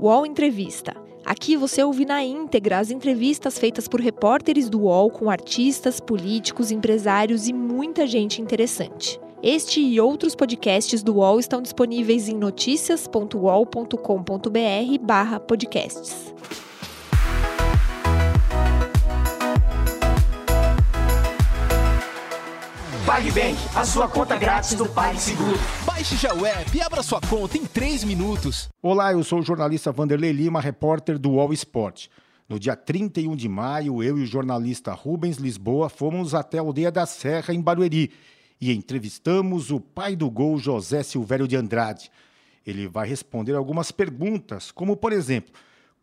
UOL Entrevista. Aqui você ouve na íntegra as entrevistas feitas por repórteres do UOL com artistas, políticos, empresários e muita gente interessante. Este e outros podcasts do UOL estão disponíveis em noticias.uol.com.br/podcasts. PagBank, a sua conta grátis do PagSeguro. Baixe já o app e abra sua conta em 3 minutos. Olá, eu sou o jornalista Vanderlei Lima, repórter do UOL Esporte. No dia 31 de maio, eu e o jornalista Rubens Lisboa fomos até a aldeia da Serra, em Barueri, e entrevistamos o pai do gol, José Silvério de Andrade. Ele vai responder algumas perguntas, como por exemplo,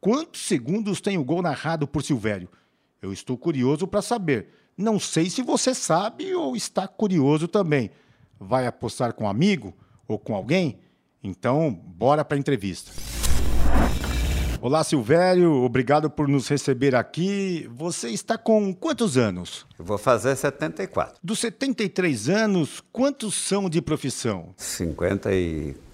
quantos segundos tem o gol narrado por Silvério? Eu estou curioso para saber. Não sei se você sabe ou está curioso também. Vai apostar com um amigo ou com alguém? Então, bora para a entrevista. Olá, Silvério, obrigado por nos receber aqui. Você está com quantos anos? Eu vou fazer 74. Dos 73 anos, quantos são de profissão?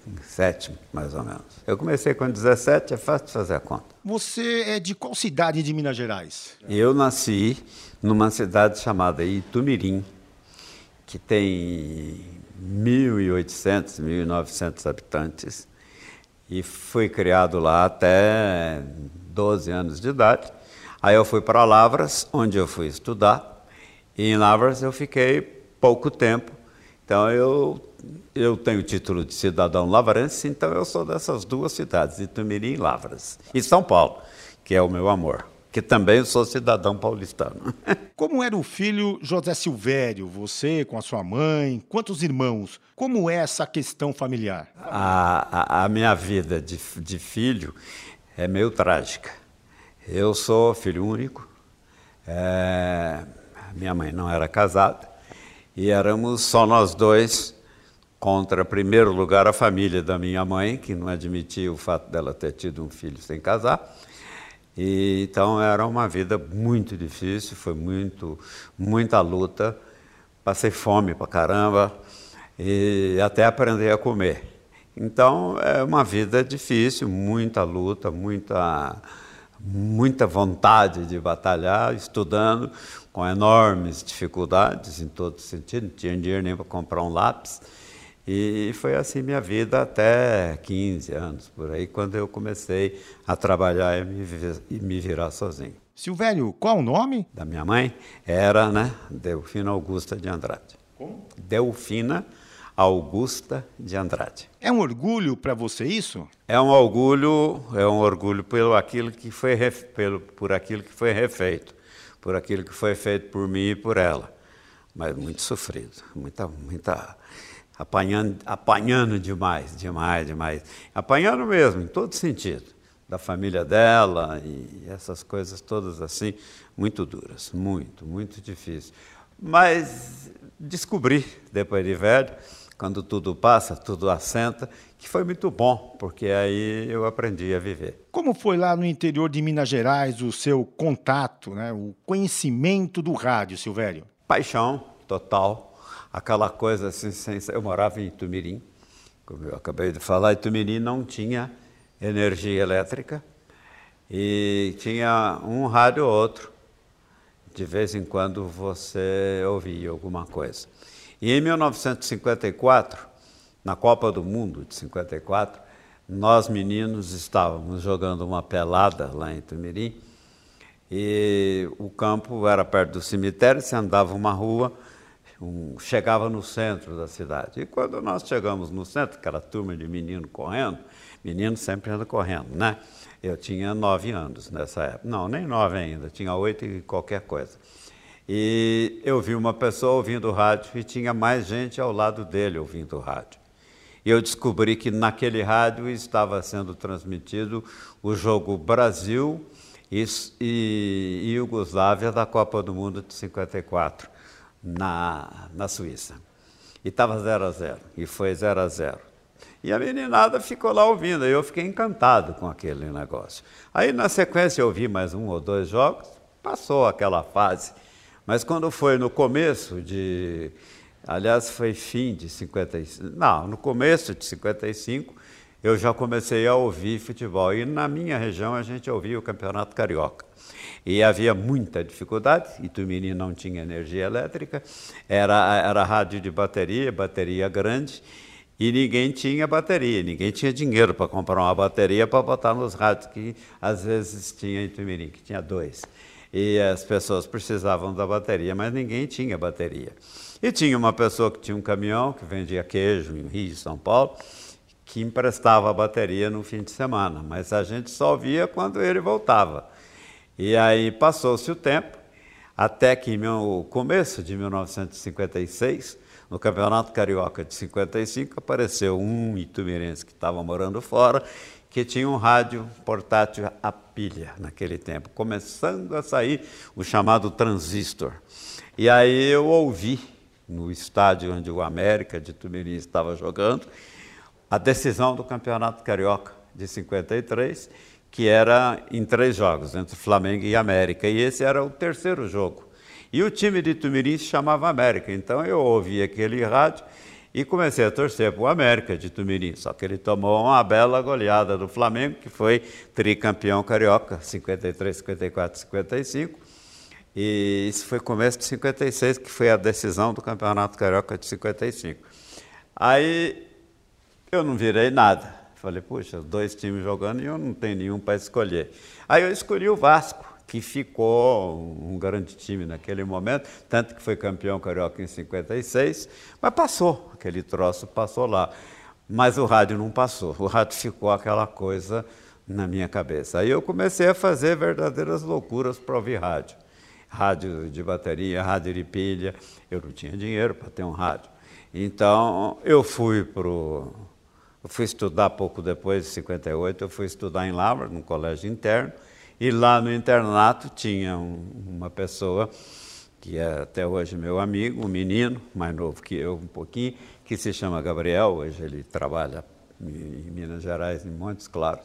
57, mais ou menos. Eu comecei com 17, é fácil de fazer a conta. Você é de qual cidade de Minas Gerais? Eu nasci numa cidade chamada Itumirim, que tem 1.800, 1.900 habitantes, e fui criado lá até 12 anos de idade. Aí eu fui para Lavras, onde eu fui estudar, e em Lavras eu fiquei pouco tempo. Então eu eu tenho o título de cidadão lavrense, então eu sou dessas duas cidades, Itumirim e Lavras. E São Paulo, que é o meu amor que também sou cidadão paulistano. Como era o filho José Silvério, você com a sua mãe, quantos irmãos? Como é essa questão familiar? A, a, a minha vida de, de filho é meio trágica. Eu sou filho único, é, minha mãe não era casada e éramos só nós dois contra, em primeiro lugar, a família da minha mãe, que não admitia o fato dela ter tido um filho sem casar, e, então era uma vida muito difícil, foi muito, muita luta. Passei fome pra caramba e até aprender a comer. Então é uma vida difícil, muita luta, muita, muita vontade de batalhar, estudando com enormes dificuldades em todo sentido, não tinha dinheiro nem para comprar um lápis. E foi assim minha vida até 15 anos, por aí, quando eu comecei a trabalhar e me virar sozinho. Silvério, qual o nome? Da minha mãe era, né, Delfina Augusta de Andrade. Como? Delfina Augusta de Andrade. É um orgulho para você isso? É um orgulho, é um orgulho pelo aquilo que foi pelo, por aquilo que foi refeito, por aquilo que foi feito por mim e por ela. Mas muito sofrido, muita muita apanhando, apanhando demais, demais, demais. Apanhando mesmo, em todo sentido. Da família dela e essas coisas todas assim, muito duras, muito, muito difícil. Mas descobri, depois de velho, quando tudo passa, tudo assenta, que foi muito bom, porque aí eu aprendi a viver. Como foi lá no interior de Minas Gerais o seu contato, né, o conhecimento do rádio, Silvério? Paixão total aquela coisa assim, sem, eu morava em Itumirim, como eu acabei de falar, Itumirim não tinha energia elétrica e tinha um rádio ou outro. De vez em quando você ouvia alguma coisa. E em 1954, na Copa do Mundo de 54, nós meninos estávamos jogando uma pelada lá em Tumirim e o campo era perto do cemitério, você andava uma rua, um, chegava no centro da cidade. E quando nós chegamos no centro, aquela turma de menino correndo, menino sempre anda correndo, né? Eu tinha nove anos nessa época. Não, nem nove ainda, tinha oito e qualquer coisa. E eu vi uma pessoa ouvindo rádio e tinha mais gente ao lado dele ouvindo rádio. E eu descobri que naquele rádio estava sendo transmitido o jogo Brasil e, e, e Iugoslávia da Copa do Mundo de 54 na, na Suíça. E estava 0 a 0 e foi 0 a 0 E a meninada ficou lá ouvindo, e eu fiquei encantado com aquele negócio. Aí, na sequência, eu vi mais um ou dois jogos, passou aquela fase. Mas quando foi no começo de. Aliás, foi fim de 55. Não, no começo de 55, eu já comecei a ouvir futebol. E na minha região a gente ouvia o Campeonato Carioca. E havia muita dificuldade, Itumiri não tinha energia elétrica, era, era rádio de bateria, bateria grande, e ninguém tinha bateria, ninguém tinha dinheiro para comprar uma bateria para botar nos rádios, que às vezes tinha em Itumirim, que tinha dois. E as pessoas precisavam da bateria, mas ninguém tinha bateria. E tinha uma pessoa que tinha um caminhão, que vendia queijo em Rio, São Paulo, que emprestava a bateria no fim de semana, mas a gente só via quando ele voltava. E aí passou-se o tempo, até que no começo de 1956, no Campeonato Carioca de 55, apareceu um itumirense que estava morando fora, que tinha um rádio portátil a pilha naquele tempo, começando a sair o chamado transistor. E aí eu ouvi no estádio onde o América de Tumirim estava jogando a decisão do Campeonato Carioca de 53 que era em três jogos, entre Flamengo e América. E esse era o terceiro jogo. E o time de Tumirim se chamava América. Então eu ouvi aquele rádio e comecei a torcer para o América de Tumirim. Só que ele tomou uma bela goleada do Flamengo, que foi tricampeão carioca, 53, 54, 55. E isso foi começo de 56, que foi a decisão do Campeonato Carioca de 55. Aí eu não virei nada. Falei, puxa, dois times jogando e eu não tenho nenhum para escolher. Aí eu escolhi o Vasco, que ficou um grande time naquele momento, tanto que foi campeão carioca em 56, mas passou, aquele troço passou lá. Mas o rádio não passou, o rádio ficou aquela coisa na minha cabeça. Aí eu comecei a fazer verdadeiras loucuras para ouvir rádio. Rádio de bateria, rádio de pilha, eu não tinha dinheiro para ter um rádio. Então eu fui para o eu fui estudar pouco depois, de 58, eu fui estudar em Lavra, no colégio interno, e lá no internato tinha um, uma pessoa que é até hoje meu amigo, um menino, mais novo que eu um pouquinho, que se chama Gabriel, hoje ele trabalha em Minas Gerais, em Montes Claros,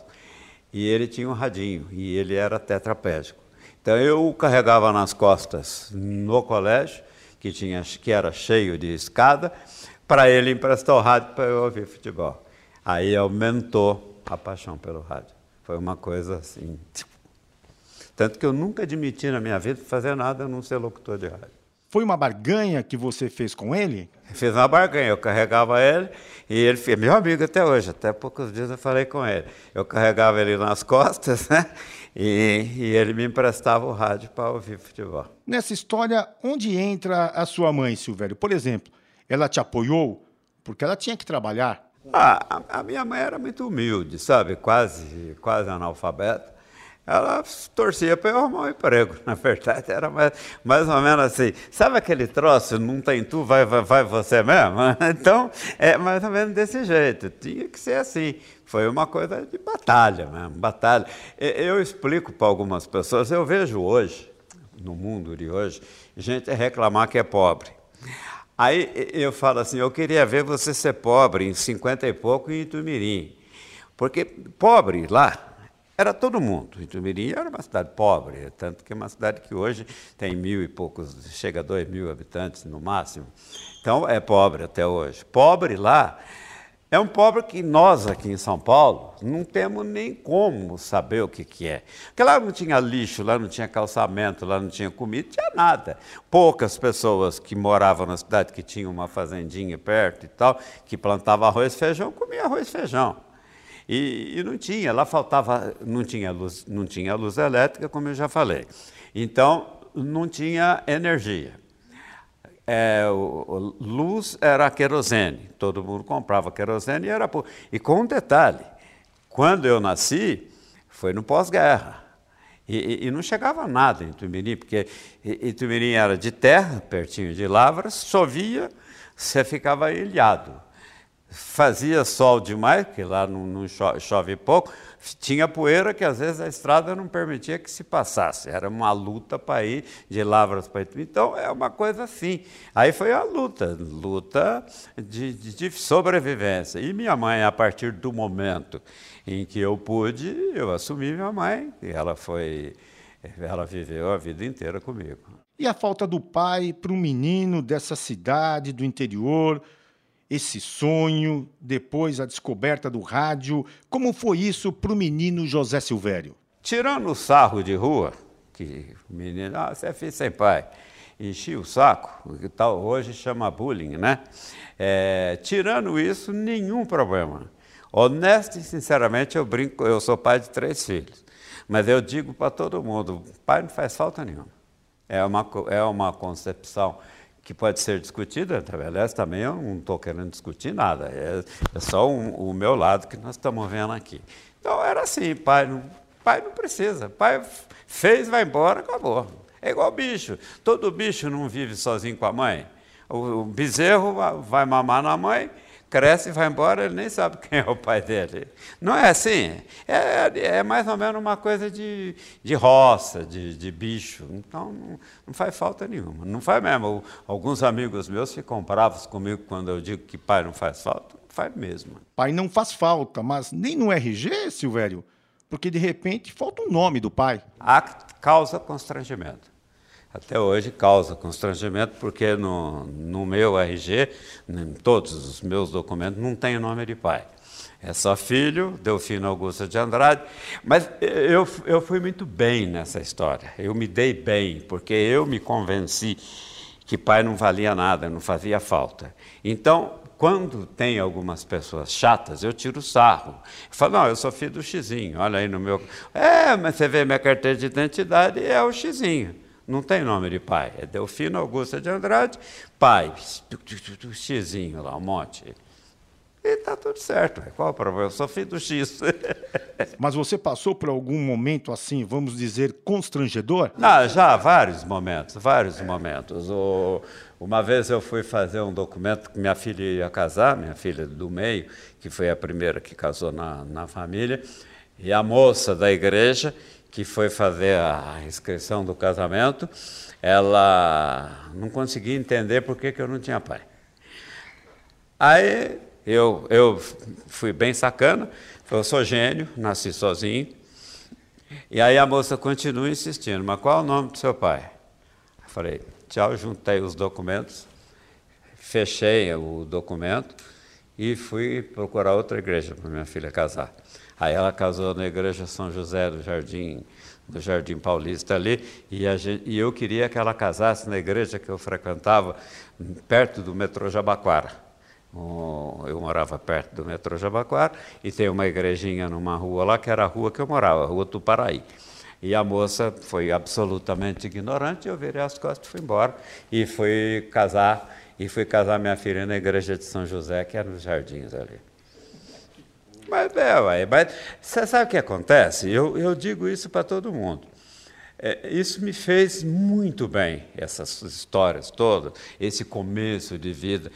e ele tinha um radinho, e ele era tetrapédico. Então eu o carregava nas costas no colégio, que, tinha, que era cheio de escada, para ele emprestar o rádio para eu ouvir futebol. Aí aumentou a paixão pelo rádio. Foi uma coisa assim. Tipo, tanto que eu nunca admiti na minha vida fazer nada não ser locutor de rádio. Foi uma barganha que você fez com ele? Fiz uma barganha, eu carregava ele e ele foi meu amigo até hoje, até poucos dias eu falei com ele. Eu carregava ele nas costas, né? E, e ele me emprestava o rádio para ouvir futebol. Nessa história, onde entra a sua mãe, Silvério? Por exemplo, ela te apoiou porque ela tinha que trabalhar. Ah, a, minha mãe era muito humilde, sabe? Quase, quase analfabeta. Ela torcia para eu arrumar um emprego, na verdade, era mais, mais ou menos assim. Sabe aquele troço, não tem tu, vai, vai, vai você mesmo? Então, é mais ou menos desse jeito. Tinha que ser assim. Foi uma coisa de batalha mesmo, batalha. Eu explico para algumas pessoas, eu vejo hoje, no mundo de hoje, gente reclamar que é pobre. Aí eu falo assim, eu queria ver você ser pobre em 50 e pouco em Itumirim. Porque pobre lá era todo mundo. Itumirim era uma cidade pobre, tanto que é uma cidade que hoje tem mil e poucos, chega a dois mil habitantes no máximo. Então é pobre até hoje. Pobre lá é um pobre que nós aqui em São Paulo não temos nem como saber o que, que é. Porque lá não tinha lixo, lá não tinha calçamento, lá não tinha comida, não tinha nada. Poucas pessoas que moravam na cidade, que tinham uma fazendinha perto e tal, que plantavam arroz e feijão, comiam arroz e feijão. E, e, não tinha, lá faltava, não tinha, luz, não tinha luz elétrica, como eu já falei. Então, não tinha energia é, o, o, luz era querosene, todo mundo comprava querosene e era por... E com um detalhe, quando eu nasci, foi no pós-guerra. E, e, e, não chegava nada em Tumirim, porque Tumirim era de terra, pertinho de Lavras, chovia, você ficava ilhado. Fazia sol demais, porque lá não, não chove, chove pouco, tinha poeira que às vezes a estrada não permitia que se passasse. Era uma luta para ir de Lavras para Itu. Então é uma coisa assim. Aí foi a luta, luta de, de, de sobrevivência. E minha mãe, a partir do momento em que eu pude, eu assumi minha mãe. E ela foi, ela viveu a vida inteira comigo. E a falta do pai para um menino dessa cidade, do interior, esse sonho, depois a descoberta do rádio. Como foi isso para o menino José Silvério? Tirando o sarro de rua, que o menino, ah, você é filho sem pai, enchia o saco, que tal hoje chama bullying, né? É, tirando isso, nenhum problema. Honesto e sinceramente, eu brinco, eu sou pai de três filhos, mas eu digo para todo mundo, pai não faz falta nenhuma. É uma, é uma concepção que pode ser discutida, aliás, também eu não estou querendo discutir nada, é, é só um, o meu lado que nós estamos vendo aqui. Então era assim, pai não, pai não precisa, pai fez, vai embora, acabou. É igual bicho, todo bicho não vive sozinho com a mãe. O, o bezerro vai mamar na mãe, cresce e vai embora, ele nem sabe quem é o pai dele. Não é assim? É, é mais ou menos uma coisa de, de roça, de, de bicho. Então, não, não, faz falta nenhuma. Não faz mesmo. Alguns amigos meus ficam bravos comigo quando eu digo que pai não faz falta. Não faz mesmo. Pai não faz falta, mas nem no RG, Silvério, porque de repente falta o um nome do pai. Há causa constrangimento até hoje causa constrangimento, porque no, no meu RG, em todos os meus documentos, não tem nome de pai. É só filho, Delfino Augusto de Andrade. Mas eu, eu fui muito bem nessa história. Eu me dei bem, porque eu me convenci que pai não valia nada, não fazia falta. Então, quando tem algumas pessoas chatas, eu tiro sarro. Eu falo, não, eu sou filho do Xizinho, olha aí no meu. É, mas você vê minha carteira de identidade, é o Xizinho não tem nome de pai. É Delfino Augusta de Andrade, pai, xizinho lá, um monte. E está tudo certo. Qual o problema? Eu sou filho do X. Mas você passou por algum momento assim, vamos dizer, constrangedor? Não, já vários momentos, vários momentos. O, uma vez eu fui fazer um documento que minha filha ia casar, minha filha do meio, que foi a primeira que casou na, na família, e a moça da igreja que foi fazer a inscrição do casamento, ela não conseguia entender por que, que eu não tinha pai. Aí eu, eu fui bem sacana, eu sou gênio, nasci sozinho. E aí a moça continua insistindo, mas qual é o nome do seu pai? Eu falei, tchau, juntei os documentos, fechei o documento e fui procurar outra igreja para minha filha casar. Aí ela casou na igreja São José do Jardim, do Jardim Paulista ali, e, gente, e eu queria que ela casasse na igreja que eu frequentava, perto do metrô Jabaquara. Eu morava perto do metrô Jabaquara e tem uma igrejinha numa rua lá que era a rua que eu morava, a rua Tuparaí. E a moça foi absolutamente ignorante, eu virei as costas e fui embora. E fui casar, e fui casar minha filha na igreja de São José, que era nos jardins ali. Mas, é, ué, mas sabe o que acontece? Eu, eu digo isso para todo mundo. É, isso me fez muito bem, essas histórias todas, esse começo de vida.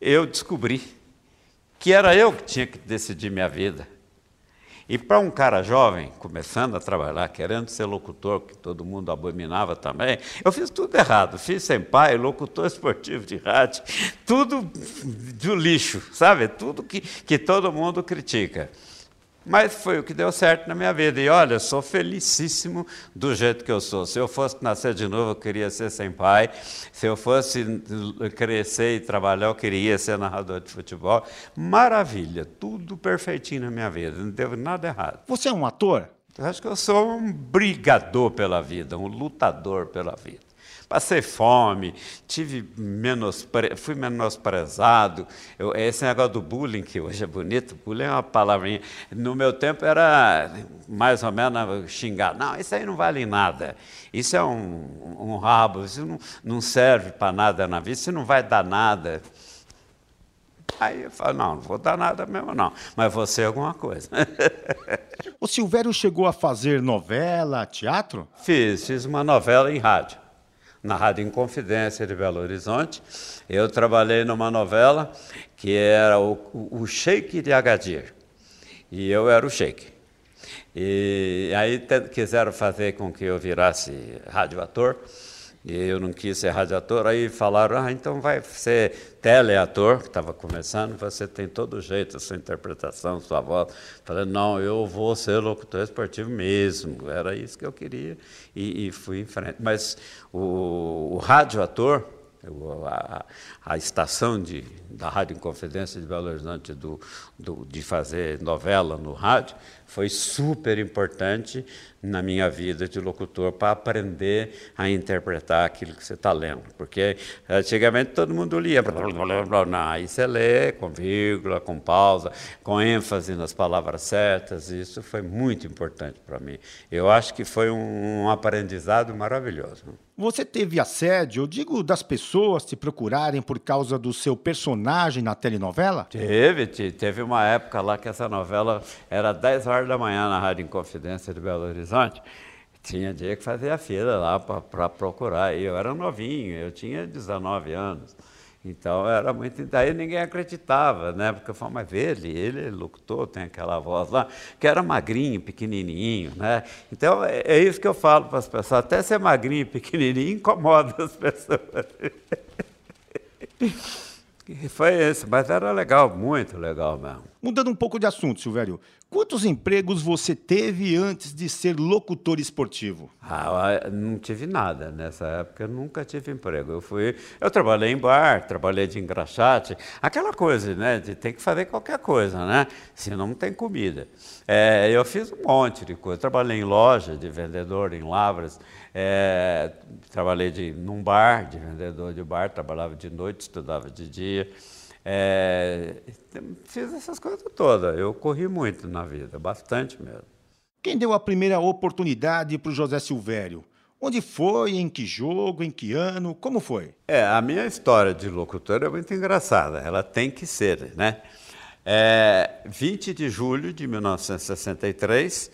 Eu descobri que era eu que tinha que decidir minha vida. E para um cara jovem, começando a trabalhar, querendo ser locutor, que todo mundo abominava também, eu fiz tudo errado. Fiz sem pai, locutor esportivo de rádio, tudo do lixo, sabe? Tudo que, que todo mundo critica. Mas foi o que deu certo na minha vida. E olha, sou felicíssimo do jeito que eu sou. Se eu fosse nascer de novo, eu queria ser sem pai. Se eu fosse crescer e trabalhar, eu queria ser narrador de futebol. Maravilha, tudo perfeitinho na minha vida. Não deu nada errado. Você é um ator? Eu acho que eu sou um brigador pela vida, um lutador pela vida. Passei fome, tive menospre... fui menosprezado. Eu, esse negócio do bullying, que hoje é bonito, bullying é uma palavrinha. No meu tempo era mais ou menos xingar. Não, isso aí não vale nada. Isso é um, um rabo, isso não, não serve para nada na vida, isso não vai dar nada. Aí eu falo, não, não vou dar nada mesmo, não, mas vou ser alguma coisa. o Silvério chegou a fazer novela, teatro? Fiz, fiz uma novela em rádio na Rádio Inconfidência de Belo Horizonte. Eu trabalhei numa novela que era o, o, Sheik de Agadir. E eu era o Sheik. E aí quiseram fazer com que eu virasse radioator. E eu não quis ser radiator, aí falaram, ah, então vai ser teleator, que estava começando, você tem todo jeito, a sua interpretação, sua voz. Falei, não, eu vou ser locutor esportivo mesmo, era isso que eu queria, e, e fui em frente. Mas o, o radioator, a, a, estação de, da Rádio Inconfidência de Belo Horizonte do, do, de fazer novela no rádio foi super importante na minha vida de locutor para aprender a interpretar aquilo que você está lendo. Porque antigamente todo mundo lia, não, aí você lê com vírgula, com pausa, com ênfase nas palavras certas, isso foi muito importante para mim. Eu acho que foi um, um aprendizado maravilhoso. Você teve assédio, eu digo, das pessoas te procurarem por causa do seu personagem na telenovela? Teve, teve uma época lá que essa novela era 10 horas da manhã na Rádio Inconfidência de Belo Horizonte. Tinha dia que fazer a fila lá para procurar. Eu era novinho, eu tinha 19 anos. Então era muito. Daí ninguém acreditava, né? Porque eu falava, mas ele, ele é locutor, tem aquela voz lá, que era magrinho, pequenininho, né? Então é, é isso que eu falo para as pessoas: até ser magrinho, pequenininho, incomoda as pessoas. E foi esse, mas era legal, muito legal mesmo. Mudando um pouco de assunto, Silvério, quantos empregos você teve antes de ser locutor esportivo? Ah, não tive nada nessa época, eu nunca tive emprego. Eu fui, eu trabalhei em bar, trabalhei de engraxate, aquela coisa, né, de ter que fazer qualquer coisa, né, senão não tem comida. É, eu fiz um monte de coisa, trabalhei em loja de vendedor, em lavras, é, trabalhei de, num bar, de vendedor de bar, trabalhava de noite, estudava de dia. É, fiz essas coisas todas. Eu corri muito na vida, bastante mesmo. Quem deu a primeira oportunidade para o José Silvério? Onde foi, em que jogo, em que ano, como foi? É, a minha história de locutor é muito engraçada, ela tem que ser, né? É, 20 de julho de 1963,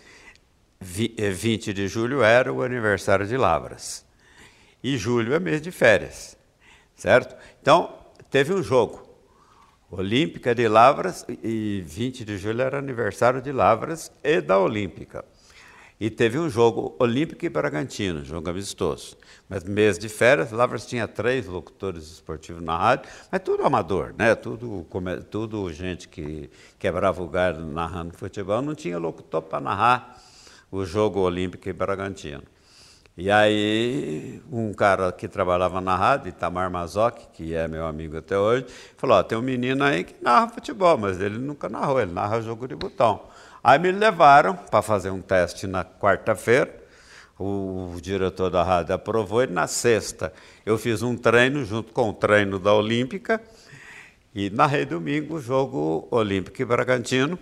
20 eh, de julho era o aniversário de Lavras. E julho é mês de férias, certo? Então, teve um jogo. Olímpica de Lavras, e 20 de julho era aniversário de Lavras e da Olímpica. E teve um jogo Olímpico e Bragantino, jogo amistoso. Mas mês de férias, Lavras tinha três locutores esportivos na rádio, mas tudo amador, né? Tudo, tudo gente que quebrava o galho narrando futebol, não tinha locutor para narrar o jogo olímpico em Bragantino. E aí, um cara que trabalhava na rádio, Itamar Mazoc, que é meu amigo até hoje, falou: tem um menino aí que narra futebol, mas ele nunca narrou, ele narra jogo de botão. Aí me levaram para fazer um teste na quarta-feira, o, o diretor da rádio aprovou, e na sexta eu fiz um treino junto com o treino da Olímpica, e narrei domingo o jogo Olímpico e Bragantino,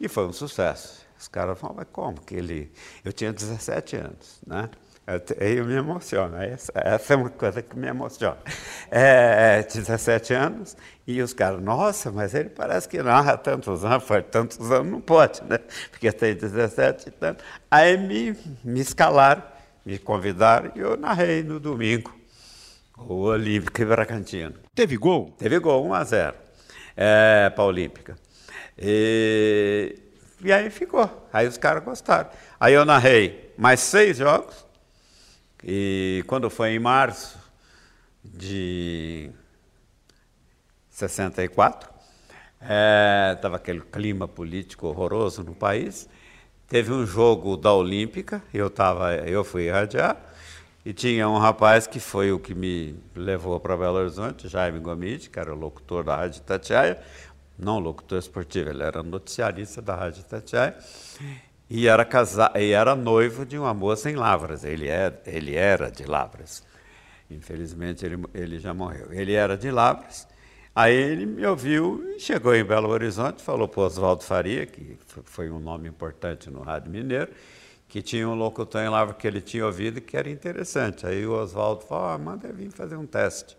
e foi um sucesso. Os caras falam, mas como que ele... Eu tinha 17 anos, né? Eu, eu me emociono, essa, essa, é uma coisa que me emociona. É, 17 anos, e os caras, nossa, mas ele parece que narra tantos anos, faz tantos anos, não pode, né? Porque tem 17 e tanto. Aí me, me escalaram, me convidaram, e eu narrei no domingo, o Olímpico e Bragantino. Teve gol? Teve gol, 1 a 0 é, para a Olímpica. E, e aí ficou. Aí os caras gostaram. Aí eu narrei mais seis jogos. E quando foi em março de 64, estava é, aquele clima político horroroso no país. Teve um jogo da Olímpica, eu, tava, eu fui irradiar, e tinha um rapaz que foi o que me levou para Belo Horizonte, Jaime Gomide, que era locutor da Rádio Tatiaia, não locutor esportivo, ele era noticiarista da Rádio Tatiaia e era, casa... e era noivo de uma moça em Lavras. Ele, é... ele era de Lavras. Infelizmente, ele, ele já morreu. Ele era de Lavras. Aí ele me ouviu e chegou em Belo Horizonte, falou para Oswaldo Faria, que foi um nome importante no Rádio Mineiro, que tinha um locutor em Lavras que ele tinha ouvido e que era interessante. Aí o Oswaldo falou, ah, manda vir fazer um teste.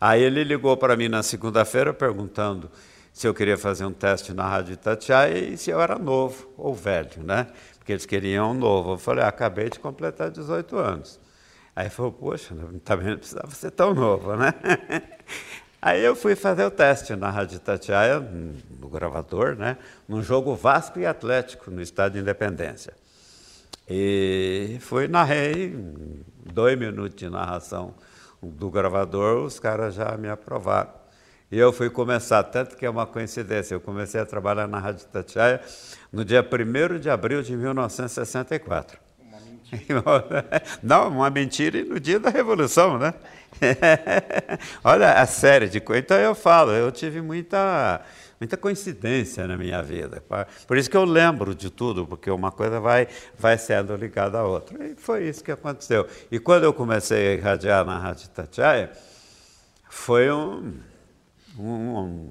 Aí ele ligou para mim na segunda-feira perguntando se eu queria fazer um teste na Rádio Itatiaia e se eu era novo ou velho, né? Porque eles queriam um novo. Eu falei, ah, acabei de completar 18 anos. Aí falou, poxa, também não precisava ser tão novo, né? Aí eu fui fazer o teste na Rádio Itatiaia, no gravador, né? Num jogo Vasco e Atlético, no Estádio de Independência. E fui, narrei, dois minutos de narração do gravador, os caras já me aprovaram. E eu fui começar, tanto que é uma coincidência, eu comecei a trabalhar na Rádio Tatiaia no dia 1 de abril de 1964. Não, uma mentira no dia da Revolução, né? Olha a série de coisas. Então eu falo, eu tive muita, muita coincidência na minha vida. Por isso que eu lembro de tudo, porque uma coisa vai, vai sendo ligada à outra. E foi isso que aconteceu. E quando eu comecei a irradiar na Rádio Tatiaia, foi um, um,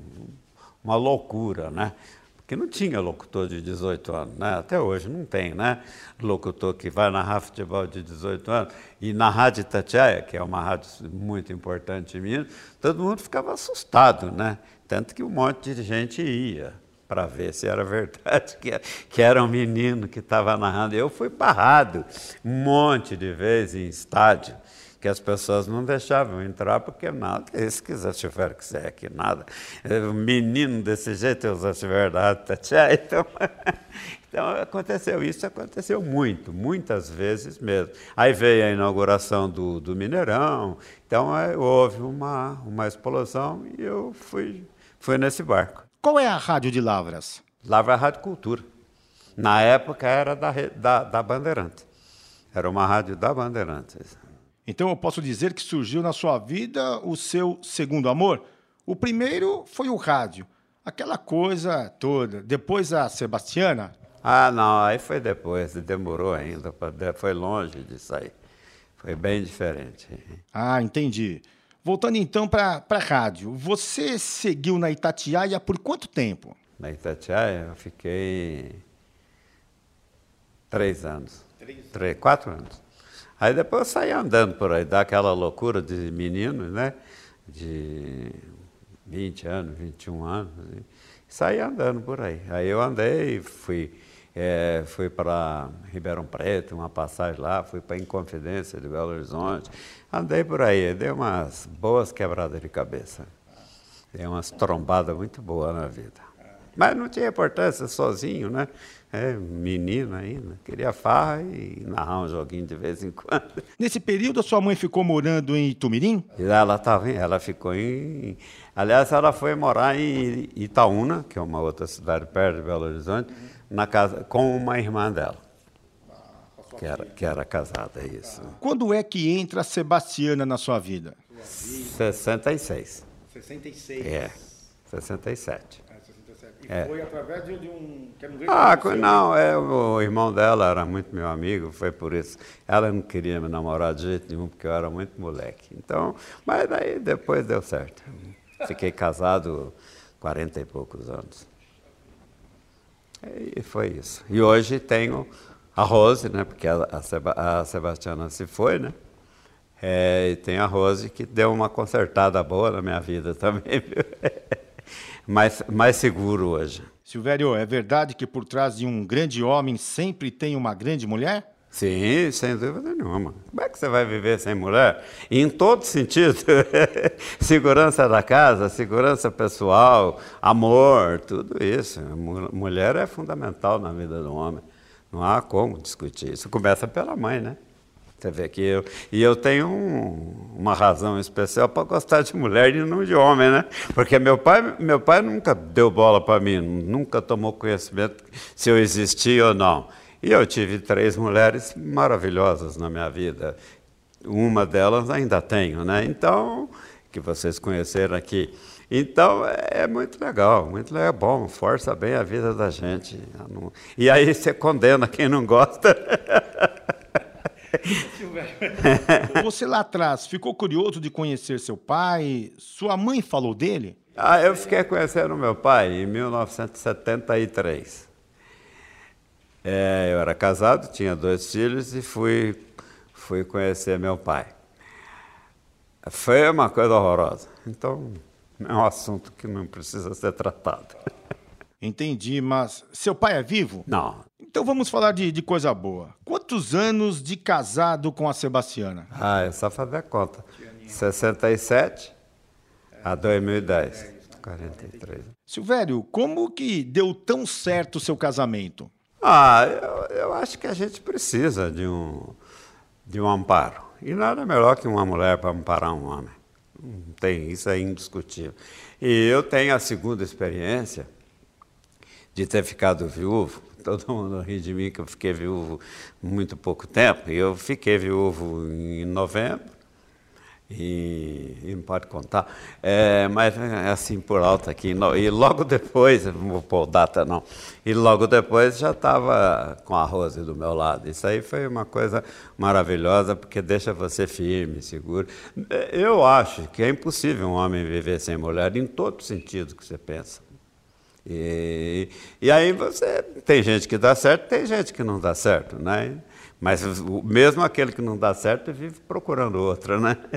uma loucura, né? Porque não tinha locutor de 18 anos, né? Até hoje não tem, né? Locutor que vai narrar futebol de 18 anos e na Rádio Itatiaia, que é uma rádio muito importante em Minas, todo mundo ficava assustado, né? Tanto que um monte de gente ia para ver se era verdade que, que era um menino que estava narrando. Eu fui barrado um monte de vezes em estádio que as pessoas não deixavam entrar porque nada, se quiser tiver que ser aqui, nada. Um menino desse jeito, usasse verdade, tá então, então aconteceu isso, aconteceu muito, muitas vezes mesmo. Aí veio a inauguração do, do Mineirão, então houve uma, uma explosão e eu fui, fui nesse barco. Qual é a rádio de Lavras? Lavra é a Rádio Cultura. Na época era da, da, da Bandeirante. Era uma rádio da Bandeirantes. Então eu posso dizer que surgiu na sua vida o seu segundo amor? O primeiro foi o rádio, aquela coisa toda. Depois a Sebastiana? Ah, não, aí foi depois, demorou ainda, foi longe de sair. Foi bem diferente. Ah, entendi. Voltando então para a rádio, você seguiu na Itatiaia por quanto tempo? Na Itatiaia eu fiquei três anos. Três? três quatro anos. Aí depois eu saí andando por aí, dá aquela loucura de menino, né? De 20 anos, 21 anos. E saí andando por aí. Aí eu andei, fui, é, fui para Ribeirão Preto, uma passagem lá, fui para Inconfidência de Belo Horizonte. Andei por aí, dei umas boas quebradas de cabeça. Dei umas trombadas muito boas na vida. Mas não tinha importância, sozinho, né? É, menino ainda, queria farra e narrar um joguinho de vez em quando. Nesse período, a sua mãe ficou morando em Itumirim? Ela tava, ela ficou em. Aliás, ela foi morar em Itaúna, que é uma outra cidade perto de Belo Horizonte, na casa, com uma irmã dela. Que era, que era casada, é isso. Quando é que entra a Sebastiana na sua vida? 66. 66? É, 67. E é. foi através de um. Que era um ah, não, é, o irmão dela era muito meu amigo, foi por isso. Ela não queria me namorar de jeito nenhum, porque eu era muito moleque. Então, mas daí depois deu certo. Fiquei casado 40 e poucos anos. E foi isso. E hoje tenho a Rose, né, porque a, a, a Sebastiana se foi, né? É, e tem a Rose que deu uma consertada boa na minha vida também. Viu? Mais, mais seguro hoje. Silvério, é verdade que por trás de um grande homem sempre tem uma grande mulher? Sim, sem dúvida nenhuma. Como é que você vai viver sem mulher? Em todo sentido. segurança da casa, segurança pessoal, amor, tudo isso. Mulher é fundamental na vida do homem. Não há como discutir. Isso começa pela mãe, né? Você vê que eu. E eu tenho um, uma razão especial para gostar de mulher e não de homem, né? Porque meu pai, meu pai nunca deu bola para mim, nunca tomou conhecimento se eu existia ou não. E eu tive três mulheres maravilhosas na minha vida. Uma delas ainda tenho, né? Então, que vocês conheceram aqui. Então é, é muito legal, muito legal, é bom, força bem a vida da gente. E aí você condena quem não gosta. Você lá atrás ficou curioso de conhecer seu pai? Sua mãe falou dele? Ah, eu fiquei conhecendo meu pai em 1973. É, eu era casado, tinha dois filhos e fui, fui conhecer meu pai. Foi uma coisa horrorosa. Então, é um assunto que não precisa ser tratado. Entendi, mas seu pai é vivo? Não. Então vamos falar de, de coisa boa. Quantos anos de casado com a Sebastiana? Ah, é só fazer a conta. 67 a 2010. 43. Silvério, como que deu tão certo o seu casamento? Ah, eu, eu acho que a gente precisa de um, de um amparo. E nada melhor que uma mulher para amparar um homem. Não tem, isso é indiscutível. E eu tenho a segunda experiência de ter ficado viúvo. Todo mundo ri de mim que eu fiquei viúvo muito pouco tempo. Eu fiquei viúvo em novembro e, e, não pode contar, é, mas é assim por alto aqui. E logo depois, não vou pôr data não, e logo depois já estava com a Rose do meu lado. Isso aí foi uma coisa maravilhosa, porque deixa você firme, seguro. Eu acho que é impossível um homem viver sem mulher, em todo sentido que você pensa. E, e aí você tem gente que dá certo, tem gente que não dá certo, né? Mas mesmo aquele que não dá certo vive procurando outra, né?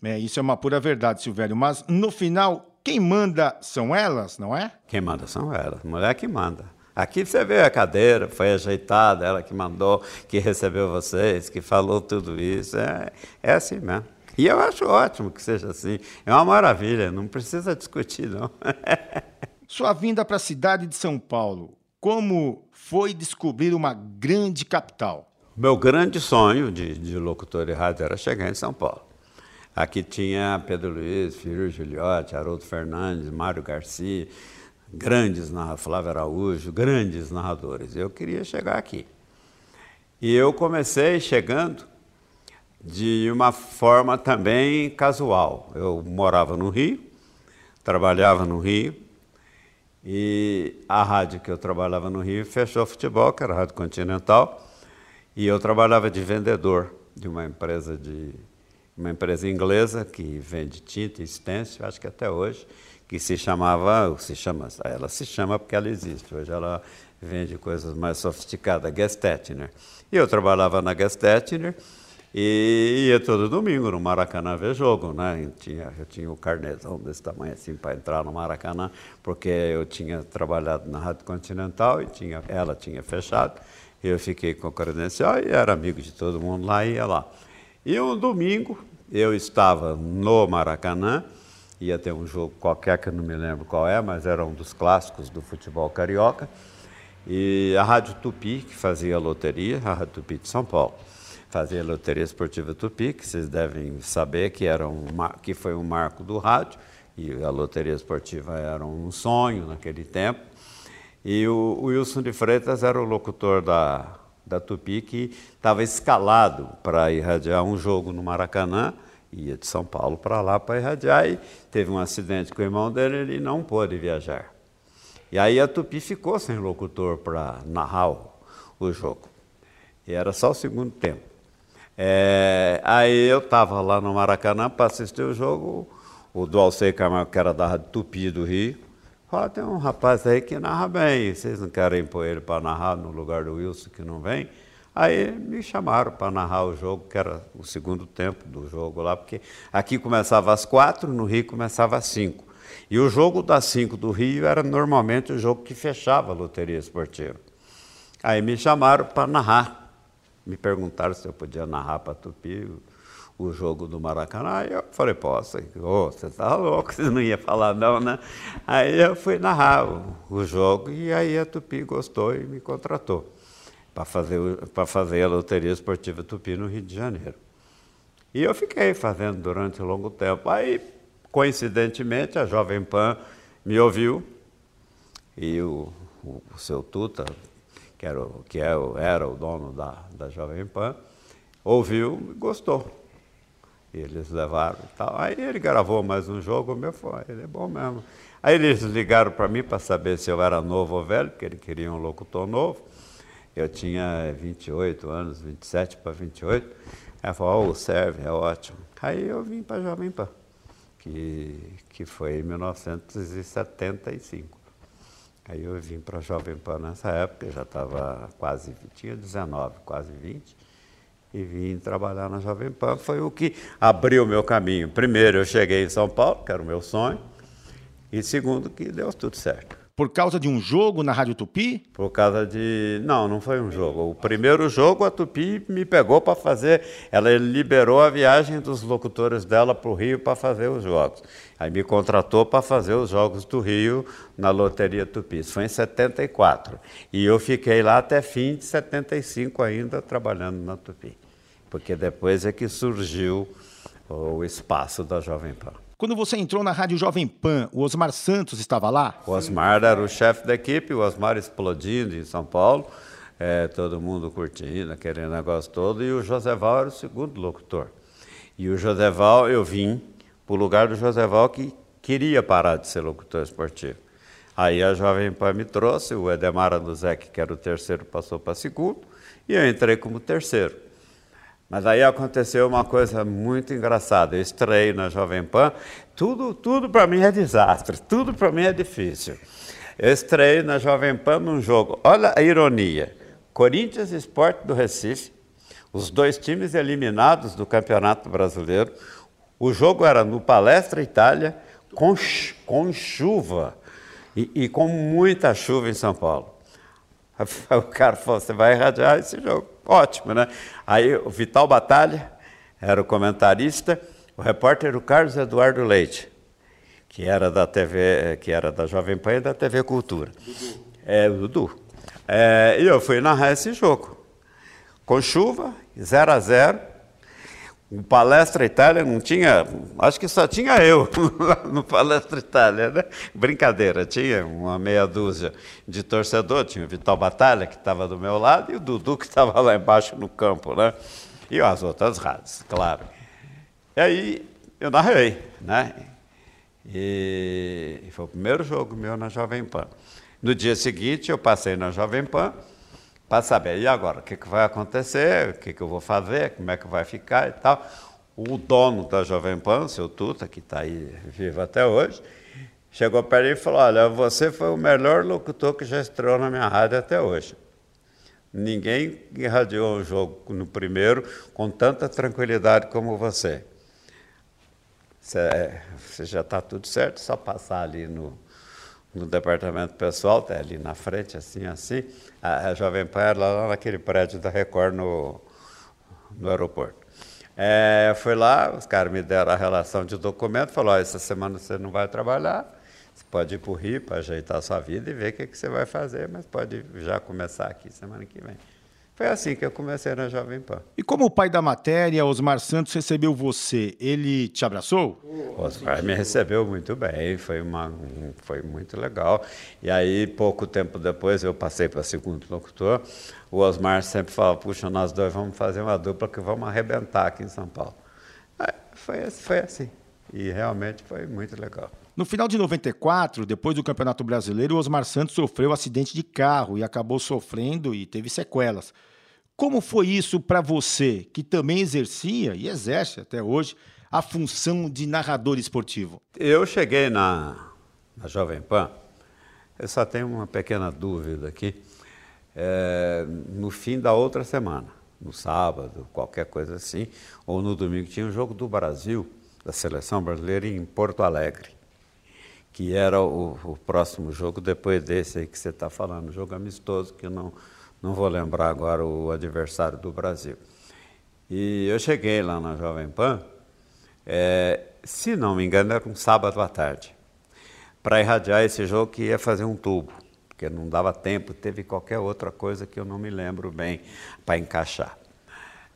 É, isso é uma pura verdade, Silvério. Mas no final, quem manda são elas, não é? Quem manda são elas. Mulher que manda. Aqui você vê a cadeira, foi ajeitada, ela que mandou, que recebeu vocês, que falou tudo isso. É, é assim mesmo. E eu acho ótimo que seja assim. É uma maravilha, não precisa discutir, não. Sua vinda para a cidade de São Paulo, como foi descobrir uma grande capital? Meu grande sonho de, de locutor de rádio era chegar em São Paulo. Aqui tinha Pedro Luiz, Filho Giliotti, Haroldo Fernandes, Mário Garcia, grandes narradores, Flávio Araújo, grandes narradores. Eu queria chegar aqui. E eu comecei chegando de uma forma também casual. Eu morava no Rio, trabalhava no Rio, e a rádio que eu trabalhava no Rio fechou futebol, que era a Rádio Continental, e eu trabalhava de vendedor de uma empresa de uma empresa inglesa que vende tinta e stencil, acho que até hoje, que se chamava, se chama, ela se chama porque ela existe. Hoje ela vende coisas mais sofisticadas, Gestetner. E eu trabalhava na Gestetner e ia todo domingo no Maracanã ver jogo, né? Eu tinha, eu tinha o carnezão desse tamanho assim para entrar no Maracanã, porque eu tinha trabalhado na Rádio Continental e tinha, ela tinha fechado. Eu fiquei com a credencial e era amigo de todo mundo lá ia lá. E um domingo eu estava no Maracanã, ia ter um jogo qualquer que eu não me lembro qual é, mas era um dos clássicos do futebol carioca. E a Rádio Tupi, que fazia a loteria, a Rádio Tupi de São Paulo, fazia a loteria esportiva Tupi, que vocês devem saber que, era um, que foi um marco do rádio, e a loteria esportiva era um sonho naquele tempo. E o, Wilson de Freitas era o locutor da, da Tupi que estava escalado para irradiar um jogo no Maracanã, ia de São Paulo para lá para irradiar e teve um acidente com o irmão dele ele não pôde viajar. E aí a Tupi ficou sem locutor para narrar o, o, jogo. E era só o segundo tempo. É, aí eu estava lá no Maracanã para assistir o jogo, o Dualcei Camargo, que era da Rádio Tupi do Rio, Fala, tem um rapaz aí que narra bem, vocês não querem pôr ele para narrar no lugar do Wilson que não vem? Aí me chamaram para narrar o jogo, que era o segundo tempo do jogo lá, porque aqui começava às quatro, no Rio começava às cinco. E o jogo das cinco do Rio era normalmente o jogo que fechava a loteria esportiva. Aí me chamaram para narrar. Me perguntaram se eu podia narrar para Tupi o jogo do Maracanã. Aí eu falei, posso. Oh, você está louco, você não ia falar não, né? Aí eu fui narrar o, o jogo e aí a Tupi gostou e me contratou para fazer, fazer a Loteria Esportiva Tupi no Rio de Janeiro. E eu fiquei fazendo durante um longo tempo. Aí, coincidentemente, a Jovem Pan me ouviu e o, o, o seu Tuta, que, era o, que é era o dono da, da Jovem Pan, ouviu e gostou. E eles levaram e tal. Aí ele gravou mais um jogo, meu foi, ele é bom mesmo. Aí eles ligaram para mim para saber se eu era novo ou velho, porque ele queria um locutor novo. Eu tinha 28 anos, 27 para 28. Aí falou, oh, serve, é ótimo. Aí eu vim para Jovem Pan, que, que foi em 1975. Aí eu vim para Jovem Pan nessa época, já estava quase, tinha 19, quase 20 e vim trabalhar na Jovem Pan. Foi o que abriu o meu caminho. Primeiro, eu cheguei em São Paulo, que era o meu sonho, e segundo, que deu tudo certo. Por causa de um jogo na Rádio Tupi? Por causa de. Não, não foi um jogo. O primeiro jogo a Tupi me pegou para fazer. Ela liberou a viagem dos locutores dela para o Rio para fazer os jogos. Aí me contratou para fazer os jogos do Rio na Loteria Tupi. Isso foi em 74. E eu fiquei lá até fim de 75 ainda trabalhando na Tupi. Porque depois é que surgiu o espaço da Jovem Pan. Quando você entrou na Rádio Jovem Pan, o Osmar Santos estava lá? O Osmar era o chefe da equipe, o Osmar explodindo em São Paulo, é, todo mundo curtindo, aquele negócio todo, e o Joseval era o segundo locutor. E o Joseval, eu vim para o lugar do Joseval que queria parar de ser locutor esportivo. Aí a Jovem Pan me trouxe, o Edemar Anduzek, que era o terceiro, passou para segundo, e eu entrei como terceiro. Mas aí aconteceu uma coisa muito engraçada. Eu estreiei na Jovem Pan, tudo, tudo para mim é desastre, tudo para mim é difícil. Eu estreiei na Jovem Pan num jogo, olha a ironia, Corinthians Esporte do Recife, os dois times eliminados do Campeonato Brasileiro. O jogo era no Palestra Itália, com, com chuva, e, e com muita chuva em São Paulo. O cara falou, você vai irradiar esse jogo. Ótimo, né? Aí o Vital Batalha era o comentarista, o repórter o Carlos Eduardo Leite, que era da TV, que era da Jovem Pan e da TV Cultura. É, o Dudu. É, e eu fui narrar esse jogo. Com chuva, 0 a 0 o Palestra Itália não tinha, acho que só tinha eu no Palestra Itália, né? Brincadeira, tinha uma meia dúzia de torcedor, tinha o Vital Batalha, que estava do meu lado, e o Dudu, que estava lá embaixo no campo, né? E as outras rádios, claro. E aí eu narrei, né? E foi o primeiro jogo meu na Jovem Pan. No dia seguinte eu passei na Jovem Pan, para saber, e agora, o que, que vai acontecer, o que, que eu vou fazer, como é que vai ficar e tal. O dono da Jovem Pan, seu Tuta, que está aí vivo até hoje, chegou para ele e falou, olha, você foi o melhor locutor que já estreou na minha rádio até hoje. Ninguém irradiou um jogo no primeiro com tanta tranquilidade como você. Você, você já está tudo certo, só passar ali no, no departamento pessoal, tá ali na frente, assim, assim. A, a Jovem Pan era lá naquele prédio da Record no, no aeroporto. É, fui lá, os caras me deram a relação de documento, falou, oh, essa semana você não vai trabalhar, você pode ir para o Rio para ajeitar a sua vida e ver o que, que você vai fazer, mas pode já começar aqui semana que vem. Foi assim que eu comecei na Jovem Pan. E como o pai da matéria, Osmar Santos, recebeu você, ele te abraçou? O Osmar me recebeu muito bem, foi, uma, foi muito legal. E aí, pouco tempo depois, eu passei para segundo locutor. O Osmar sempre falava, puxa, nós dois vamos fazer uma dupla que vamos arrebentar aqui em São Paulo. Aí, foi, foi assim. E realmente foi muito legal. No final de 94, depois do Campeonato Brasileiro, o Osmar Santos sofreu um acidente de carro e acabou sofrendo e teve sequelas. Como foi isso para você, que também exercia e exerce até hoje a função de narrador esportivo? Eu cheguei na, na Jovem Pan, eu só tenho uma pequena dúvida aqui. É, no fim da outra semana, no sábado, qualquer coisa assim, ou no domingo, tinha o um jogo do Brasil, da seleção brasileira, em Porto Alegre, que era o, o próximo jogo depois desse aí que você está falando, jogo amistoso que não não vou lembrar agora o adversário do Brasil. E eu cheguei lá na Jovem Pan, é, se não me engano, era um sábado à tarde, para irradiar esse jogo que ia fazer um tubo, porque não dava tempo, teve qualquer outra coisa que eu não me lembro bem para encaixar.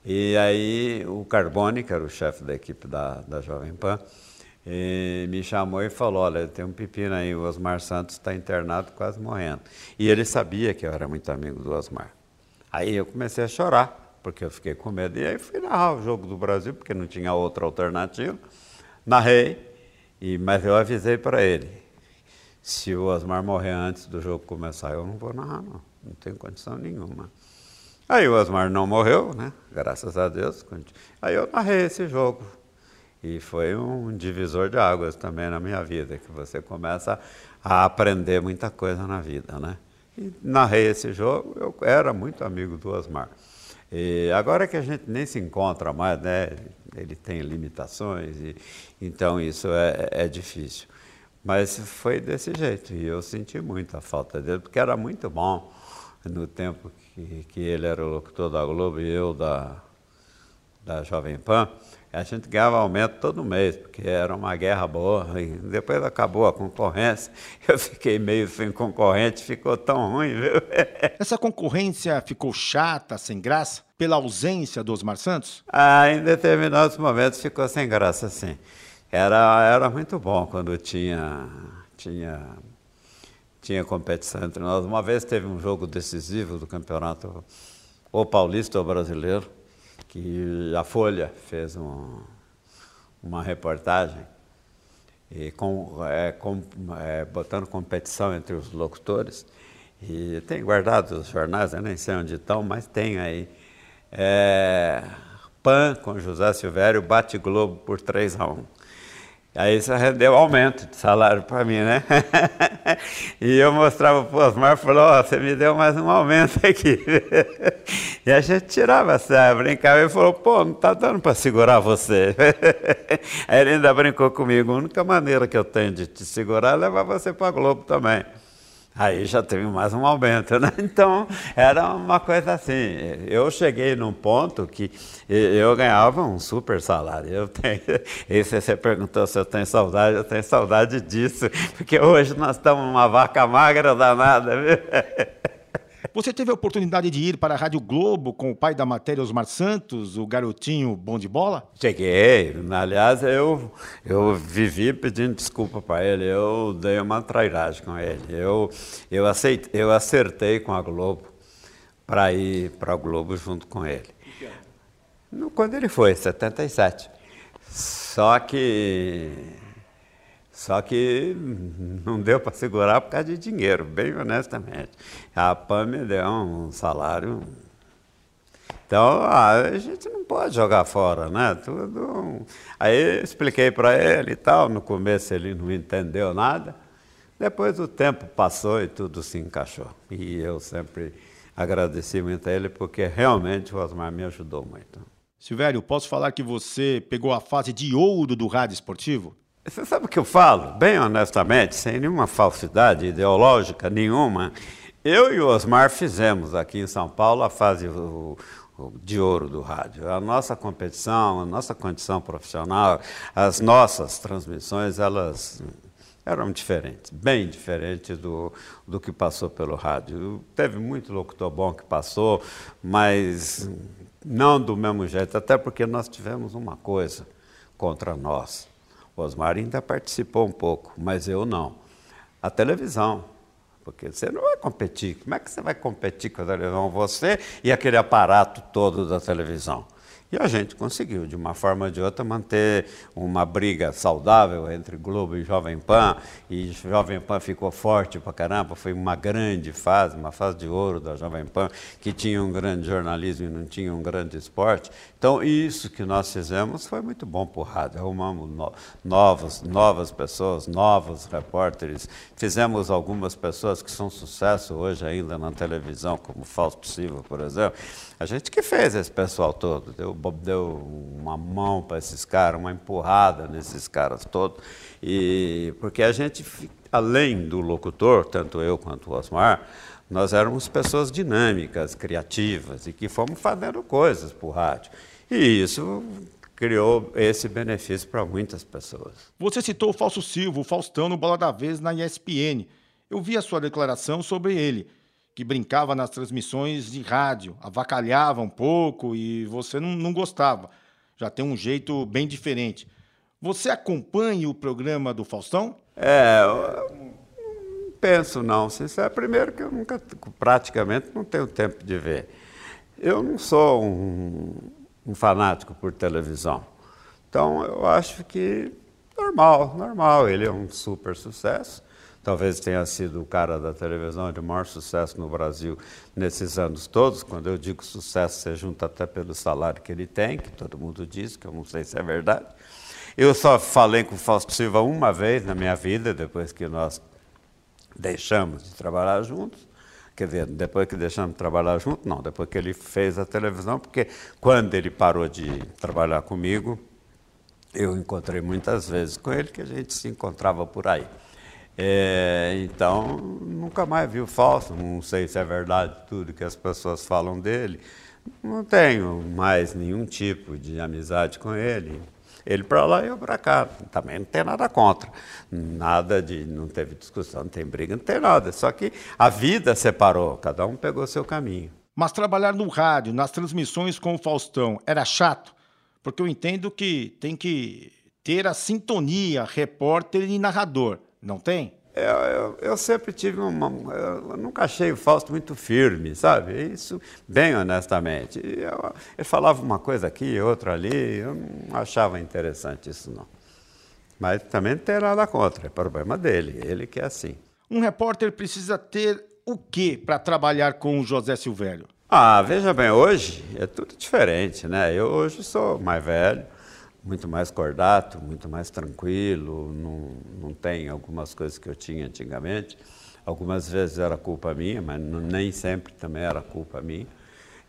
E aí o Carbone, que era o chefe da equipe da, da Jovem Pan, e me chamou e falou: Olha, tem um pepino aí, o Osmar Santos está internado, quase morrendo. E ele sabia que eu era muito amigo do Osmar. Aí eu comecei a chorar, porque eu fiquei com medo. E aí fui narrar o jogo do Brasil, porque não tinha outra alternativa. Narrei, e, mas eu avisei para ele: se o Osmar morrer antes do jogo começar, eu não vou narrar, não. Não tenho condição nenhuma. Aí o Osmar não morreu, né? Graças a Deus. Aí eu narrei esse jogo e foi um divisor de águas também na minha vida, que você começa a aprender muita coisa na vida, né? E narrei esse jogo, eu era muito amigo do Osmar. E agora que a gente nem se encontra mais, né? Ele tem limitações, e, então isso é, é difícil. Mas foi desse jeito, e eu senti muito a falta dele, porque era muito bom no tempo que, que ele era o locutor da Globo e eu da, da Jovem Pan a gente ganhava aumento todo mês, porque era uma guerra boa. E depois acabou a concorrência, eu fiquei meio sem concorrente, ficou tão ruim, viu? Essa concorrência ficou chata, sem graça, pela ausência do Osmar Santos? Ah, em determinados momentos ficou sem graça, sim. Era, era muito bom quando tinha, tinha, tinha competição entre nós. Uma vez teve um jogo decisivo do campeonato, ou paulista ou brasileiro, que a Folha fez um, uma reportagem e com, é, com, é, botando competição entre os locutores. E tem guardado os jornais, eu nem sei onde estão, mas tem aí. É, PAN com José Silvério bate Globo por 3 a 1. Aí isso rendeu aumento de salário para mim, né? e eu mostrava para o Osmar e falou, oh, você me deu mais um aumento aqui. e a gente tirava essa, brincava e falou, pô, não está dando para segurar você. Aí ele ainda brincou comigo, a única maneira que eu tenho de te segurar é levar você para Globo também. Aí já teve mais um aumento, né? Então era uma coisa assim. Eu cheguei num ponto que eu ganhava um super salário. Eu tenho, e se você perguntou se eu tenho saudade, eu tenho saudade disso, porque hoje nós estamos uma vaca magra danada, viu? Você teve a oportunidade de ir para a Rádio Globo com o pai da matéria, Osmar Santos, o garotinho bom de bola? Cheguei. Aliás, eu, eu vivi pedindo desculpa para ele. Eu dei uma trairagem com ele. Eu, eu, aceitei, eu acertei com a Globo para ir para a Globo junto com ele. Quando ele foi, 77. Só que só que não deu para segurar por causa de dinheiro, bem honestamente. A PAN me deu um salário. Então, a gente não pode jogar fora, né? Tudo. Aí expliquei para ele e tal. No começo ele não entendeu nada. Depois o tempo passou e tudo se encaixou. E eu sempre agradeci muito a ele, porque realmente o Osmar me ajudou muito. Silvério, posso falar que você pegou a fase de ouro do rádio esportivo? Você sabe o que eu falo? Bem honestamente, sem nenhuma falsidade ideológica nenhuma, eu e o Osmar fizemos aqui em São Paulo a fase de ouro do rádio. A nossa competição, a nossa condição profissional, as nossas transmissões, elas eram diferentes, bem diferentes do, do que passou pelo rádio. Teve muito locutor bom que passou, mas não do mesmo jeito, até porque nós tivemos uma coisa contra nós o Osmar ainda participou um pouco, mas eu não. A televisão, porque você não vai competir. Como é que você vai competir com a televisão? Você e aquele aparato todo da televisão. E a gente conseguiu, de uma forma ou de outra, manter uma briga saudável entre Globo e Jovem Pan. E Jovem Pan ficou forte pra caramba. Foi uma grande fase, uma fase de ouro da Jovem Pan, que tinha um grande jornalismo e não tinha um grande esporte. Então, isso que nós fizemos foi muito bom para o rádio. Arrumamos no, novas, novas pessoas, novos repórteres. Fizemos algumas pessoas que são sucesso hoje ainda na televisão, como Fausto Silva, por exemplo. A gente que fez esse pessoal todo. Deu deu uma mão para esses caras, uma empurrada nesses caras todos. E, porque a gente, além do locutor, tanto eu quanto o Osmar, nós éramos pessoas dinâmicas, criativas e que fomos fazendo coisas para o rádio. E isso criou esse benefício para muitas pessoas. Você citou o Falso Silva, o Faustão no Bola da Vez na ESPN. Eu vi a sua declaração sobre ele que brincava nas transmissões de rádio, avacalhava um pouco e você não, não gostava. Já tem um jeito bem diferente. Você acompanha o programa do Faustão? É, eu penso não. é primeiro que eu nunca, praticamente, não tenho tempo de ver. Eu não sou um, um fanático por televisão. Então, eu acho que normal, normal. Ele é um super sucesso talvez tenha sido o cara da televisão de maior sucesso no Brasil nesses anos todos. Quando eu digo sucesso, você junta até pelo salário que ele tem, que todo mundo diz, que eu não sei se é verdade. Eu só falei com o Fausto Silva uma vez na minha vida, depois que nós deixamos de trabalhar juntos. Quer dizer, depois que deixamos de trabalhar juntos, não, depois que ele fez a televisão, porque quando ele parou de trabalhar comigo, eu encontrei muitas vezes com ele, que a gente se encontrava por aí. É, então, nunca mais vi o falso, não sei se é verdade tudo que as pessoas falam dele. Não tenho mais nenhum tipo de amizade com ele. Ele para lá e eu para cá. Também não tem nada contra. Nada de. Não teve discussão, não tem briga, não tem nada. Só que a vida separou, cada um pegou seu caminho. Mas trabalhar no rádio, nas transmissões com o Faustão, era chato? Porque eu entendo que tem que ter a sintonia repórter e narrador, não tem? Eu, eu, eu, sempre tive uma. Eu nunca achei o Fausto muito firme, sabe? Isso, bem honestamente. Eu, ele falava uma coisa aqui, outra ali, eu não achava interessante isso, não. Mas também não tem nada contra, é problema dele, ele que é assim. Um repórter precisa ter o que para trabalhar com o José Silvério? Ah, veja bem, hoje é tudo diferente, né? Eu hoje sou mais velho, muito mais cordato, muito mais tranquilo, não, não tem algumas coisas que eu tinha antigamente. Algumas vezes era culpa minha, mas não, nem sempre também era culpa minha.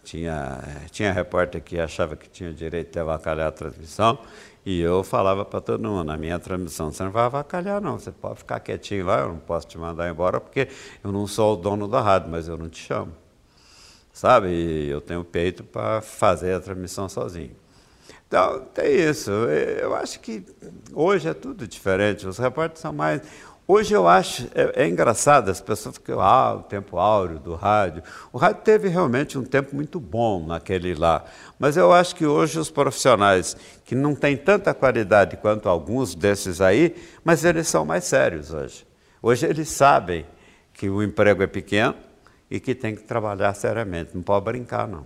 Tinha, tinha repórter que achava que tinha direito de avacalhar a transmissão e eu falava para todo mundo, na minha transmissão, você não vai avacalhar não, você pode ficar quietinho lá, eu não posso te mandar embora porque eu não sou o dono da rádio, mas eu não te chamo. Sabe? E eu tenho peito para fazer a transmissão sozinho. Então, tem isso. Eu acho que hoje é tudo diferente. Os repórteres são mais. Hoje eu acho, é, é, engraçado, as pessoas ficam, ah, o tempo áureo do rádio. O rádio teve realmente um tempo muito bom naquele lá. Mas eu acho que hoje os profissionais, que não têm tanta qualidade quanto alguns desses aí, mas eles são mais sérios hoje. Hoje eles sabem que o emprego é pequeno e que tem que trabalhar seriamente, não pode brincar, não.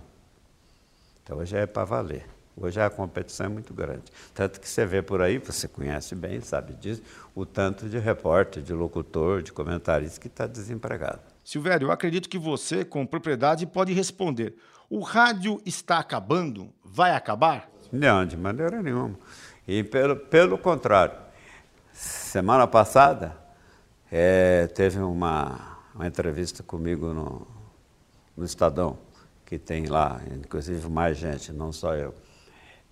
Então hoje é para valer. Hoje a competição é muito grande. Tanto que você vê por aí, você conhece bem, sabe disso, o tanto de repórter, de locutor, de comentarista que está desempregado. Silvério, eu acredito que você, com propriedade, pode responder. O rádio está acabando? Vai acabar? Não, de maneira nenhuma. E pelo, pelo contrário, semana passada é, teve uma, uma entrevista comigo no, no Estadão, que tem lá, inclusive mais gente, não só eu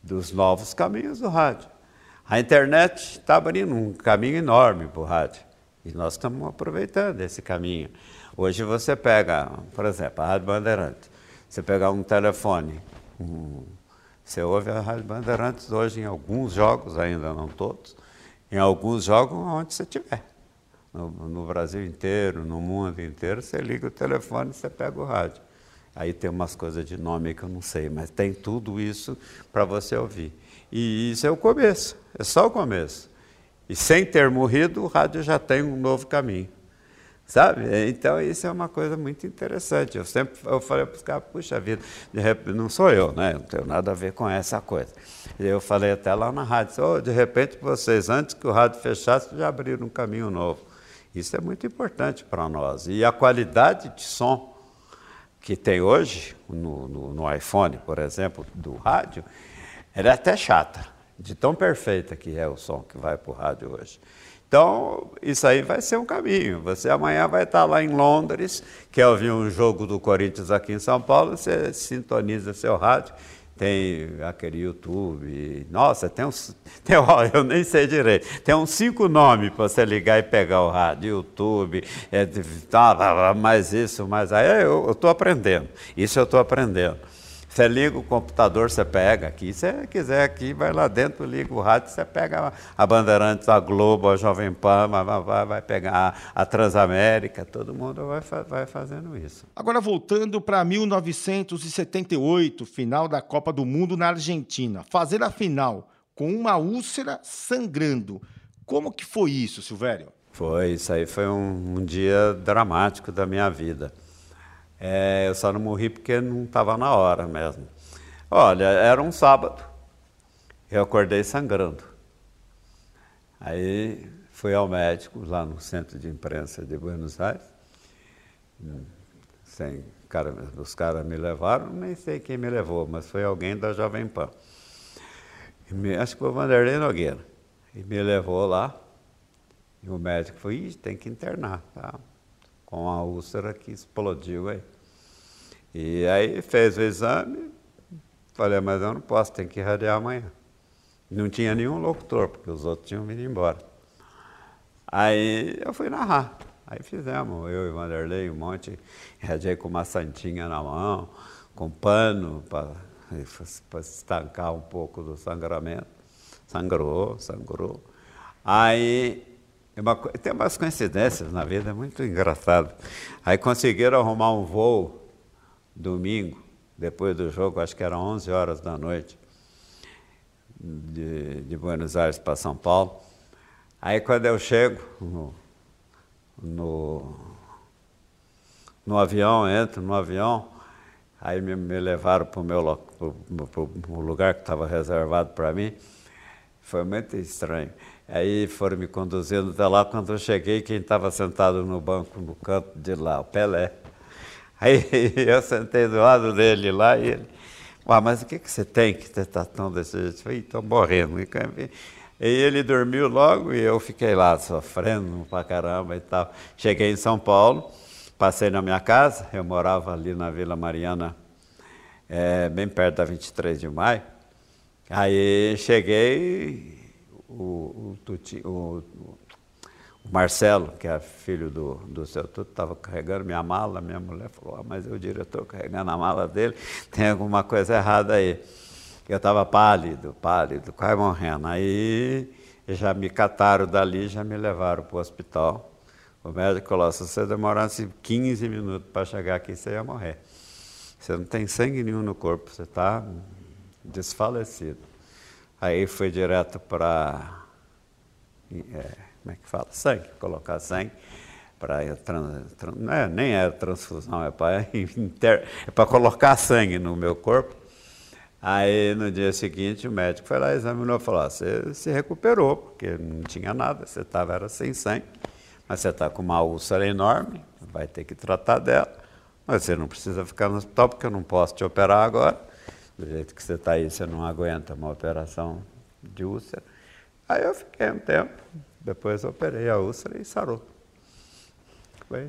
dos novos caminhos do rádio. A internet está abrindo um caminho enorme para o rádio. E nós estamos aproveitando esse caminho. Hoje você pega, por exemplo, a Rádio Bandeirantes. Você pegar um telefone, um, você ouve a Rádio Bandeirantes hoje em alguns jogos, ainda não todos, em alguns jogos onde você estiver. No, no Brasil inteiro, no mundo inteiro, você liga o telefone e você pega o rádio. Aí tem umas coisas de nome que eu não sei, mas tem tudo isso para você ouvir. E isso é o começo, é só o começo. E sem ter morrido, o rádio já tem um novo caminho. Sabe? Então, isso é uma coisa muito interessante. Eu sempre eu falei para os caras, puxa vida, de repente, não sou eu, né? não tenho nada a ver com essa coisa. Eu falei até lá na rádio, oh, de repente vocês, antes que o rádio fechasse, já abriram um caminho novo. Isso é muito importante para nós. E a qualidade de som que tem hoje, no, no, no, iPhone, por exemplo, do rádio, ela é até chata, de tão perfeita que é o som que vai para o rádio hoje. Então, isso aí vai ser um caminho. Você amanhã vai estar lá em Londres, quer ouvir um jogo do Corinthians aqui em São Paulo, você sintoniza seu rádio tem aquele YouTube. Nossa, tem uns. Tem, eu nem sei direito. Tem uns cinco nomes para você ligar e pegar o rádio, YouTube, é, tá, mais isso, mais aí. Eu estou aprendendo. Isso eu estou aprendendo. Você liga o computador, você pega aqui. Se você quiser aqui, vai lá dentro, liga o rádio, você pega a Bandeirantes, a Globo, a Jovem Pan, vai, vai pegar a Transamérica, todo mundo vai, vai fazendo isso. Agora voltando para 1978, final da Copa do Mundo na Argentina. Fazer a final com uma úlcera sangrando. Como que foi isso, Silvério? Foi, isso aí foi um, um dia dramático da minha vida. É, eu só não morri porque não estava na hora mesmo. Olha, era um sábado. Eu acordei sangrando. Aí fui ao médico lá no centro de imprensa de Buenos Aires. Sem, cara, os caras me levaram, nem sei quem me levou, mas foi alguém da Jovem Pan. Me, acho que foi o Vanderlei Nogueira. E me levou lá. E o médico falou, tem que internar. Tá? Com a úlcera que explodiu aí. E aí fez o exame, falei, mas eu não posso, tem que irradiar amanhã. Não tinha nenhum locutor, porque os outros tinham vindo embora. Aí eu fui narrar. Aí fizemos, eu e Vanderlei, um monte, irradiei com uma santinha na mão, com pano para estancar um pouco do sangramento. Sangrou, sangrou. Aí uma, tem umas coincidências na vida, é muito engraçado. Aí conseguiram arrumar um voo domingo, depois do jogo, acho que era 11 horas da noite. de, de Buenos Aires para São Paulo. Aí quando eu chego no, no, no avião, entro no avião, aí me, me levaram para o meu pro, pro lugar que estava reservado para mim. Foi muito estranho. Aí foram me conduzindo até lá. Quando eu cheguei, quem estava sentado no banco, no canto de lá, o Pelé. Aí eu sentei do lado dele lá e ele, Ué, mas o que, que você tem que você está tão desse jeito? Eu falei, estou morrendo. E ele dormiu logo e eu fiquei lá sofrendo pra caramba e tal. Cheguei em São Paulo, passei na minha casa, eu morava ali na Vila Mariana, é, bem perto da 23 de maio. Aí cheguei, o, o, o, o Marcelo, que é filho do, do seu Tuto, estava carregando minha mala, minha mulher falou, ah, mas o diretor carregando a mala dele, tem alguma coisa errada aí. Eu estava pálido, pálido, quase morrendo. Aí já me cataram dali, já me levaram para o hospital. O médico falou, se você demorasse 15 minutos para chegar aqui, você ia morrer. Você não tem sangue nenhum no corpo, você está desfalecido. Aí foi direto para... É, como é que fala? Sangue, colocar sangue para não é, nem é transfusão, é para é colocar sangue no meu corpo. Aí no dia seguinte o médico foi lá, examinou e falou: ah, você se recuperou, porque não tinha nada, você estava era sem sangue, mas você está com uma úlcera enorme, vai ter que tratar dela, mas você não precisa ficar no hospital porque eu não posso te operar agora. Do jeito que você está aí, você não aguenta uma operação de úlcera. Aí eu fiquei um tempo, depois operei a úlcera e sarou.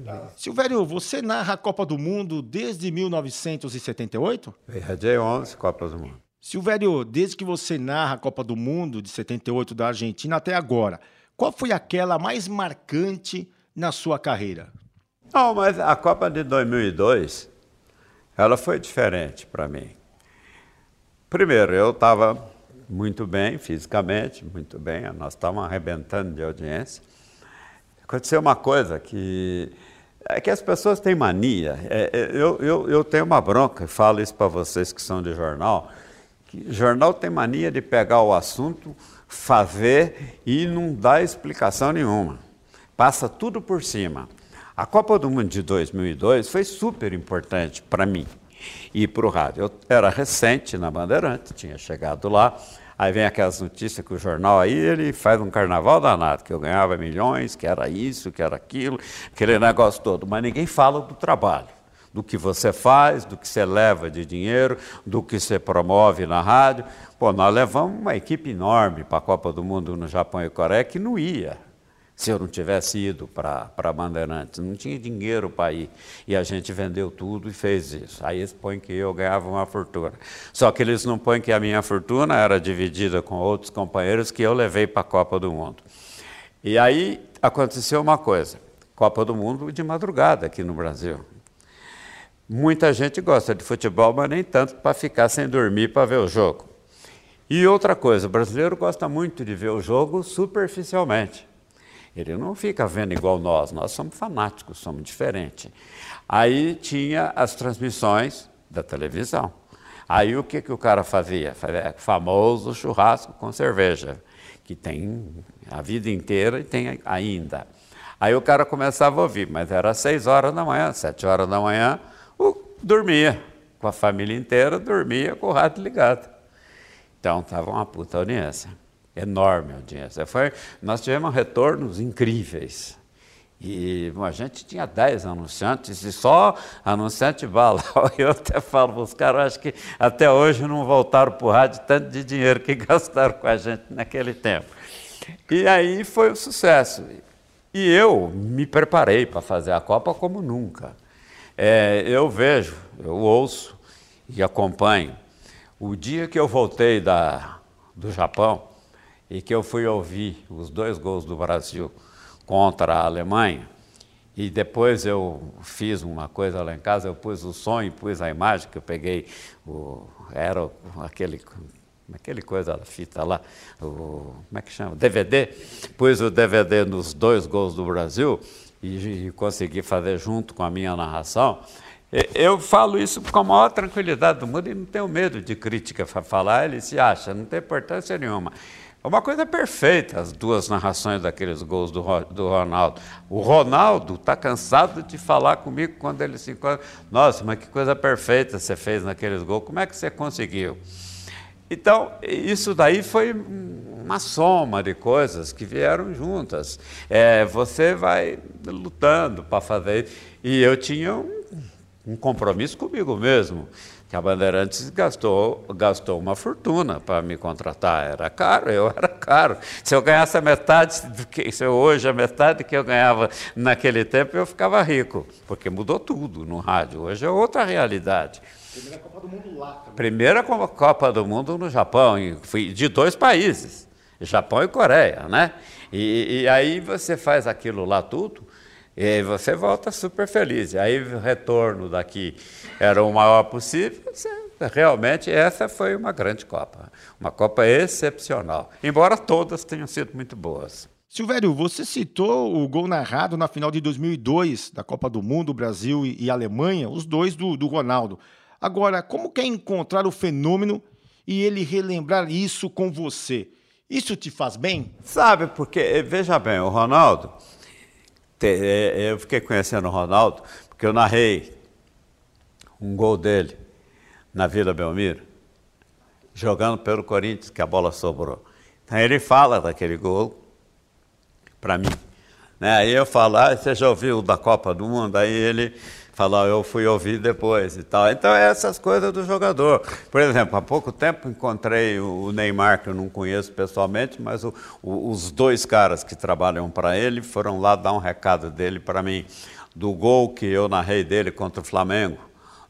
Tá. Silvério, você narra a Copa do Mundo desde 1978? Irradiei 11 Copas do Mundo. Silvério, desde que você narra a Copa do Mundo de 78 da Argentina até agora, qual foi aquela mais marcante na sua carreira? Não, mas a Copa de 2002, ela foi diferente para mim. Primeiro, eu estava muito bem fisicamente, muito bem, nós estávamos arrebentando de audiência. Aconteceu uma coisa que é que as pessoas têm mania. É, é, eu, eu, eu tenho uma bronca, e falo isso para vocês que são de jornal, que jornal tem mania de pegar o assunto, fazer e não dar explicação nenhuma. Passa tudo por cima. A Copa do Mundo de 2002 foi super importante para mim e para o rádio. Eu era recente na Bandeirante, tinha chegado lá, aí vem aquelas notícias que o jornal aí, ele faz um carnaval danado, que eu ganhava milhões, que era isso, que era aquilo, aquele negócio todo, mas ninguém fala do trabalho. Do que você faz, do que você leva de dinheiro, do que você promove na rádio. Pô, nós levamos uma equipe enorme para a Copa do Mundo no Japão e Coreia que não ia se eu não tivesse ido para Bandeirantes. Não tinha dinheiro para ir. E a gente vendeu tudo e fez isso. Aí eles põem que eu ganhava uma fortuna. Só que eles não põem que a minha fortuna era dividida com outros companheiros que eu levei para a Copa do Mundo. E aí aconteceu uma coisa. Copa do Mundo de madrugada aqui no Brasil. Muita gente gosta de futebol, mas nem tanto para ficar sem dormir para ver o jogo. E outra coisa, o brasileiro gosta muito de ver o jogo superficialmente. Ele não fica vendo igual nós, nós somos fanáticos, somos diferentes. Aí tinha as transmissões da televisão. Aí o que, que o cara fazia? Fazia famoso churrasco com cerveja, que tem a vida inteira e tem ainda. Aí o cara começava a ouvir, mas era seis horas da manhã, sete horas da manhã, o, dormia. Com a família inteira, dormia com o rádio ligado. Então estava uma puta audiência enorme a audiência. Foi, nós tivemos retornos incríveis. E a gente tinha 10 anunciantes e só anunciante bala. Eu até falo os caras, acho que até hoje não voltaram para o rádio tanto de dinheiro que gastaram com a gente naquele tempo. E aí foi um sucesso. E eu me preparei para fazer a Copa como nunca. É, eu vejo, eu ouço e acompanho. O dia que eu voltei da, do Japão, e que eu fui ouvir os dois gols do Brasil contra a Alemanha, e depois eu fiz uma coisa lá em casa, eu pus o som e pus a imagem, que eu peguei, o, era aquele, aquele coisa, a fita lá, o, como é que chama? DVD, pus o DVD nos dois gols do Brasil e, e consegui fazer junto com a minha narração, Eu falo isso com a maior tranquilidade do mundo e não tenho medo de crítica para falar, ele se acha, não tem importância nenhuma. É uma coisa perfeita as duas narrações daqueles gols do, do Ronaldo. O Ronaldo está cansado de falar comigo quando ele se encontra. Nossa, mas que coisa perfeita você fez naqueles gols, como é que você conseguiu? Então, isso daí foi uma soma de coisas que vieram juntas. É, você vai lutando para fazer. E eu tinha um, um compromisso comigo mesmo que a Bandeirantes gastou, gastou uma fortuna para me contratar. Era caro, eu era caro. Se eu ganhasse a metade do que se eu, hoje a metade que eu ganhava naquele tempo, eu ficava rico, porque mudou tudo no rádio. Hoje é outra realidade. Primeira Copa do Mundo lá. Também. Primeira Copa do Mundo no Japão, de dois países, Japão e Coreia, né? E, e aí você faz aquilo lá tudo e você volta super feliz. Aí o retorno daqui era o maior possível. Realmente, essa foi uma grande Copa. Uma Copa excepcional. Embora todas tenham sido muito boas. Silvério, você citou o gol narrado na final de 2002 da Copa do Mundo, Brasil e Alemanha, os dois do, do Ronaldo. Agora, como quer encontrar o fenômeno e ele relembrar isso com você? Isso te faz bem? Sabe, porque, veja bem, o Ronaldo, é, eu fiquei conhecendo o Ronaldo porque eu narrei um gol dele na Vila Belmiro, jogando pelo Corinthians, que a bola sobrou. Então ele fala daquele gol para mim. Né? Aí eu falo, ah, você já ouviu da Copa do Mundo? Aí ele falar, eu fui ouvir depois e tal. Então, é essas coisas do jogador. Por exemplo, há pouco tempo encontrei o Neymar, que eu não conheço pessoalmente, mas o, o, os dois caras que trabalham para ele foram lá dar um recado dele para mim, do gol que eu narrei dele contra o Flamengo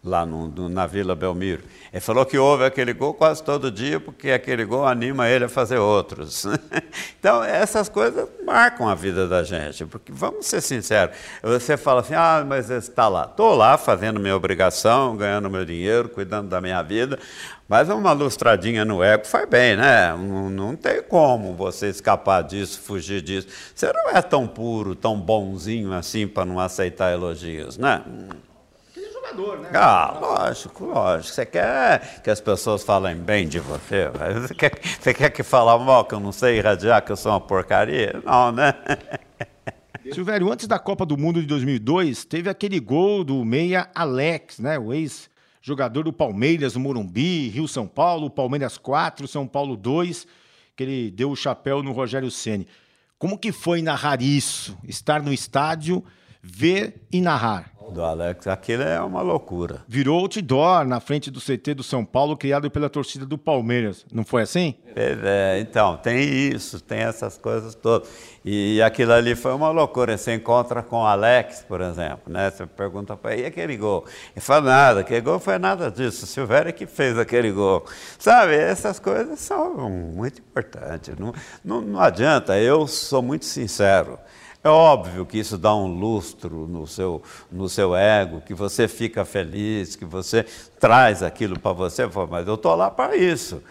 lá no, no, na Vila Belmiro. Ele falou que ouve aquele gol quase todo dia, porque aquele gol anima ele a fazer outros. então, essas coisas marcam a vida da gente, porque vamos ser sinceros, você fala assim, ah, mas está lá. Estou lá fazendo minha obrigação, ganhando meu dinheiro, cuidando da minha vida, mas uma lustradinha no ego faz bem, né? Não, não tem como você escapar disso, fugir disso. Você não é tão puro, tão bonzinho assim para não aceitar elogios, né? Jogador, né? Ah, lógico, lógico. Você quer que as pessoas falem bem de você? Você quer, você quer que falar mal, que eu não sei irradiar, que eu sou uma porcaria? Não, né? Silvério, antes da Copa do Mundo de 2002, teve aquele gol do meia Alex, né? O ex-jogador do Palmeiras, no Morumbi, Rio São Paulo, Palmeiras 4, São Paulo 2, que ele deu o chapéu no Rogério Ceni. Como que foi narrar isso? Estar no estádio, ver e narrar? Do Alex, aquilo é uma loucura. Virou outdoor na frente do CT do São Paulo, criado pela torcida do Palmeiras. Não foi assim? É, então, tem isso, tem essas coisas todas. E aquilo ali foi uma loucura. Você encontra com o Alex, por exemplo, né? Você pergunta para ele, e aquele gol? Ele fala, nada, aquele gol foi nada disso. O Silvério é que fez aquele gol. Sabe, essas coisas são muito importantes. Não, não, não adianta, eu sou muito sincero. É óbvio que isso dá um lustro no seu, no seu ego, que você fica feliz, que você traz aquilo para você, mas eu estou lá para isso.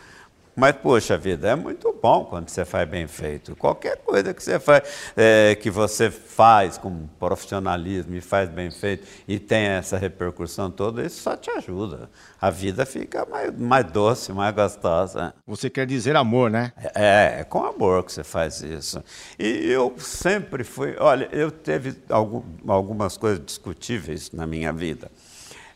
Mas, poxa vida, é muito bom quando você faz bem feito. Qualquer coisa que você faz, é, que você faz com profissionalismo e faz bem feito e tem essa repercussão toda, isso só te ajuda. A vida fica mais, mais doce, mais gostosa. Você quer dizer amor, né? É, é com amor que você faz isso. E eu sempre fui. Olha, eu teve algum, algumas coisas discutíveis na minha vida.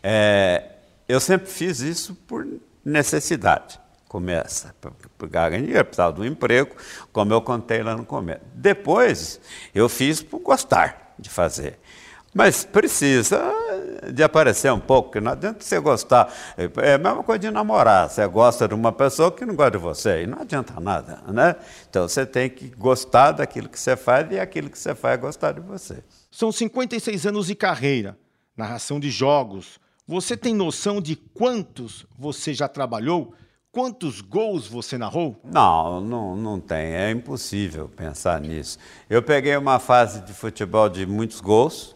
É, eu sempre fiz isso por necessidade começa a ganhar dinheiro, precisava de um emprego, como eu contei lá no começo. Depois, eu fiz por gostar de fazer. Mas precisa de aparecer um pouco, que não adianta você gostar. É a mesma coisa de namorar. Você gosta de uma pessoa que não gosta de você, e não adianta nada, né? Então você tem que gostar daquilo que você faz e aquilo que você faz é gostar de você. São 56 anos de carreira, narração de jogos. Você tem noção de quantos você já trabalhou? Quantos gols você narrou? Não, não, não tem. É impossível pensar nisso. Eu peguei uma fase de futebol de muitos gols,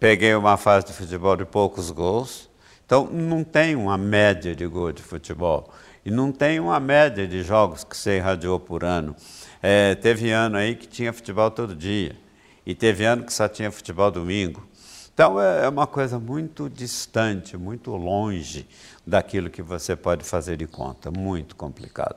peguei uma fase de futebol de poucos gols. Então, não tem uma média de gol de futebol. E não tem uma média de jogos que você irradiou por ano. É, teve ano aí que tinha futebol todo dia. E teve ano que só tinha futebol domingo. Então é uma coisa muito distante, muito longe daquilo que você pode fazer de conta, muito complicado.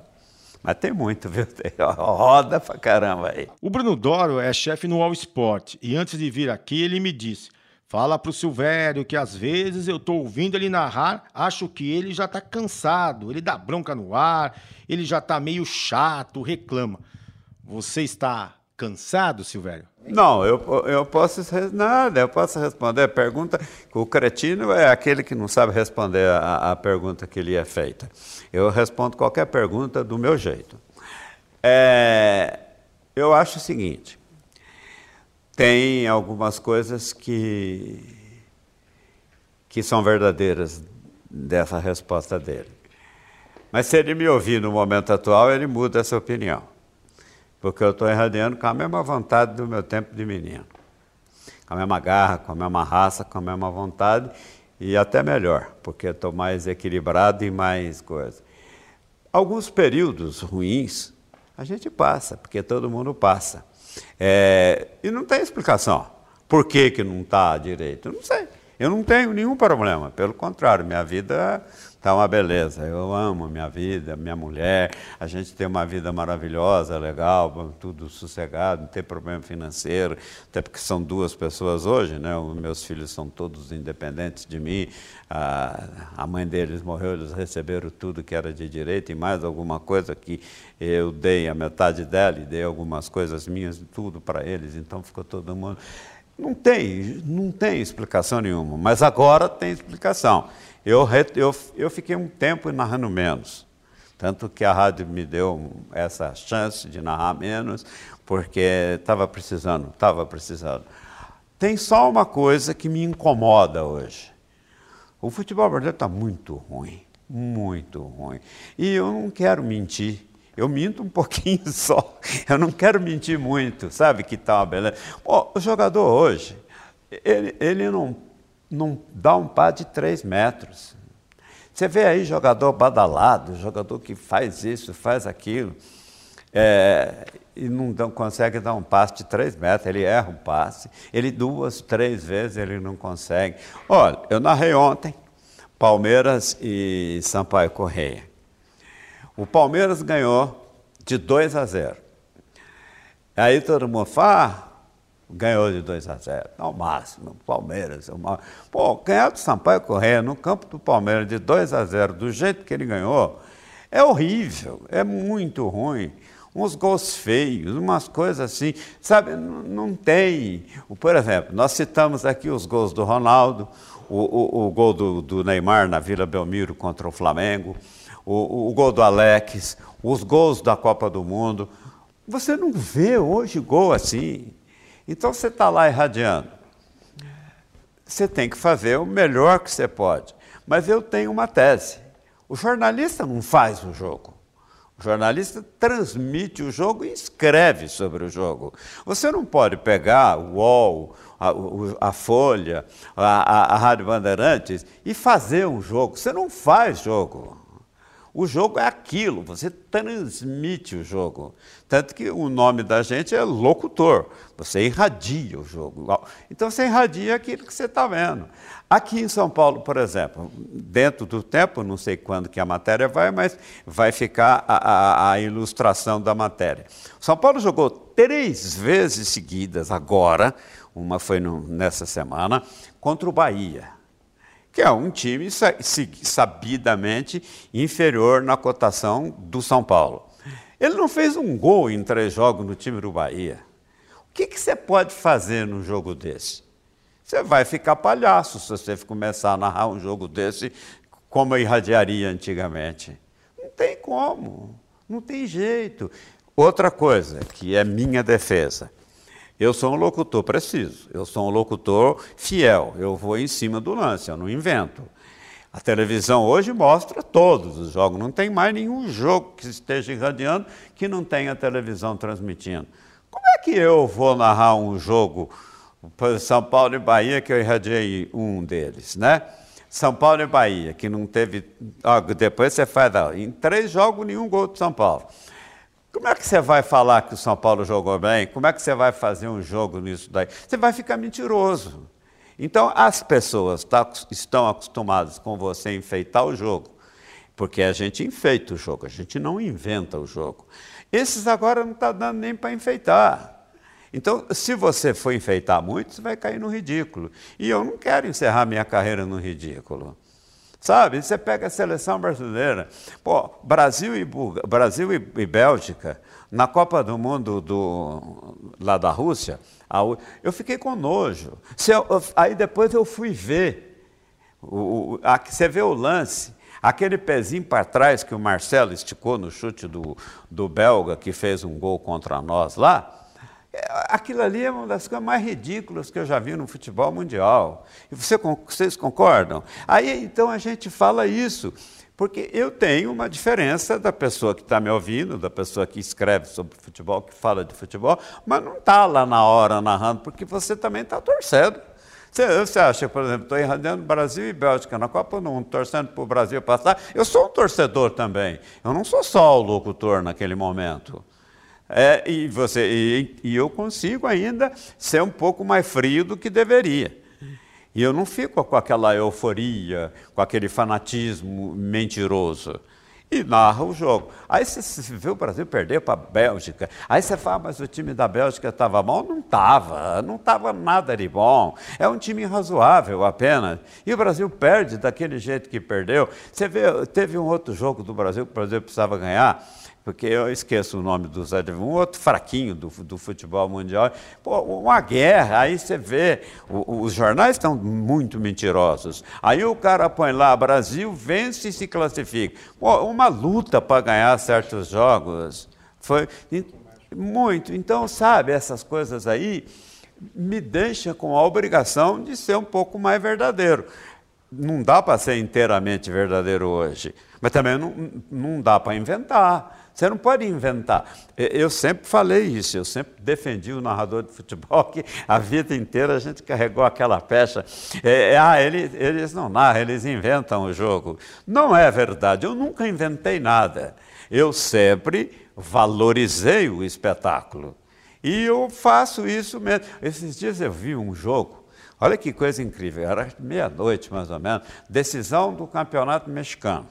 Mas tem muito, viu? Tem roda pra caramba aí. O Bruno Doro é chefe no All Sport e antes de vir aqui ele me disse: Fala pro Silvério que às vezes eu tô ouvindo ele narrar, acho que ele já tá cansado, ele dá bronca no ar, ele já tá meio chato, reclama. Você está cansado, Silvério? Não, eu, eu posso nada, eu posso responder a pergunta. O cretino é aquele que não sabe responder a, a pergunta que lhe é feita. Eu respondo qualquer pergunta do meu jeito. É, eu acho o seguinte: tem algumas coisas que, que são verdadeiras dessa resposta dele. Mas se ele me ouvir no momento atual, ele muda essa opinião. Porque eu estou irradiando com a mesma vontade do meu tempo de menino. Com a mesma garra, com a mesma raça, com a mesma vontade e até melhor, porque estou mais equilibrado e mais coisa. Alguns períodos ruins a gente passa, porque todo mundo passa. É, e não tem explicação. Por que, que não está direito? Não sei. Eu não tenho nenhum problema, pelo contrário, minha vida está uma beleza. Eu amo minha vida, minha mulher, a gente tem uma vida maravilhosa, legal, tudo sossegado, não tem problema financeiro, até porque são duas pessoas hoje, né? Os meus filhos são todos independentes de mim, a, a mãe deles morreu, eles receberam tudo que era de direito e mais alguma coisa que eu dei a metade dela e dei algumas coisas minhas, tudo para eles, então ficou todo mundo. Não tem, não tem explicação nenhuma, mas agora tem explicação. Eu, eu, eu fiquei um tempo narrando menos, tanto que a rádio me deu essa chance de narrar menos, porque estava precisando, estava precisando. Tem só uma coisa que me incomoda hoje. O futebol brasileiro está muito ruim, muito ruim. E eu não quero mentir. Eu minto um pouquinho só. Eu não quero mentir muito, sabe que está uma beleza. o jogador hoje, ele, ele não não dá um par de três metros. Você vê aí jogador badalado, jogador que faz isso, faz aquilo, é, e não dão, consegue dar um passe de três metros, ele erra um passe, ele duas, três vezes ele não consegue. Olha, eu narrei ontem Palmeiras e Sampaio Correia. O Palmeiras ganhou de 2 a 0. Aí todo mundo fala, ah, ganhou de 2 a 0. Ao máximo, Palmeiras. É uma... Pô, ganhar do Sampaio Correia no campo do Palmeiras de 2 a 0, do jeito que ele ganhou, é horrível, é muito ruim. Uns gols feios, umas coisas assim, sabe? Não, não tem. Por exemplo, nós citamos aqui os gols do Ronaldo, o, o, o gol do, do, Neymar na Vila Belmiro contra o Flamengo, o, o gol do Alex, os gols da Copa do Mundo. Você não vê hoje gol assim. Então você está lá irradiando. Você tem que fazer o melhor que você pode. Mas eu tenho uma tese. O jornalista não faz o jogo. O jornalista transmite o jogo e escreve sobre o jogo. Você não pode pegar o UOL, a, a Folha, a, a, a Rádio Bandeirantes e fazer um jogo. Você não faz jogo. O jogo é aquilo, você transmite o jogo. Tanto que o nome da gente é locutor, você irradia o jogo. Então você irradia aquilo que você está vendo. Aqui em São Paulo, por exemplo, dentro do tempo, não sei quando que a matéria vai, mas vai ficar a, a, a ilustração da matéria. São Paulo jogou três vezes seguidas agora, uma foi no, nessa semana, contra o Bahia que é um time sabidamente inferior na cotação do São Paulo. Ele não fez um gol em três jogos no time do Bahia. O que, que você pode fazer num jogo desse? Você vai ficar palhaço se você começar a narrar um jogo desse como eu irradiaria antigamente. Não tem como, não tem jeito. Outra coisa, que é minha defesa. Eu sou um locutor preciso, eu sou um locutor fiel, eu vou em cima do lance, eu não invento. A televisão hoje mostra todos os jogos, não tem mais nenhum jogo que esteja irradiando que não tenha televisão transmitindo. Como é que eu vou narrar um jogo, São Paulo e Bahia, que eu irradiei um deles, né? São Paulo e Bahia, que não teve. Depois você faz. Em três jogos, nenhum gol de São Paulo. Como é que você vai falar que o São Paulo jogou bem? Como é que você vai fazer um jogo nisso daí? Você vai ficar mentiroso. Então, as pessoas tá, estão acostumadas com você enfeitar o jogo, porque a gente enfeita o jogo, a gente não inventa o jogo. Esses agora não está dando nem para enfeitar. Então, se você for enfeitar muito, você vai cair no ridículo. E eu não quero encerrar minha carreira no ridículo. Sabe? Você pega a seleção brasileira. Pô, Brasil e, Brasil e, e Bélgica, na Copa do Mundo do, lá da Rússia, eu fiquei com nojo. aí depois eu fui ver. O, o, você vê o lance. Aquele pezinho para trás que o Marcelo esticou no chute do, do belga, que fez um gol contra nós lá, aquilo ali é uma das coisas mais ridículas que eu já vi no futebol mundial. E você, vocês concordam? Aí então a gente fala isso, porque eu tenho uma diferença da pessoa que está me ouvindo, da pessoa que escreve sobre futebol, que fala de futebol, mas não está lá na hora narrando, porque você também está torcendo. Você, acha, por exemplo, estou irradiando Brasil e Bélgica na Copa do Mundo, torcendo para o Brasil passar. Eu sou um torcedor também. Eu não sou só o locutor naquele momento. É, e, você, e, e eu consigo ainda ser um pouco mais frio do que deveria. E eu não fico com aquela euforia, com aquele fanatismo mentiroso. E narra o jogo. Aí você vê o Brasil perder para a Bélgica. Aí você fala, mas o time da Bélgica estava bom? Não estava, não estava nada de bom. É um time razoável apenas. E o Brasil perde daquele jeito que perdeu. Você vê, teve um outro jogo do Brasil que o Brasil precisava ganhar porque eu esqueço o nome dos adversários, um outro fraquinho do, do futebol mundial. Pô, uma guerra, aí você vê, o, os jornais estão muito mentirosos. Aí o cara põe lá, Brasil vence e se classifica. Pô, uma luta para ganhar certos jogos. Foi muito. Então, sabe, essas coisas aí me deixam com a obrigação de ser um pouco mais verdadeiro. Não dá para ser inteiramente verdadeiro hoje, mas também não, não dá para inventar. Você não pode inventar. Eu sempre falei isso, eu sempre defendi o narrador de futebol, que a vida inteira a gente carregou aquela pecha. É, é, ah, eles, eles não narram, eles inventam o jogo. Não é verdade, eu nunca inventei nada. Eu sempre valorizei o espetáculo. E eu faço isso mesmo. Esses dias eu vi um jogo, olha que coisa incrível, era meia-noite mais ou menos, decisão do campeonato mexicano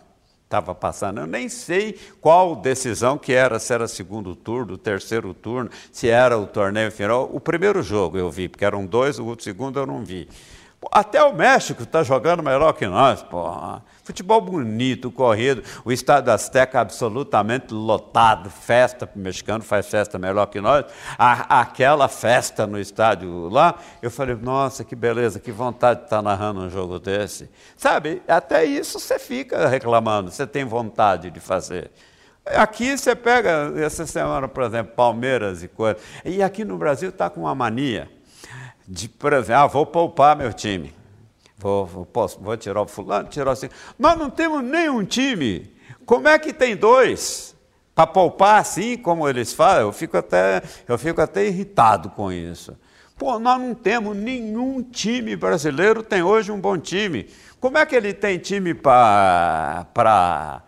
estava passando. Eu nem sei qual decisão que era, se era segundo turno, terceiro turno, se era o torneio final. O primeiro jogo eu vi, porque eram dois, o segundo eu não vi. Até o México está jogando melhor que nós, porra. Futebol bonito, corrido, o estádio Azteca absolutamente lotado, festa, o mexicano faz festa melhor que nós. A, aquela festa no estádio lá, eu falei, nossa, que beleza, que vontade de estar narrando um jogo desse. Sabe, até isso você fica reclamando, você tem vontade de fazer. Aqui você pega, essa semana, por exemplo, Palmeiras e coisas. E aqui no Brasil está com uma mania de, por exemplo, ah, vou poupar meu time. Vou, vou, posso, vou tirar o fulano, tirar o assim. Nós não temos nenhum time. Como é que tem dois? Para poupar assim, como eles falam, eu fico até, eu fico até irritado com isso. Pô, nós não temos nenhum time brasileiro, tem hoje um bom time. Como é que ele tem time para.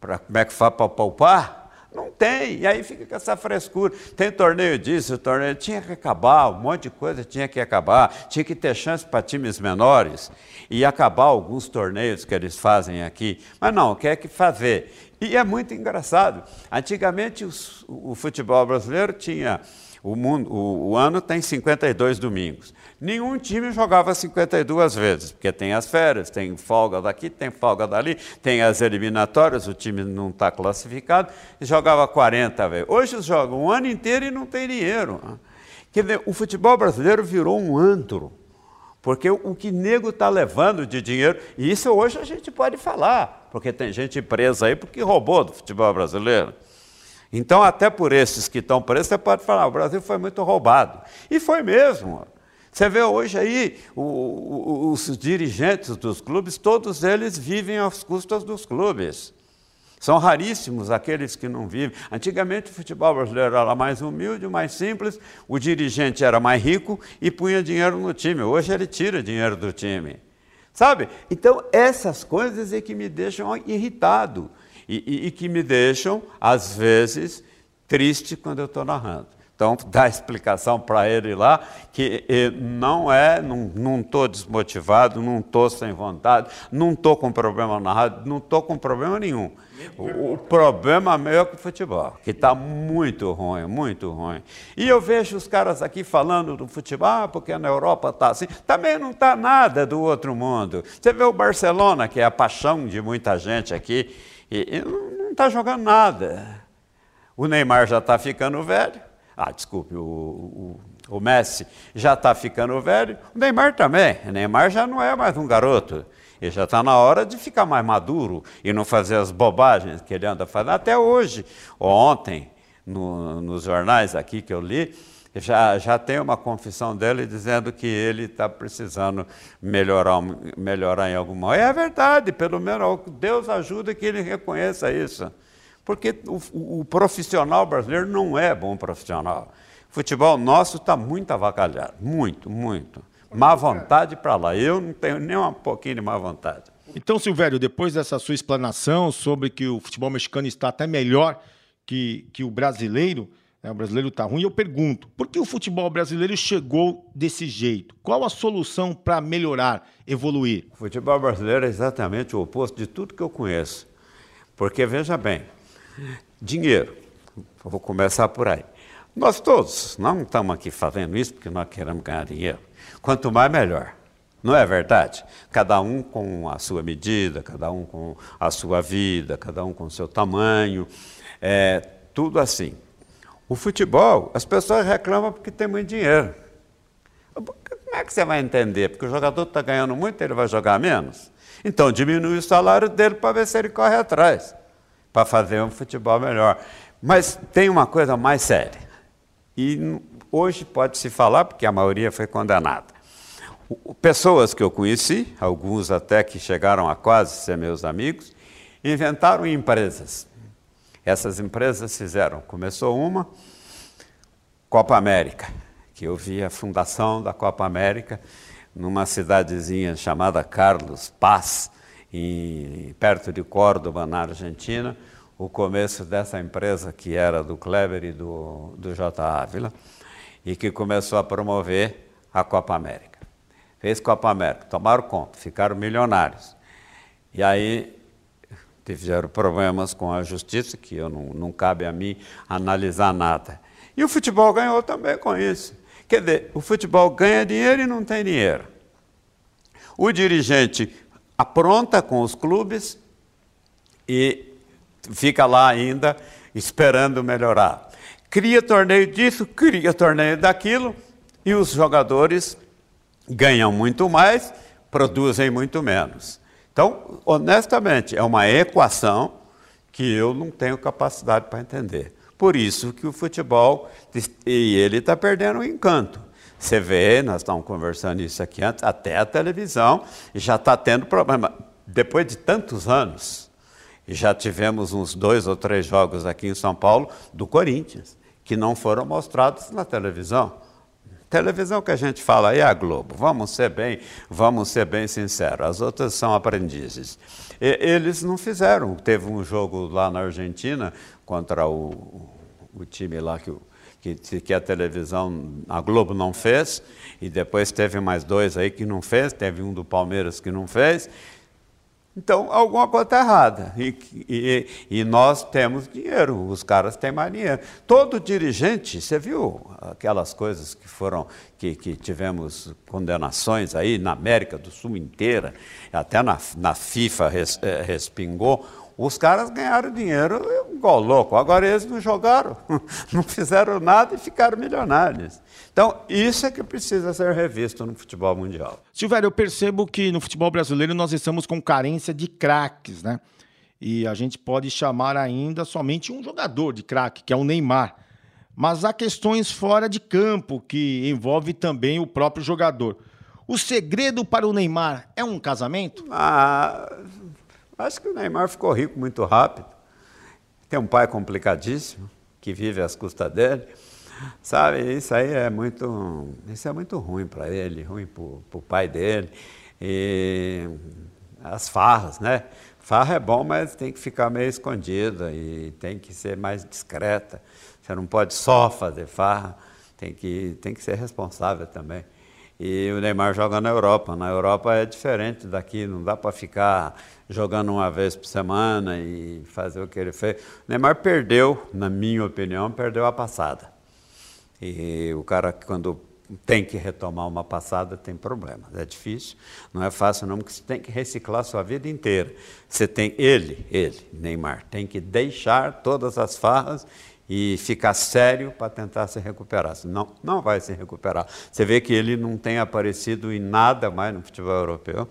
Como é que faz para poupar? Não tem, e aí fica com essa frescura. Tem torneio disso, torneio. Tinha que acabar, um monte de coisa tinha que acabar. Tinha que ter chance para times menores e acabar alguns torneios que eles fazem aqui. Mas não, quer que fazer. E é muito engraçado. Antigamente os, o futebol brasileiro tinha. O, mundo, o, o ano tem 52 domingos. Nenhum time jogava 52 vezes, porque tem as férias, tem folga daqui, tem folga dali, tem as eliminatórias, o time não está classificado, e jogava 40 vezes. Hoje jogam um ano inteiro e não tem dinheiro. Quer dizer, o futebol brasileiro virou um antro, porque o que nego está levando de dinheiro, e isso hoje a gente pode falar, porque tem gente presa aí porque roubou do futebol brasileiro. Então, até por esses que estão presos, você pode falar, o Brasil foi muito roubado. E foi mesmo. Você vê hoje aí o, o, os dirigentes dos clubes, todos eles vivem às custas dos clubes. São raríssimos aqueles que não vivem. Antigamente o futebol brasileiro era mais humilde, mais simples, o dirigente era mais rico e punha dinheiro no time. Hoje ele tira dinheiro do time. Sabe? Então, essas coisas é que me deixam irritado e, e, e que me deixam, às vezes, triste quando eu estou narrando. Então, dá explicação para ele lá que não é, não estou desmotivado, não estou sem vontade, não estou com problema na rádio, não estou com problema nenhum. O, o, problema meu é com o futebol, que está muito ruim, muito ruim. E eu vejo os caras aqui falando do futebol, ah, porque na Europa está assim. Também não está nada do outro mundo. Você vê o Barcelona, que é a paixão de muita gente aqui, e, e não está jogando nada. O Neymar já está ficando velho. Ah, desculpe, o, o, o Messi já está ficando velho, o Neymar também. O Neymar já não é mais um garoto. Ele já está na hora de ficar mais maduro e não fazer as bobagens que ele anda fazendo. Até hoje, ontem, no, nos jornais aqui que eu li, já, já tem uma confissão dele dizendo que ele está precisando melhorar, melhorar em alguma. É verdade, pelo menos Deus ajuda que ele reconheça isso. Porque o, o profissional brasileiro não é bom profissional. O futebol nosso está muito avacalhado, muito, muito. Má vontade para lá. Eu não tenho nem um pouquinho de má vontade. Então, Silvério, depois dessa sua explanação sobre que o futebol mexicano está até melhor que, que o brasileiro, né, o brasileiro está ruim, eu pergunto, por que o futebol brasileiro chegou desse jeito? Qual a solução para melhorar, evoluir? O futebol brasileiro é exatamente o oposto de tudo que eu conheço. Porque, veja bem, Dinheiro. vou começar por aí. Nós todos não estamos aqui fazendo isso porque nós queremos ganhar dinheiro. Quanto mais, melhor. Não é verdade? Cada um com a sua medida, cada um com a sua vida, cada um com o seu tamanho, é, tudo assim. O futebol, as pessoas reclamam porque tem muito dinheiro. Como é que você vai entender? Porque o jogador está ganhando muito, ele vai jogar menos? Então diminui o salário dele para ver se ele corre atrás para fazer um futebol melhor. Mas tem uma coisa mais séria. E hoje pode se falar, porque a maioria foi condenada. Pessoas que eu conheci, alguns até que chegaram a quase ser meus amigos, inventaram empresas. Essas empresas fizeram, começou uma, Copa América, que eu vi a fundação da Copa América numa cidadezinha chamada Carlos Paz, em, perto de Córdoba, na Argentina, o começo dessa empresa que era do Kleber e do, do J. Ávila, e que começou a promover a Copa América. Fez Copa América, tomaram conta, ficaram milionários. E aí tiveram problemas com a justiça, que eu não, não cabe a mim analisar nada. E o futebol ganhou também com isso. Quer dizer, o futebol ganha dinheiro e não tem dinheiro. O dirigente apronta com os clubes e fica lá ainda esperando melhorar. Cria torneio disso, cria torneio daquilo e os jogadores ganham muito mais, produzem muito menos. Então, honestamente, é uma equação que eu não tenho capacidade para entender. Por isso que o futebol, e ele está perdendo o encanto. Você vê, nós estamos conversando isso aqui antes, até a televisão já está tendo problema. Depois de tantos anos, já tivemos uns dois ou três jogos aqui em São Paulo do Corinthians, que não foram mostrados na televisão. Televisão que a gente fala aí é a Globo. Vamos ser bem, vamos ser bem sinceros. As outras são aprendizes. E, eles não fizeram. Teve um jogo lá na Argentina contra o, o time lá que o que, que a televisão, a Globo não fez, e depois teve mais dois aí que não fez, teve um do Palmeiras que não fez. Então, alguma coisa está errada. E, e, e, nós temos dinheiro, os caras têm mais dinheiro. Todo dirigente, você viu aquelas coisas que foram, que, que tivemos condenações aí na América do Sul inteira, até na, na FIFA res, eh, respingou os caras ganharam dinheiro igual louco. Agora eles não jogaram, não fizeram nada e ficaram milionários. Então, isso é que precisa ser revisto no futebol mundial. Silvério, eu percebo que no futebol brasileiro nós estamos com carência de craques, né? E a gente pode chamar ainda somente um jogador de craque, que é o Neymar. Mas há questões fora de campo que envolve também o próprio jogador. O segredo para o Neymar é um casamento? Ah, Acho que o Neymar ficou rico muito rápido. Tem um pai complicadíssimo, que vive às custas dele. Sabe, isso aí é muito, isso é muito ruim para ele, ruim para o pai dele. E as farras, né? Farra é bom, mas tem que ficar meio escondida e tem que ser mais discreta. Você não pode só fazer farra, tem que, tem que ser responsável também. E o Neymar joga na Europa. Na Europa é diferente daqui, não dá para ficar jogando uma vez por semana e fazer o que ele fez. O Neymar perdeu, na minha opinião, perdeu a passada. E o cara, quando tem que retomar uma passada, tem problemas. É difícil, não é fácil não, porque você tem que reciclar sua vida inteira. Você tem, ele, ele, Neymar, tem que deixar todas as farras e ficar sério para tentar se recuperar. Senão, não vai se recuperar. Você vê que ele não tem aparecido em nada mais no futebol europeu.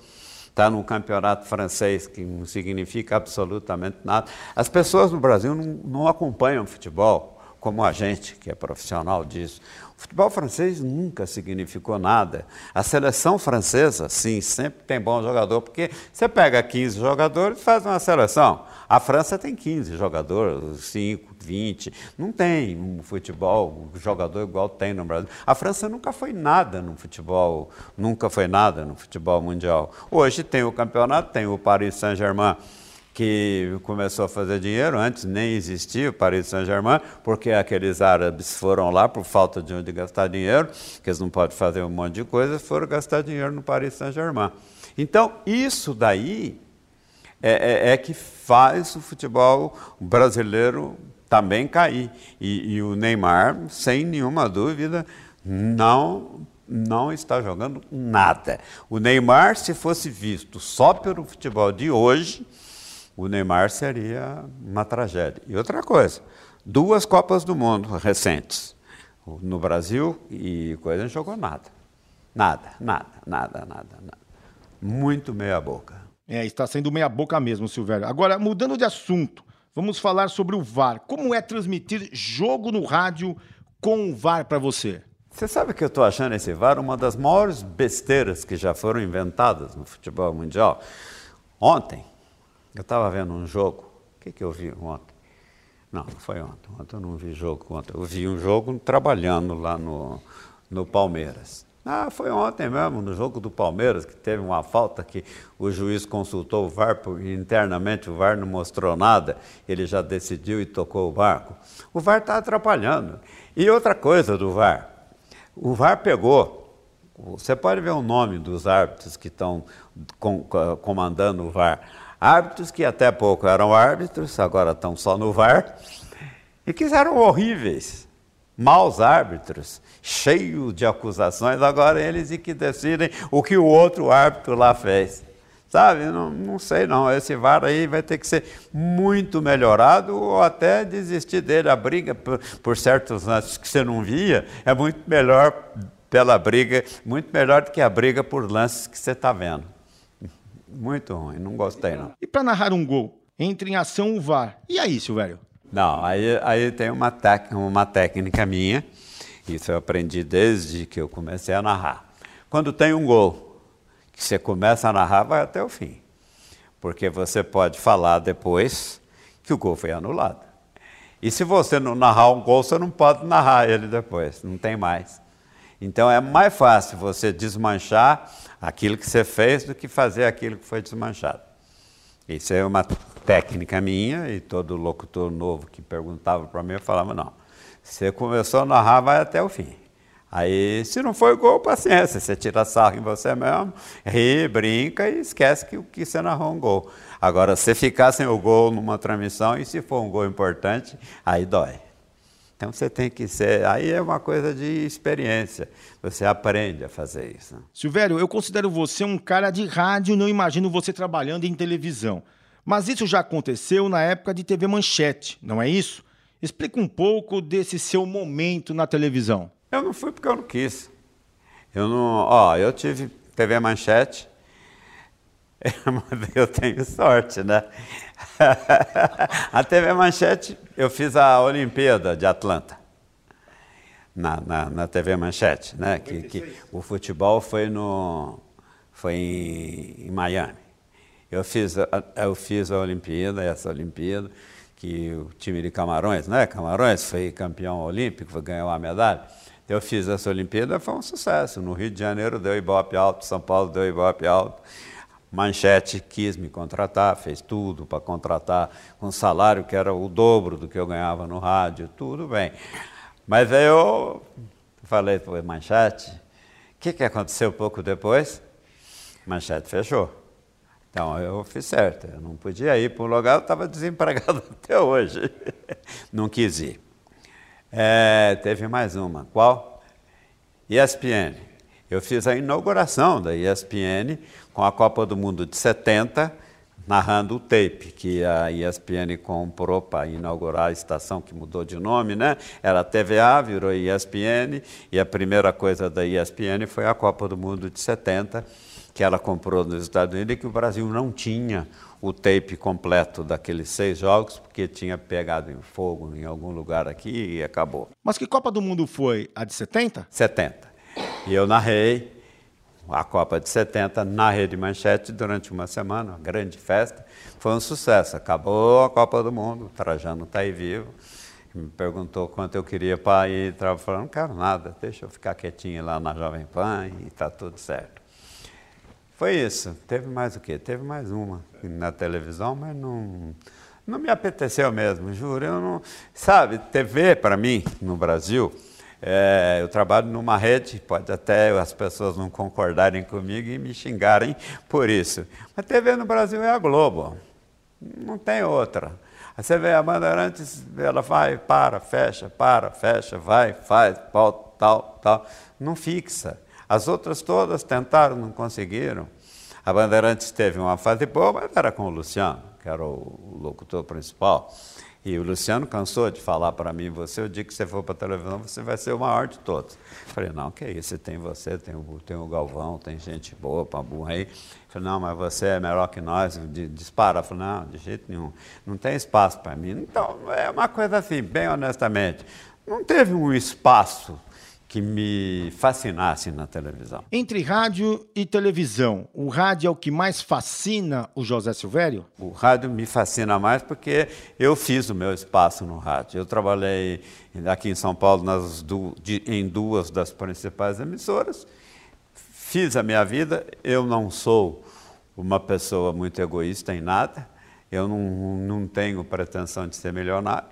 Está no campeonato francês, que não significa absolutamente nada. As pessoas no Brasil não, não acompanham futebol como a gente, que é profissional disso. O futebol francês nunca significou nada. A seleção francesa, sim, sempre tem bom jogador, porque você pega 15 jogadores e faz uma seleção. A França tem 15 jogadores, 5, 20. Não tem um futebol, um jogador igual tem no Brasil. A França nunca foi nada no futebol, nunca foi nada no futebol mundial. Hoje tem o campeonato, tem o Paris Saint-Germain que começou a fazer dinheiro, antes nem existia o Paris Saint-Germain, porque aqueles árabes foram lá por falta de onde gastar dinheiro, que eles não podem fazer um monte de coisa, foram gastar dinheiro no Paris Saint-Germain. Então, isso daí é, é, é, que faz o futebol brasileiro também cair. E, e o Neymar, sem nenhuma dúvida, não não está jogando nada. O Neymar, se fosse visto só pelo futebol de hoje, o Neymar seria uma tragédia. E outra coisa, duas Copas do Mundo recentes, no Brasil e coisa não jogou nada. Nada, nada, nada, nada, nada. Muito meia boca. É, está sendo meia boca mesmo, Silvério. Agora, mudando de assunto, vamos falar sobre o VAR. Como é transmitir jogo no rádio com o VAR para você? Você sabe que eu estou achando esse VAR uma das maiores besteiras que já foram inventadas no futebol mundial. Ontem, eu estava vendo um jogo. O que, que eu vi ontem? Não, não foi ontem. Ontem eu não vi jogo ontem. Eu vi um jogo trabalhando lá no, no Palmeiras. Ah, foi ontem mesmo, no jogo do Palmeiras, que teve uma falta que o juiz consultou o VAR, internamente o VAR não mostrou nada, ele já decidiu e tocou o barco. O VAR está atrapalhando. E outra coisa do VAR, o VAR pegou, você pode ver o nome dos árbitros que estão comandando o VAR. Árbitros que até pouco eram árbitros, agora estão só no VAR, e que eram horríveis, maus árbitros, cheios de acusações, agora eles e que decidem o que o outro árbitro lá fez. Sabe, não, não sei não, esse VAR aí vai ter que ser muito melhorado ou até desistir dele. A briga por, por certos lances que você não via é muito melhor pela briga, muito melhor do que a briga por lances que você está vendo. Muito ruim, não gostei não. E para narrar um gol, entra em ação o VAR. E aí, Silvério? Não, aí, aí tem uma, uma técnica minha, isso eu aprendi desde que eu comecei a narrar. Quando tem um gol, que você começa a narrar, vai até o fim. Porque você pode falar depois que o gol foi anulado. E se você não narrar um gol, você não pode narrar ele depois, não tem mais. Então é mais fácil você desmanchar aquilo que você fez do que fazer aquilo que foi desmanchado. Isso é uma técnica minha e todo locutor novo que perguntava para mim, eu falava, não, você começou a narrar, vai até o fim. Aí, se não foi gol, paciência, você tira sarro em você mesmo, ri, brinca e esquece que, que você narrou um gol. Agora, se ficar sem o gol numa transmissão e se for um gol importante, aí dói. Então você tem que ser. Aí é uma coisa de experiência. Você aprende a fazer isso. Né? Silvério, eu considero você um cara de rádio, não imagino você trabalhando em televisão. Mas isso já aconteceu na época de TV Manchete, não é isso? Explica um pouco desse seu momento na televisão. Eu não fui porque eu não quis. Eu não. Ó, eu tive TV Manchete. Eu tenho sorte, né? a TV Manchete, eu fiz a Olimpíada de Atlanta. Na, na, na TV Manchete, né? Que, que, o futebol foi, no, foi em, em Miami. Eu fiz, a, eu fiz a Olimpíada, essa Olimpíada, que o time de Camarões, né? Camarões foi campeão olímpico, ganhou uma medalha. Eu fiz essa Olimpíada, foi um sucesso. No Rio de Janeiro deu Ibope alto, São Paulo deu Ibope alto Manchete quis me contratar, fez tudo para contratar com um salário que era o dobro do que eu ganhava no rádio, tudo bem. Mas aí eu falei para Manchete, o que, que aconteceu pouco depois? Manchete fechou. Então eu fiz certo, eu não podia ir para um lugar, eu estava desempregado até hoje. Não quis ir. É, teve mais uma. Qual? ESPN. Eu fiz a inauguração da ESPN com a Copa do Mundo de 70, narrando o tape que a ESPN comprou para inaugurar a estação que mudou de nome, né? Era TVA, virou ESPN, e a primeira coisa da ESPN foi a Copa do Mundo de 70, que ela comprou nos Estados Unidos e que o Brasil não tinha o tape completo daqueles seis jogos, porque tinha pegado em fogo em algum lugar aqui e acabou. Mas que Copa do Mundo foi? A de 70? 70. E eu narrei a Copa de 70 na Rede Manchete durante uma semana, uma grande festa. Foi um sucesso. Acabou a Copa do Mundo, Trajano está aí vivo. Me perguntou quanto eu queria para ir. Estava falando, não quero nada, deixa eu ficar quietinho lá na Jovem Pan e está tudo certo. Foi isso. Teve mais o quê? Teve mais uma na televisão, mas não, não me apeteceu mesmo, juro. Eu não, sabe, TV para mim no Brasil, é, eu trabalho numa rede, pode até as pessoas não concordarem comigo e me xingarem por isso. Mas TV no Brasil é a Globo, não tem outra. Aí você vê a Bandeirantes, ela vai, para, fecha, para, fecha, vai, faz, volta, tal, tal, não fixa. As outras todas tentaram, não conseguiram. A Bandeirantes teve uma fase boa, mas era com o Luciano, que era o locutor principal. E o Luciano cansou de falar para mim, você, o dia que você for para a televisão, você vai ser o maior de todos. Eu falei, não, que isso, tem você, tem o, tem o Galvão, tem gente boa, para burra aí. Eu falei, não, mas você é melhor que nós, dispara. Eu falei, não, de jeito nenhum, não tem espaço para mim. Então, é uma coisa assim, bem honestamente, não teve um espaço que me fascinasse na televisão. Entre rádio e televisão, o rádio é o que mais fascina o José Silvério? O rádio me fascina mais porque eu fiz o meu espaço no rádio. Eu trabalhei aqui em São Paulo nas, em duas das principais emissoras, fiz a minha vida. Eu não sou uma pessoa muito egoísta em nada, eu não, não tenho pretensão de ser milionário.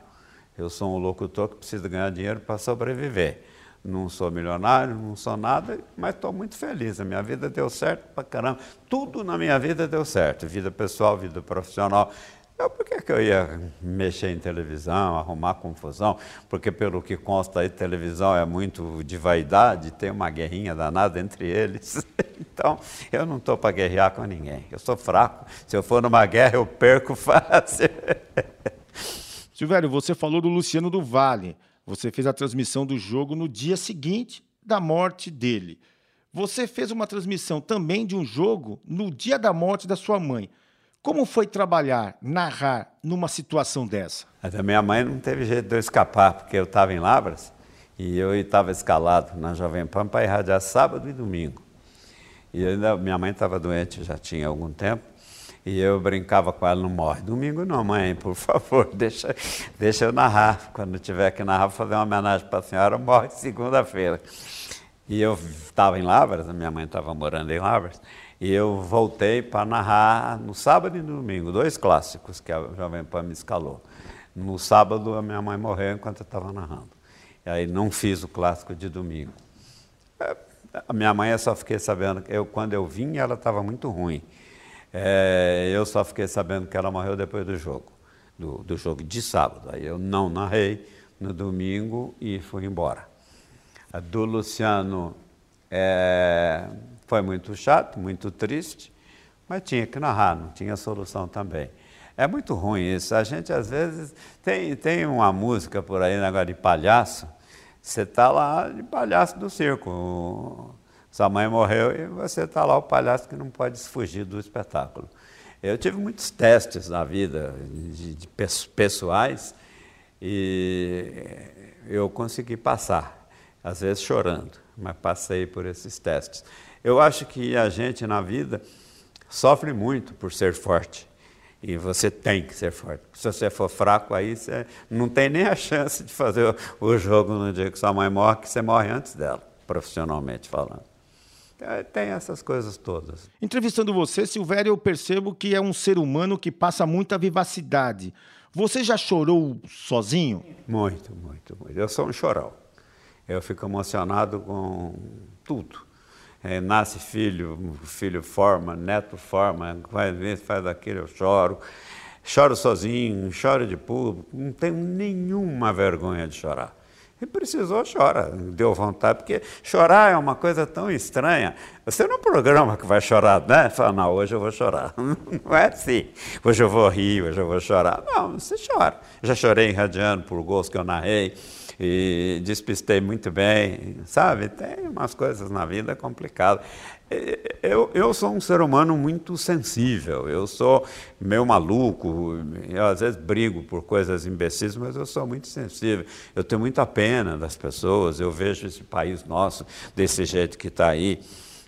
Eu sou um locutor que precisa ganhar dinheiro para sobreviver não sou milionário, não sou nada, mas estou muito feliz. A minha vida deu certo pra caramba. Tudo na minha vida deu certo, vida pessoal, vida profissional. Eu, por que, que eu ia mexer em televisão, arrumar confusão? Porque, pelo que consta aí, televisão é muito de vaidade, tem uma guerrinha danada entre eles. Então, eu não estou para guerrear com ninguém. Eu sou fraco. Se eu for numa guerra, eu perco fácil. Silvério, você falou do Luciano do Vale. Você fez a transmissão do jogo no dia seguinte da morte dele. Você fez uma transmissão também de um jogo no dia da morte da sua mãe. Como foi trabalhar, narrar numa situação dessa? A minha mãe não teve jeito de eu escapar, porque eu estava em Labras e eu estava escalado na Jovem Pan para irradiar sábado e domingo. E ainda minha mãe estava doente já tinha algum tempo. E eu brincava com ela, não morre. Domingo não, mãe, por favor, deixa, deixa eu narrar. Quando tiver que narrar, fazer uma homenagem para a senhora, morre segunda-feira. E eu estava em Lavras, a minha mãe estava morando em Lavras, e eu voltei para narrar no sábado e no domingo, dois clássicos que a Jovem Pan me escalou. No sábado, a minha mãe morreu enquanto eu estava narrando. E aí não fiz o clássico de domingo. É, a minha mãe eu só fiquei sabendo, eu, quando eu vim, ela estava muito ruim. É, eu só fiquei sabendo que ela morreu depois do jogo, do, do jogo de sábado. Aí eu não narrei no domingo e fui embora. A do Luciano é, foi muito chato, muito triste, mas tinha que narrar, não tinha solução também. É muito ruim isso. A gente, às vezes, tem, tem uma música por aí, negócio de palhaço. Você está lá de palhaço do circo. Sua mãe morreu e você está lá, o palhaço que não pode fugir do espetáculo. Eu tive muitos testes na vida, de, de pessoais, e eu consegui passar, às vezes chorando, mas passei por esses testes. Eu acho que a gente na vida sofre muito por ser forte. E você tem que ser forte. Se você for fraco, aí você não tem nem a chance de fazer o jogo no dia que sua mãe morre, que você morre antes dela, profissionalmente falando. É, tem essas coisas todas. Entrevistando você, Silvério, eu percebo que é um ser humano que passa muita vivacidade. Você já chorou sozinho? Muito, muito, muito. Eu sou um chorão. Eu fico emocionado com tudo. É, nasce filho, filho forma, neto forma, faz isso, faz aquilo, eu choro. Choro sozinho, choro de público, não tenho nenhuma vergonha de chorar. E precisou, chora. Deu vontade, porque chorar é uma coisa tão estranha. Você não programa que vai chorar, né? Fala, não, hoje eu vou chorar. Não é assim. Hoje eu vou rir, hoje eu vou chorar. Não, você chora. Já chorei radiando por gols que eu narrei e despistei muito bem, sabe? Tem umas coisas na vida complicadas. Eu, eu sou um ser humano muito sensível, eu sou meio maluco, eu às vezes brigo por coisas imbecis, mas eu sou muito sensível. Eu tenho muita pena das pessoas, eu vejo esse país nosso desse jeito que está aí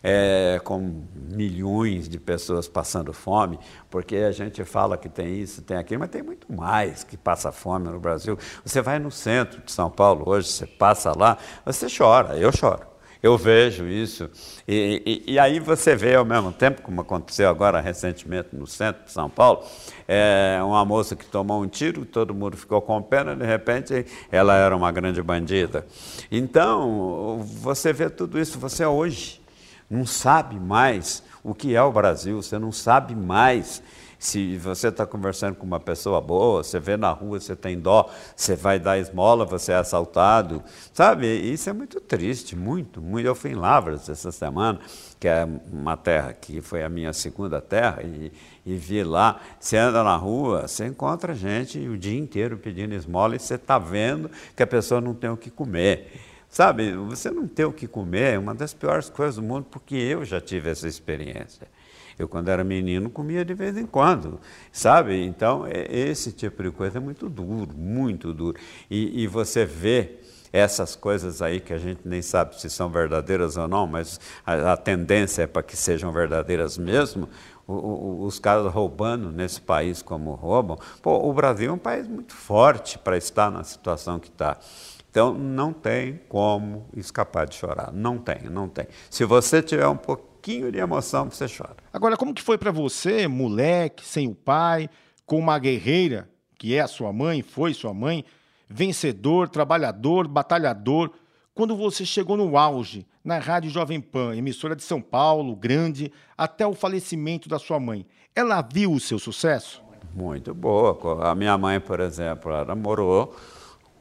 é, com milhões de pessoas passando fome, porque a gente fala que tem isso, tem aquilo, mas tem muito mais que passa fome no Brasil. Você vai no centro de São Paulo hoje, você passa lá, você chora, eu choro. Eu vejo isso. E, e, e, aí você vê ao mesmo tempo, como aconteceu agora recentemente no centro de São Paulo, é, uma moça que tomou um tiro, todo mundo ficou com pena, de repente ela era uma grande bandida. Então, você vê tudo isso, você hoje não sabe mais o que é o Brasil, você não sabe mais se você está conversando com uma pessoa boa, você vê na rua, você tem dó, você vai dar esmola, você é assaltado, sabe? Isso é muito triste, muito, muito. Eu fui em Lavras essa semana, que é uma terra que foi a minha segunda terra, e, e vi lá, você anda na rua, você encontra gente o dia inteiro pedindo esmola e você está vendo que a pessoa não tem o que comer. Sabe, você não ter o que comer é uma das piores coisas do mundo, porque eu já tive essa experiência. Eu, quando era menino, comia de vez em quando, sabe? Então, é, esse tipo de coisa é muito duro, muito duro. E, e você vê essas coisas aí que a gente nem sabe se são verdadeiras ou não, mas a, a tendência é para que sejam verdadeiras mesmo, o, o, os caras roubando nesse país como roubam. Pô, o Brasil é um país muito forte para estar na situação que está. Então, não tem como escapar de chorar. Não tem, não tem. Se você tiver um pouquinho de emoção, você chora. Agora, como que foi para você, moleque, sem o pai, com uma guerreira, que é a sua mãe, foi sua mãe, vencedor, trabalhador, batalhador, quando você chegou no auge, na Rádio Jovem Pan, emissora de São Paulo, grande, até o falecimento da sua mãe, ela viu o seu sucesso? Muito boa. A minha mãe, por exemplo, ela morou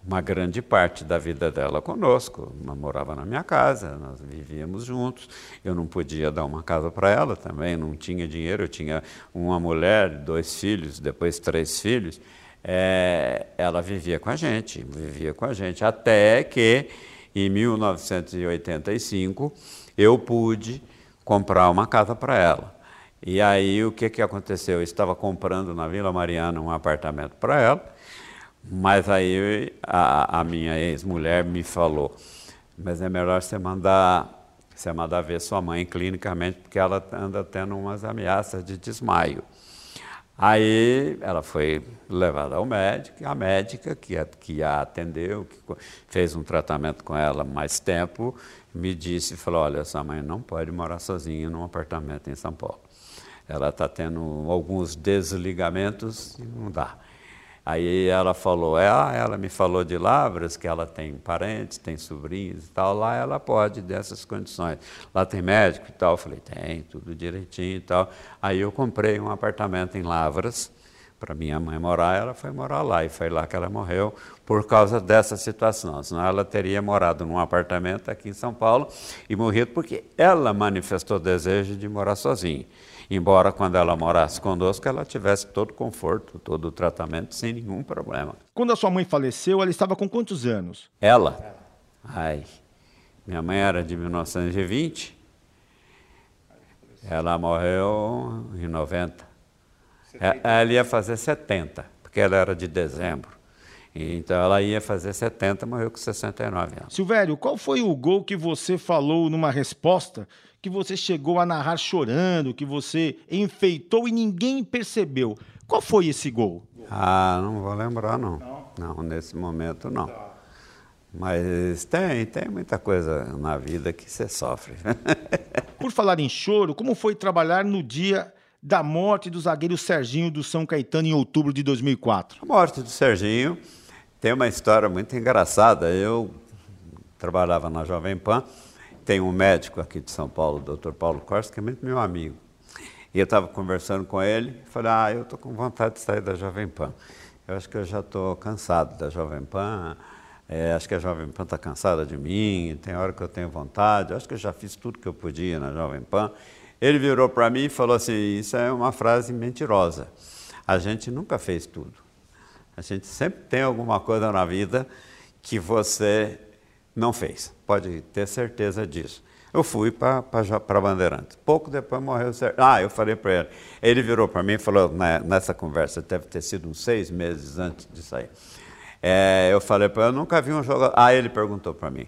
uma grande parte da vida dela conosco. Ela morava na minha casa, nós vivíamos juntos. Eu não podia dar uma casa para ela também, não tinha dinheiro. Eu tinha uma mulher, dois filhos, depois três filhos. É, ela vivia com a gente, vivia com a gente, até que em 1985 eu pude comprar uma casa para ela. E aí o que, que aconteceu? Eu estava comprando na Vila Mariana um apartamento para ela mas aí a, a minha ex-mulher me falou, mas é melhor você mandar, você mandar ver sua mãe clinicamente, porque ela anda tendo umas ameaças de desmaio. Aí ela foi levada ao médico, a médica que a, que a atendeu, que fez um tratamento com ela mais tempo, me disse, falou, olha, sua mãe não pode morar sozinha num apartamento em São Paulo. Ela está tendo alguns desligamentos e não dá. Aí ela falou, é, ah, ela me falou de Lavras, que ela tem parentes, tem sobrinhos e tal, lá ela pode dessas condições. Lá tem médico e tal, eu falei, tem, tudo direitinho e tal. Aí eu comprei um apartamento em Lavras, para minha mãe morar, ela foi morar lá, e foi lá que ela morreu por causa dessa situação. Senão ela teria morado num apartamento aqui em São Paulo e morrido porque ela manifestou desejo de morar sozinha embora quando ela morasse conosco, ela tivesse todo o conforto, todo o tratamento, sem nenhum problema. Quando a sua mãe faleceu, ela estava com quantos anos? Ela? Ai, minha mãe era de 1920, ela morreu em 90. É, ela ia fazer 70, porque ela era de dezembro. Então ela ia fazer 70, morreu com 69 anos. Silvério, qual foi o gol que você falou numa resposta que você chegou a narrar chorando, que você enfeitou e ninguém percebeu. Qual foi esse gol? Ah, não vou lembrar não. Não, não nesse momento não. Tá. Mas tem, tem muita coisa na vida que você sofre. Por falar em choro, como foi trabalhar no dia da morte do zagueiro Serginho do São Caetano em outubro de 2004? A morte do Serginho tem uma história muito engraçada. Eu trabalhava na Jovem Pan, tem um médico aqui de São Paulo, o Dr. Paulo Costa, que é muito meu amigo. E eu estava conversando com ele, falei, ah, eu estou com vontade de sair da Jovem Pan. Eu acho que eu já estou cansado da Jovem Pan, é, acho que a Jovem Pan está cansada de mim, tem hora que eu tenho vontade, acho que eu já fiz tudo que eu podia na Jovem Pan. Ele virou para mim e falou assim: Isso é uma frase mentirosa. A gente nunca fez tudo. A gente sempre tem alguma coisa na vida que você não fez. Pode ter certeza disso. Eu fui para Bandeirantes. Pouco depois morreu o Sérgio. Ah, eu falei para ele. Ele virou para mim e falou, né, nessa conversa, deve ter sido uns seis meses antes de sair. É, eu falei para ele, eu nunca vi um jogador. Ah, ele perguntou para mim: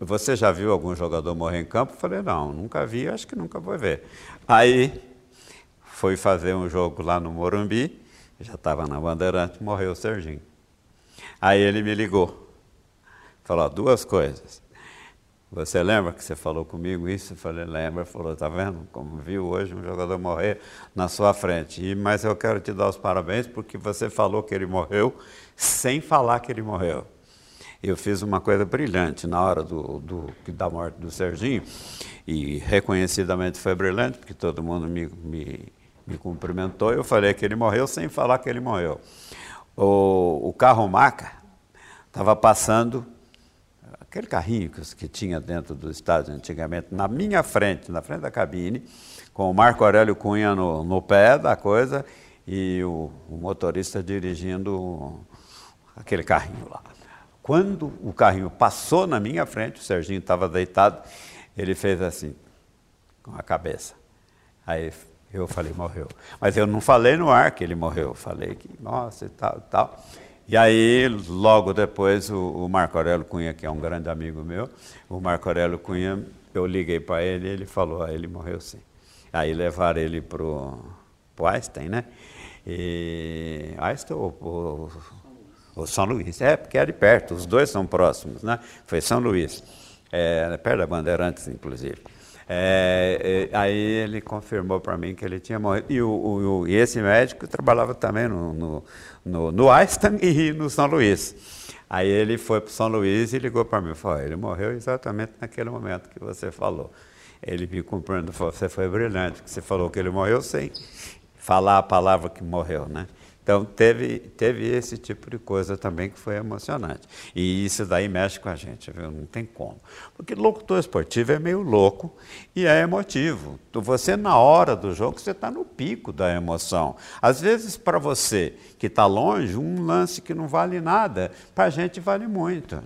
você já viu algum jogador morrer em campo? Eu falei, não, nunca vi, acho que nunca vou ver. Aí fui fazer um jogo lá no Morumbi, já estava na Bandeirante, morreu o Serginho. Aí ele me ligou, falou duas coisas. Você lembra que você falou comigo isso? Eu falei, lembra. Falou, tá vendo como viu hoje um jogador morrer na sua frente. E, mas eu quero te dar os parabéns porque você falou que ele morreu sem falar que ele morreu eu fiz uma coisa brilhante na hora do, do, da morte do Serginho, e reconhecidamente foi brilhante, porque todo mundo me, me, me cumprimentou, eu falei que ele morreu sem falar que ele morreu. O, o carro maca estava passando, aquele carrinho que, que tinha dentro do estádio antigamente, na minha frente, na frente da cabine, com o Marco Aurélio Cunha no, no pé da coisa e o, o motorista dirigindo aquele carrinho lá. Quando o carrinho passou na minha frente, o Serginho estava deitado, ele fez assim, com a cabeça. Aí eu falei, morreu. Mas eu não falei no ar que ele morreu, falei que, nossa, e tal, e tal. E aí, logo depois, o, o, Marco Aurélio Cunha, que é um grande amigo meu, o Marco Aurélio Cunha, eu liguei para ele e ele falou, ah, ele morreu sim. Aí levaram ele para o Einstein, né? E Einstein, o, o o São Luís. É, porque é de perto, os dois são próximos, né? Foi São Luís, é, perto da Bandeirantes, inclusive. É, é, aí ele confirmou para mim que ele tinha morrido. E, o, o, e esse médico trabalhava também no, no, no, no Einstein e no São Luís. Aí ele foi para São Luís e ligou para mim e falou: ele morreu exatamente naquele momento que você falou. Ele me cumprimentou falou: você foi brilhante, porque você falou que ele morreu sem falar a palavra que morreu, né? Então, teve, teve esse tipo de coisa também que foi emocionante. E isso daí mexe com a gente, viu? não tem como. Porque locutor esportivo é meio louco e é emotivo. Você, na hora do jogo, você está no pico da emoção. Às vezes, para você que está longe, um lance que não vale nada, para a gente vale muito.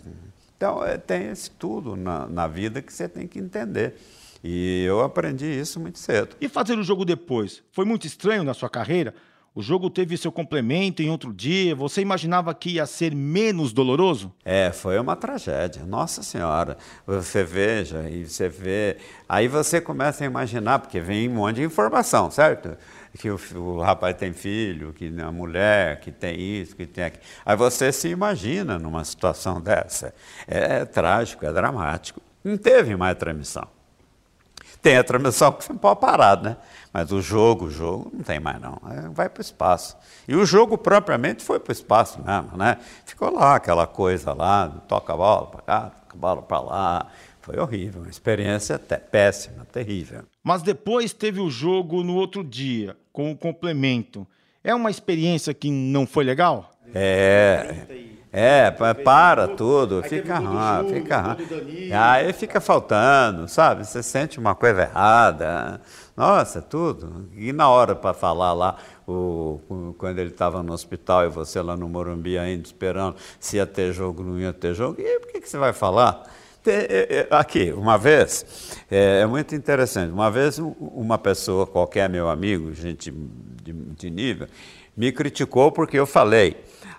Então, é, tem esse tudo na, na vida que você tem que entender. E eu aprendi isso muito cedo. E fazer o jogo depois? Foi muito estranho na sua carreira? O jogo teve seu complemento em outro dia. Você imaginava que ia ser menos doloroso? É, foi uma tragédia. Nossa Senhora. Você veja e você vê. Aí você começa a imaginar, porque vem um monte de informação, certo? Que o, o rapaz tem filho, que a mulher, que tem isso, que tem aquilo. Aí você se imagina numa situação dessa. É, é trágico, é dramático. Não teve mais transmissão. Tem a transmissão que pode parar, né? Mas o jogo, o jogo não tem mais não, é, vai para o espaço. E o jogo propriamente foi para o espaço mesmo, né? Ficou lá aquela coisa lá, toca a bola para cá, toca a bola para lá. Foi horrível, uma experiência até péssima, terrível. Mas depois teve o jogo no outro dia, com o complemento. É uma experiência que não foi legal? É. É, para tudo, fica ruim, fica ruim. Aí fica faltando, sabe? Você sente uma coisa errada. Nossa, tudo. E na hora para falar lá, o, quando ele estava no hospital e você lá no Morumbi ainda esperando se ia ter jogo, não ia ter jogo, e por que, que você vai falar? É, é, aqui, uma vez, é, é, muito interessante, uma vez uma pessoa qualquer, meu amigo, gente de, de nível, me criticou porque eu falei.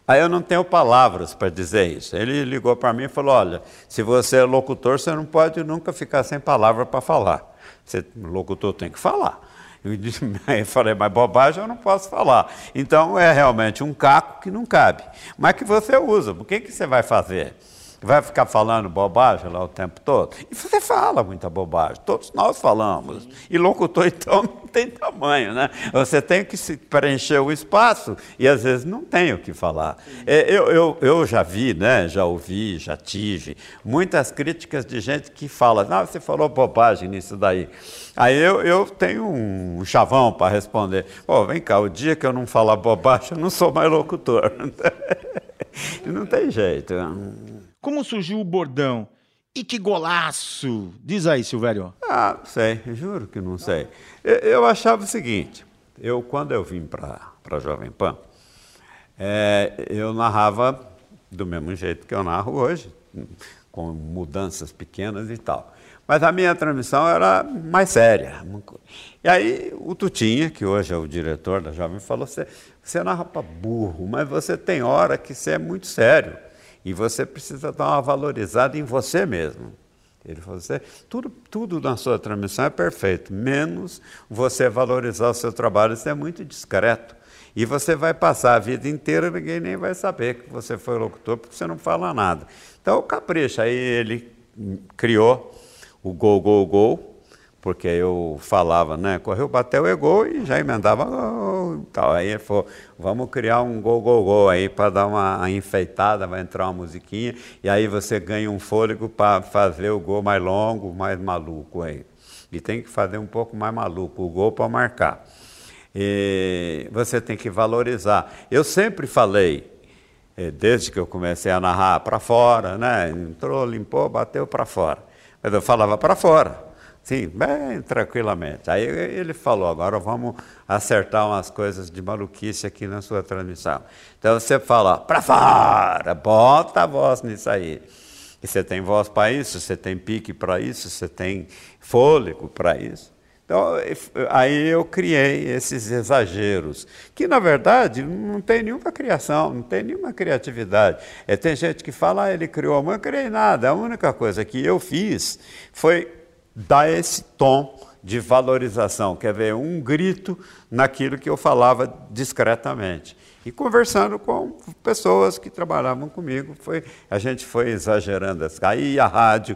Aí eu não tenho palavras para dizer isso. Ele ligou para mim e falou: Olha, se você é locutor, você não pode nunca ficar sem palavra para falar. Você, locutor tem que falar. Eu, disse, eu falei, mas bobagem eu não posso falar. Então é realmente um caco que não cabe, mas que você usa. O que, que você vai fazer? Vai ficar falando bobagem lá o tempo todo? E você fala muita bobagem, todos nós falamos. E locutor, então, não tem tamanho, né? Você tem que se preencher o espaço e às vezes não tem o que falar. É, eu, eu, eu já vi, né? já ouvi, já tive muitas críticas de gente que fala, não, você falou bobagem nisso daí. Aí eu, eu tenho um chavão para responder. Pô, vem cá, o dia que eu não falar bobagem, eu não sou mais locutor. não tem jeito. Como surgiu o bordão? E que golaço! Diz aí, Silvério. Ah, não sei, juro que não sei. Eu, eu achava o seguinte, eu quando eu vim para a Jovem Pan, é, eu narrava do mesmo jeito que eu narro hoje, com mudanças pequenas e tal. Mas a minha transmissão era mais séria. E aí o Tutinha, que hoje é o diretor da Jovem, falou: você, narra para burro, mas você tem hora que você é muito sério. E você precisa dar uma valorizada em você mesmo. Ele falou assim, tudo, tudo na sua transmissão é perfeito, menos você valorizar o seu trabalho, isso é muito discreto. E você vai passar a vida inteira, ninguém nem vai saber que você foi locutor, porque você não fala nada. Então, capricha. Aí ele criou o gol, gol, gol, porque eu falava, né? Correu, bateu, é gol e já emendava gol, tal. Aí ele falou, vamos criar um gol, gol, gol aí para dar uma enfeitada, vai entrar uma musiquinha e aí você ganha um fôlego para fazer o gol mais longo, mais maluco aí. E tem que fazer um pouco mais maluco o gol para marcar. E você tem que valorizar. Eu sempre falei, eh, desde que eu comecei a narrar para fora, né? Entrou, limpou, bateu para fora. Mas eu falava para fora. Sim, bem tranquilamente. Aí ele falou: agora vamos acertar umas coisas de maluquice aqui na sua transmissão. Então você fala: para fora, bota a voz nisso aí. E você tem voz para isso, você tem pique para isso, você tem fôlego para isso. Então, aí eu criei esses exageros, que na verdade não tem nenhuma criação, não tem nenhuma criatividade. É, tem gente que fala, ah, ele criou, mas eu não criei nada. A única coisa que eu fiz foi dar esse tom de valorização, quer ver, um grito naquilo que eu falava discretamente. E conversando com pessoas que trabalhavam comigo, foi, a gente foi exagerando. Aí a rádio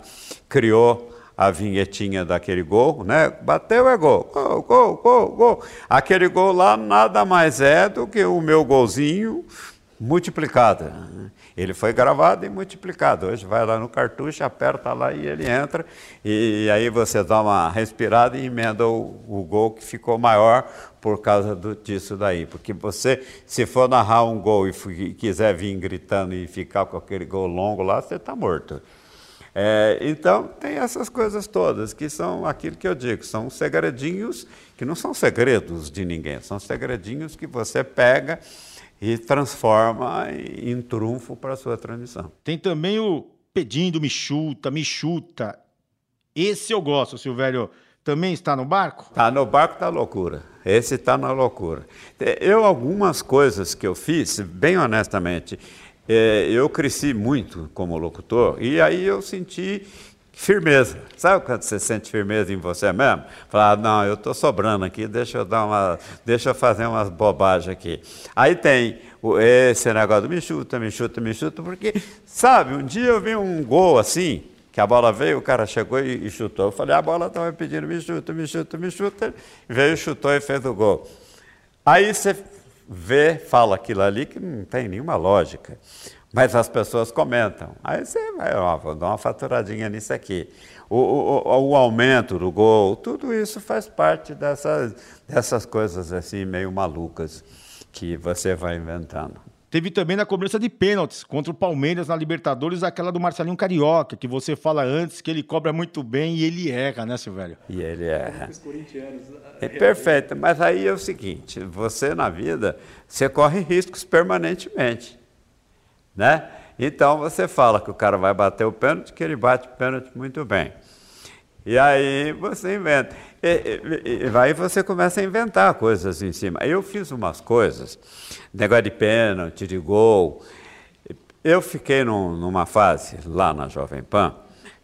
criou a vinhetinha daquele gol, né? Bateu é gol, gol, gol, gol, gol. Aquele gol lá nada mais é do que o meu golzinho multiplicado. Ele foi gravado e multiplicado. Hoje vai lá no cartucho, aperta lá e ele entra. E, aí você dá uma respirada e emenda o, o gol que ficou maior por causa do, disso daí. Porque você, se for narrar um gol e quiser vir gritando e ficar com aquele gol longo lá, você está morto. É, então, tem essas coisas todas, que são aquilo que eu digo, são segredinhos que não são segredos de ninguém, são segredinhos que você pega e transforma em trunfo para a sua transmissão. Tem também o pedindo me chuta, me chuta. Esse eu gosto, Silvério. Também está no barco? Está no barco, está loucura. Esse está na loucura. Eu, algumas coisas que eu fiz, bem honestamente, é, eu cresci muito como locutor e aí eu senti firmeza. Sabe quando você sente firmeza em você mesmo? Falar, não, eu estou sobrando aqui, deixa eu dar uma, deixa eu fazer umas bobagens aqui. Aí tem esse negócio do me chuta, me chuta, me chuta, porque, sabe, um dia eu vi um gol assim, que a bola veio, o cara chegou e, e chutou. Eu falei, a bola estava pedindo me chuta, me chuta, me chuta. Veio, chutou e fez o gol. Aí você vê, fala aquilo ali que não tem nenhuma lógica. Mas as pessoas comentam. Aí você vai, ó, vou dar uma faturadinha nisso aqui. O, o, o, aumento do gol, tudo isso faz parte dessas, dessas coisas assim meio malucas que você vai inventando. Teve também na cobrança de pênaltis contra o Palmeiras na Libertadores, aquela do Marcelinho Carioca, que você fala antes que ele cobra muito bem e ele erra, né, Silvério? E ele erra. É perfeito, mas aí é o seguinte, você na vida, você corre riscos permanentemente, né? Então você fala que o cara vai bater o pênalti, que ele bate o pênalti muito bem. E aí você inventa. E, e, e, aí você começa a inventar coisas em cima. Eu fiz umas coisas, negócio de pênalti, de gol. Eu fiquei num, numa fase lá na Jovem Pan,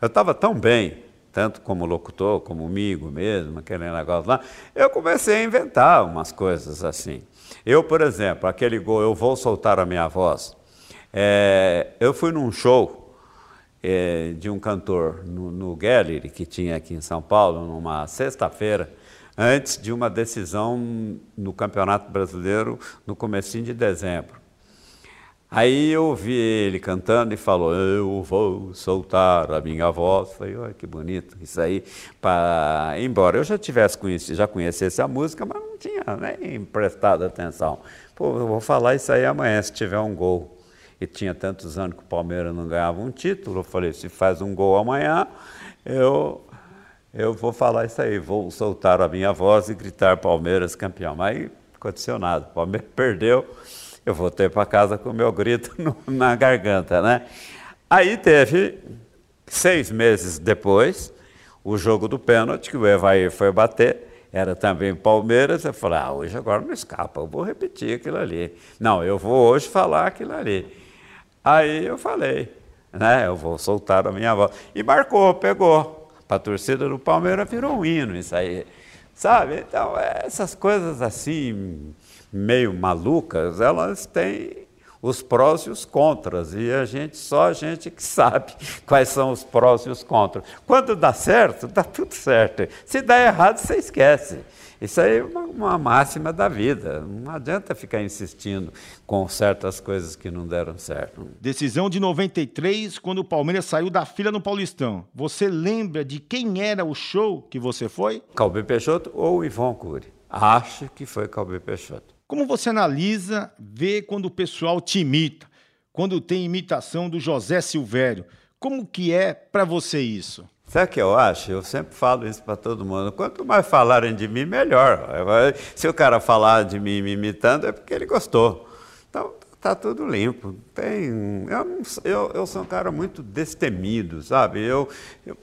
eu estava tão bem, tanto como locutor, como amigo mesmo, aquele negócio lá, eu comecei a inventar umas coisas assim. Eu, por exemplo, aquele gol, eu vou soltar a minha voz. É, eu fui num show é, de um cantor no, no Gallery, que tinha aqui em São Paulo, numa sexta-feira, antes de uma decisão no Campeonato Brasileiro no comecinho de dezembro. Aí eu ouvi ele cantando e falou, eu vou soltar a minha voz. Falei, olha que bonito isso aí. Pra... Embora eu já tivesse conhecido, já conhecesse a música, mas não tinha nem prestado atenção. Pô, eu vou falar isso aí amanhã, se tiver um gol. E tinha tantos anos que o Palmeiras não ganhava um título. Eu falei, se faz um gol amanhã, eu eu vou falar isso aí, vou soltar a minha voz e gritar Palmeiras campeão. Mas aconteceu nada, o Palmeiras perdeu, eu voltei para casa com o meu grito no, na garganta, né? Aí teve, seis meses depois, o jogo do pênalti, que o Evair foi bater, era também Palmeiras, eu falei, ah, hoje agora não escapa, eu vou repetir aquilo ali. Não, eu vou hoje falar aquilo ali. Aí eu falei, né, eu vou soltar a minha voz. E marcou, pegou para a torcida do Palmeiras virou um hino isso aí. Sabe? Então, essas coisas assim, meio malucas, elas têm os prós e os contras. E a gente, só a gente que sabe quais são os prós e os contras. Quando dá certo, dá tudo certo. Se dá errado, você esquece. Isso aí é uma, uma, máxima da vida. Não adianta ficar insistindo com certas coisas que não deram certo. Decisão de 93, quando o Palmeiras saiu da fila no Paulistão. Você lembra de quem era o show que você foi? Calbi Peixoto ou Ivon Cury? Acho que foi Calbi Peixoto. Como você analisa, vê quando o pessoal te imita, quando tem imitação do José Silvério? Como que é para você isso? Sabe o que eu acho? Eu sempre falo isso para todo mundo. Quanto mais falarem de mim, melhor. Se o cara falar de mim me imitando, é porque ele gostou. Então, tá tudo limpo. Tem, eu, eu, eu sou um cara muito destemido, sabe? Eu, eu,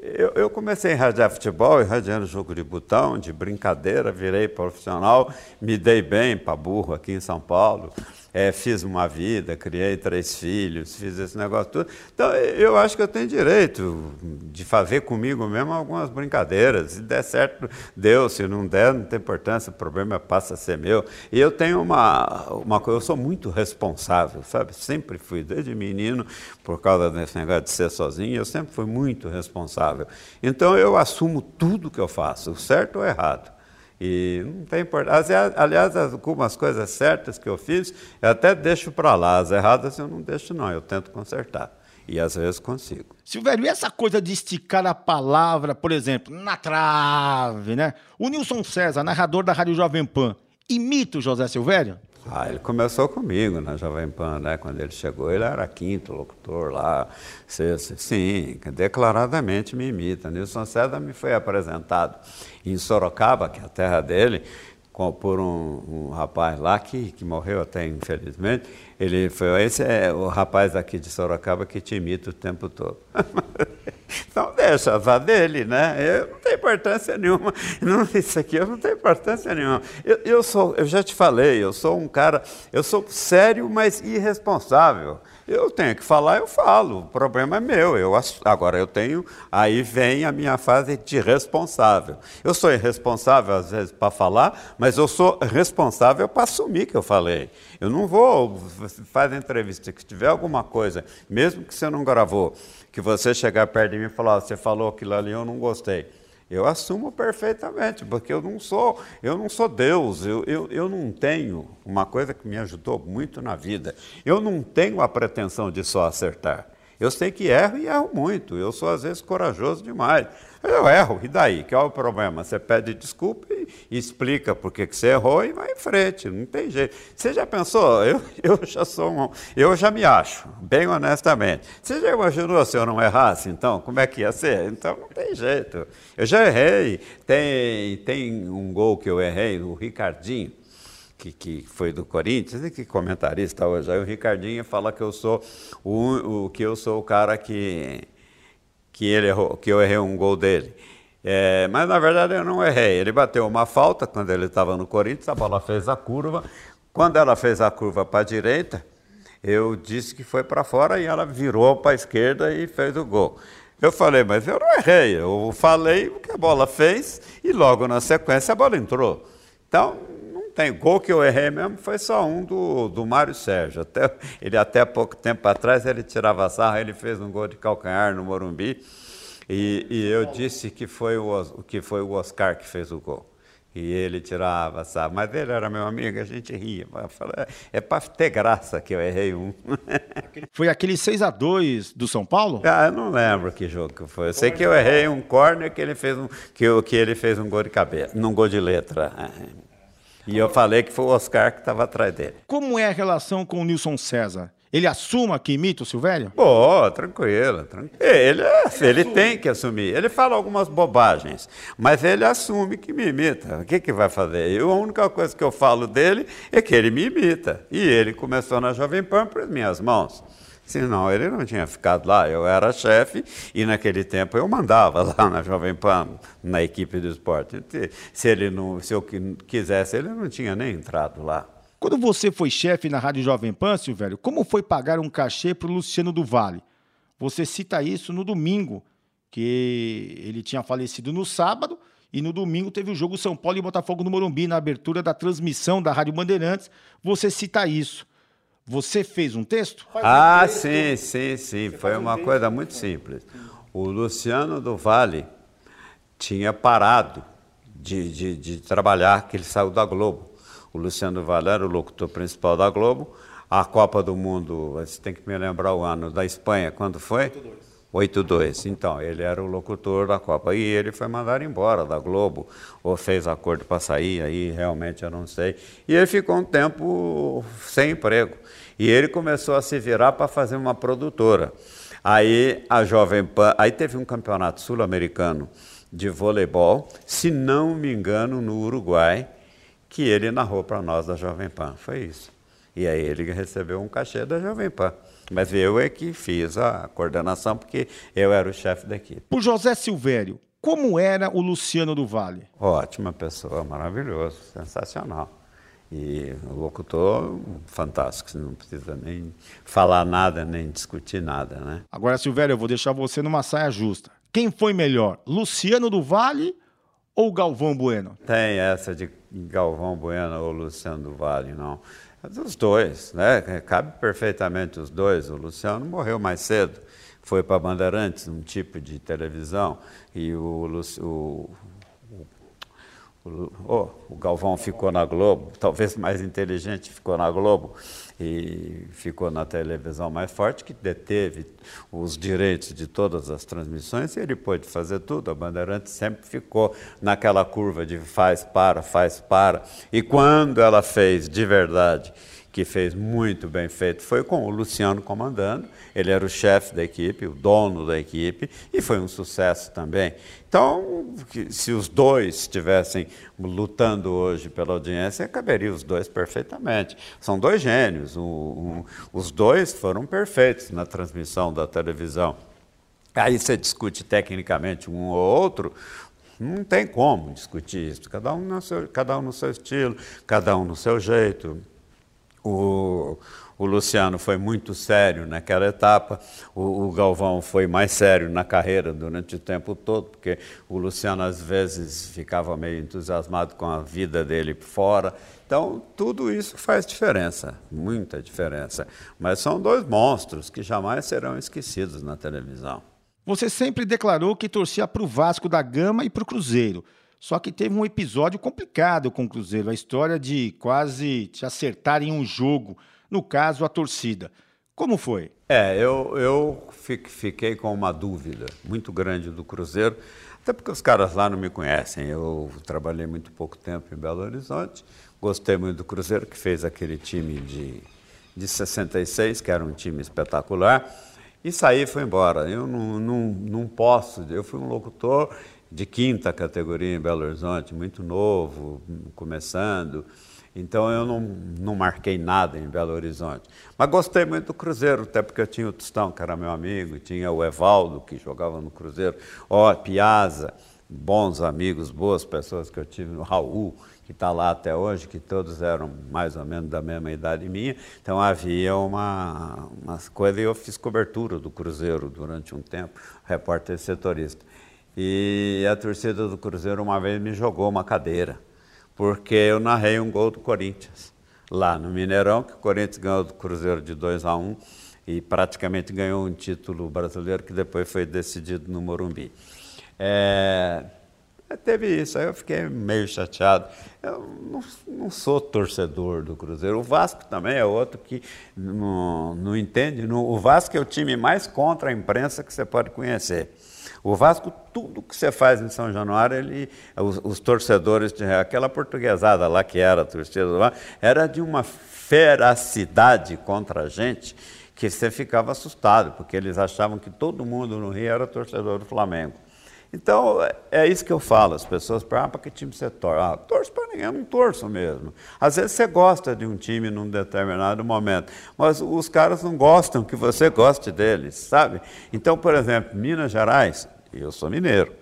eu, eu comecei a irradiar futebol, irradiando jogo de botão, de brincadeira, virei profissional, me dei bem para burro aqui em São Paulo é, fiz uma vida, criei três filhos, fiz esse negócio tudo. Então, eu acho que eu tenho direito de fazer comigo mesmo algumas brincadeiras. Se der certo, deu. Se não der, não tem importância, o problema passa a ser meu. E eu tenho uma, uma coisa, eu sou muito responsável, sabe? Sempre fui, desde menino, por causa desse negócio de ser sozinho, eu sempre fui muito responsável. Então, eu assumo tudo que eu faço, certo ou errado. E não tem importância. Aliás, algumas coisas certas que eu fiz, eu até deixo para lá. As erradas eu não deixo, não. Eu tento consertar. E às vezes consigo. Silvério, e essa coisa de esticar a palavra, por exemplo, na trave, né? O Nilson César, narrador da Rádio Jovem Pan, imita o José Silvério? Ah, ele começou comigo na Jovem Pan, né? Quando ele chegou, ele era quinto locutor lá. Sim, declaradamente me imita. Nilson César me foi apresentado em Sorocaba, que é a terra dele, por um, um, rapaz lá que, que morreu até infelizmente. Ele foi esse é o rapaz aqui de Sorocaba que te imita o tempo todo. então deixa vá dele, né? Eu não tem importância nenhuma. Não, isso aqui eu não tem importância nenhuma. Eu, eu sou, eu já te falei, eu sou um cara, eu sou sério, mas irresponsável. Eu tenho que falar, eu falo. O problema é meu. Eu, agora eu tenho. Aí vem a minha fase de responsável. Eu sou irresponsável, às vezes, para falar, mas eu sou responsável para assumir que eu falei. Eu não vou fazer entrevista, que tiver alguma coisa, mesmo que você não gravou, que você chegar perto de mim e falar, você falou aquilo ali, eu não gostei. Eu assumo perfeitamente, porque eu não sou, eu não sou Deus, eu, eu, eu não tenho uma coisa que me ajudou muito na vida. Eu não tenho a pretensão de só acertar. Eu sei que erro e erro muito. Eu sou, às vezes, corajoso demais. Eu erro, e daí? Qual é o problema? Você pede desculpa e, explica por que você errou e vai em frente, não tem jeito. Você já pensou? Eu, eu já sou um, eu já me acho, bem honestamente. Você já imaginou se eu não errasse, então? Como é que ia ser? Então não tem jeito. Eu já errei. Tem, tem um gol que eu errei, o Ricardinho. Que, que, foi do Corinthians, e que comentarista hoje. Aí o Ricardinho fala que eu sou o, o que eu sou o cara que que, ele errou, que eu errei um gol dele. É, mas na verdade eu não errei. Ele bateu uma falta quando ele estava no Corinthians, a bola fez a curva. Quando ela fez a curva para a direita, eu disse que foi para fora e ela virou para a esquerda e fez o gol. Eu falei, mas eu não errei. Eu falei o que a bola fez e logo na sequência a bola entrou. Então, tem. Gol que eu errei mesmo foi só um do, do Mário Sérgio. Até, ele até pouco tempo atrás ele tirava sarra, ele fez um gol de calcanhar no Morumbi. E, e eu disse que foi, o, que foi o Oscar que fez o gol. E ele tirava, sabe? Mas ele era meu amigo, a gente ria. Falei, é para ter graça que eu errei um. Foi aquele 6 a 2 do São Paulo? Ah, eu não lembro que jogo que foi. Eu sei que eu errei um corner que ele fez um, que, eu, que ele fez um gol de cabeça, num gol de letra. E eu falei que foi o Oscar que estava atrás dele. Como é a relação com o Nilson César? Ele assuma que imita o Silvério? Pô, tranquilo, tranquilo. Ele, é, ele tem que assumir. Ele fala algumas bobagens, mas ele assume que me imita. O que, que vai fazer? Eu, a única coisa que eu falo dele é que ele me imita. E ele começou na Jovem Pan por minhas mãos. Senão ele não tinha ficado lá. Eu era chefe e naquele tempo eu mandava lá na Jovem Pan, na equipe do esporte. Se ele não, se eu quisesse, ele não tinha nem entrado lá. Quando você foi chefe na Rádio Jovem Pan, Silvério, como foi pagar um cachê para o Luciano do Vale? Você cita isso no domingo, que ele tinha falecido no sábado e no domingo teve o jogo São Paulo e Botafogo no Morumbi, na abertura da transmissão da Rádio Bandeirantes. Você cita isso. Você fez um texto? Ah, sim, sim, sim. Foi uma coisa muito simples. O Luciano do Vale tinha parado de, de, de trabalhar, que ele saiu da Globo o Luciano Valera, o locutor principal da Globo. A Copa do Mundo, você tem que me lembrar o ano, da Espanha, quando foi? 8-2. Então, ele era o locutor da Copa. E ele foi mandado embora da Globo, ou fez acordo para sair, aí realmente eu não sei. E ele ficou um tempo sem emprego. E ele começou a se virar para fazer uma produtora. Aí a Jovem Pan, aí teve um campeonato sul-americano de voleibol, se não me engano, no Uruguai que ele narrou para nós da Jovem Pan. Foi isso. E aí ele recebeu um cachê da Jovem Pan. Mas eu é que fiz a coordenação, porque eu era o chefe da equipe. Por José Silvério, como era o Luciano do Vale? Ótima pessoa, maravilhoso, sensacional. E o locutor, fantástico, não precisa nem falar nada, nem discutir nada, né? Agora, Silvério, eu vou deixar você numa saia justa. Quem foi melhor, Luciano do Vale ou Galvão Bueno? Tem essa de Galvão Bueno ou Luciano do Vale, não. Os dois, né? Cabe perfeitamente os dois. O Luciano morreu mais cedo, foi para Bandeirantes, um tipo de televisão, e o, o, o, o Galvão ficou na Globo, talvez mais inteligente ficou na Globo e ficou na televisão mais forte, que deteve os direitos de todas as transmissões e ele pôde fazer tudo. A Bandeirante sempre ficou naquela curva de faz para, faz para. E quando ela fez de verdade que fez muito bem feito foi com o Luciano comandando. Ele era o chefe da equipe, o dono da equipe, e foi um sucesso também. Então, se os dois estivessem lutando hoje pela audiência, caberia os dois perfeitamente. São dois gênios, os dois foram perfeitos na transmissão da televisão. Aí você discute tecnicamente um ou outro, não tem como discutir isso. Cada um, no seu, cada um no seu estilo, cada um no seu jeito. O, o Luciano foi muito sério naquela etapa, o, o, Galvão foi mais sério na carreira durante o tempo todo, porque o Luciano às vezes ficava meio entusiasmado com a vida dele fora. Então, tudo isso faz diferença, muita diferença. Mas são dois monstros que jamais serão esquecidos na televisão. Você sempre declarou que torcia para o Vasco da Gama e para o Cruzeiro. Só que teve um episódio complicado com o Cruzeiro, a história de quase te acertar em um jogo, no caso a torcida. Como foi? É, eu, eu fiquei com uma dúvida muito grande do Cruzeiro, até porque os caras lá não me conhecem. Eu trabalhei muito pouco tempo em Belo Horizonte, gostei muito do Cruzeiro, que fez aquele time de, de 66, que era um time espetacular, e saí e fui embora. Eu não, não, não posso, eu fui um locutor de quinta categoria em Belo Horizonte, muito novo, começando. Então eu não, não marquei nada em Belo Horizonte. Mas gostei muito do Cruzeiro, até porque eu tinha o Tostão, que era meu amigo, tinha o Evaldo, que jogava no Cruzeiro, ó, Piazza, bons amigos, boas pessoas que eu tive, o Raul, que está lá até hoje, que todos eram mais ou menos da mesma idade minha. Então havia uma, uma coisa, e eu fiz cobertura do Cruzeiro durante um tempo, repórter setorista. E a torcida do Cruzeiro uma vez me jogou uma cadeira, porque eu narrei um gol do Corinthians lá no Mineirão, que o Corinthians ganhou do Cruzeiro de 2 a 1 e praticamente ganhou um título brasileiro que depois foi decidido no Morumbi. É, teve isso, aí eu fiquei meio chateado. Eu não, não, sou torcedor do Cruzeiro. O Vasco também é outro que não, não entende. o Vasco é o time mais contra a imprensa que você pode conhecer. O Vasco, tudo que você faz em São Januário, ele, os, os torcedores, aquela portuguesada lá que era torcida lá, era de uma feracidade contra a gente que você ficava assustado, porque eles achavam que todo mundo no Rio era torcedor do Flamengo. Então, é isso que eu falo, as pessoas perguntam, ah, para que time você torce? Ah, torço para ninguém, eu não torço mesmo. Às vezes você gosta de um time num determinado momento, mas os caras não gostam que você goste deles, sabe? Então, por exemplo, Minas Gerais, eu sou mineiro,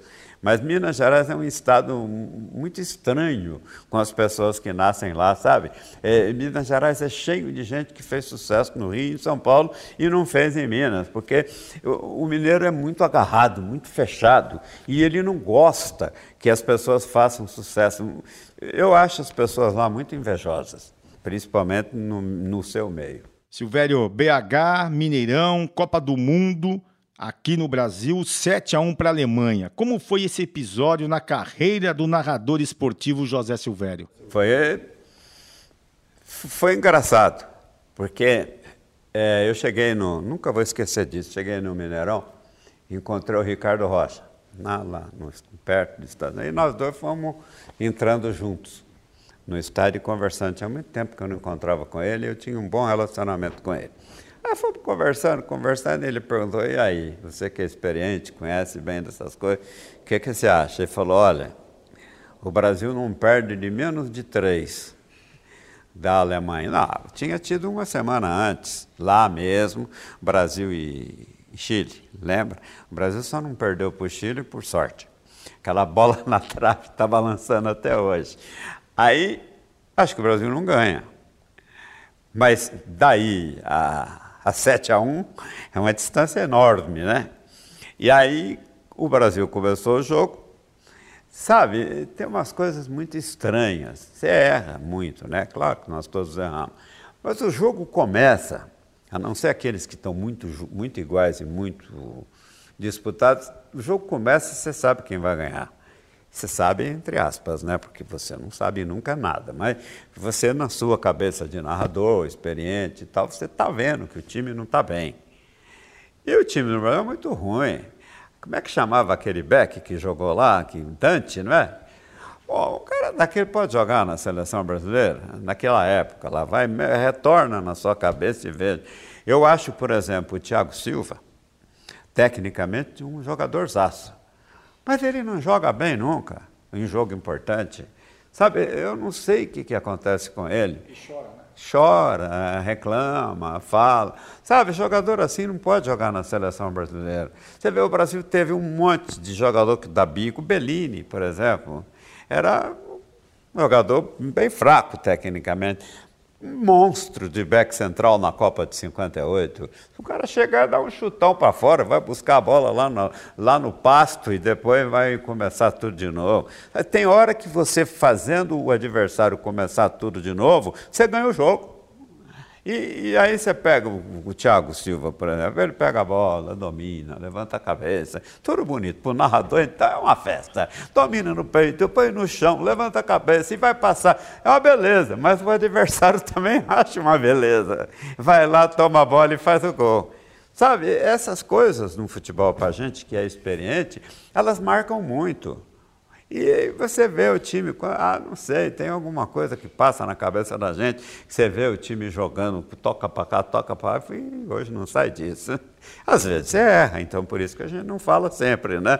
mas Minas Gerais é um estado muito estranho com as pessoas que nascem lá, sabe? É, Minas Gerais é cheio de gente que fez sucesso no Rio, em São Paulo e não fez em Minas, porque o, mineiro é muito agarrado, muito fechado e ele não gosta que as pessoas façam sucesso. Eu acho as pessoas lá muito invejosas, principalmente no, no seu meio. Silvério, BH, Mineirão, Copa do Mundo aqui no Brasil, 7 a 1 para a Alemanha. Como foi esse episódio na carreira do narrador esportivo José Silvério? Foi, foi engraçado, porque é, eu cheguei no. Nunca vou esquecer disso. Cheguei no Mineirão, encontrei o Ricardo Rocha, lá, lá no, perto do estádio. E nós dois fomos entrando juntos no estádio conversando. Tinha muito tempo que eu não encontrava com ele eu tinha um bom relacionamento com ele. Aí fomos conversando, conversando, e ele perguntou, e aí, você que é experiente, conhece bem dessas coisas, o que, que você acha? Ele falou, olha, o Brasil não perde de menos de três da Alemanha. Não, tinha tido uma semana antes, lá mesmo, Brasil e Chile, lembra? O Brasil só não perdeu para o Chile por sorte. Aquela bola na trave está balançando até hoje. Aí, acho que o Brasil não ganha. Mas daí a a 7 a 1 é uma distância enorme, né? E aí o Brasil começou o jogo. Sabe, tem umas coisas muito estranhas. Você erra muito, né? Claro que nós todos erramos. Mas o jogo começa, a não ser aqueles que estão muito, muito iguais e muito disputados, o jogo começa e você sabe quem vai ganhar. Você sabe, entre aspas, né? porque você não sabe nunca nada, mas você, na sua cabeça de narrador, experiente e tal, você está vendo que o time não está bem. E o time do Brasil é muito ruim. Como é que chamava aquele Beck que jogou lá, que Dante, não é? Bom, o cara daquele pode jogar na seleção brasileira, naquela época, lá vai, retorna na sua cabeça e veja. Eu acho, por exemplo, o Thiago Silva, tecnicamente, um jogador zaço. Mas ele não joga bem nunca, em jogo importante. Sabe, eu não sei o que, que acontece com ele. E chora, né? Chora, reclama, fala. Sabe, jogador assim não pode jogar na seleção brasileira. Você vê, o Brasil teve um monte de jogador que dá bico. Bellini, por exemplo, era um jogador bem fraco tecnicamente monstro de back central na Copa de 58. O cara chegar dar um chutão para fora, vai buscar a bola lá no, lá no pasto e depois vai começar tudo de novo. Tem hora que você fazendo o adversário começar tudo de novo, você ganha o jogo. E, e, aí você pega o, o Thiago Silva, por exemplo, ele pega a bola, domina, levanta a cabeça, tudo bonito. Para o narrador, então, é uma festa. Domina no peito, põe no chão, levanta a cabeça e vai passar. É uma beleza, mas o adversário também acha uma beleza. Vai lá, toma a bola e faz o gol. Sabe, essas coisas no futebol para gente que é experiente, elas marcam muito. E você vê o time, ah, não sei, tem alguma coisa que passa na cabeça da gente, que você vê o time jogando, toca para cá, toca para lá, e hoje não sai disso. Às vezes você erra, então por isso que a gente não fala sempre, né?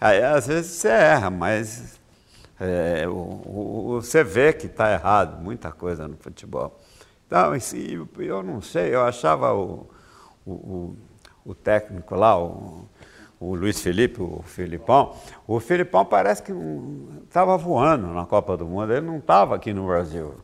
Aí, às vezes você erra, mas é, o, o, você vê que está errado muita coisa no futebol. Então, eu não sei, eu achava o, o, técnico lá, o o Luiz Felipe, o Filipão, o Filipão parece que estava voando na Copa do Mundo, ele não estava aqui no Brasil.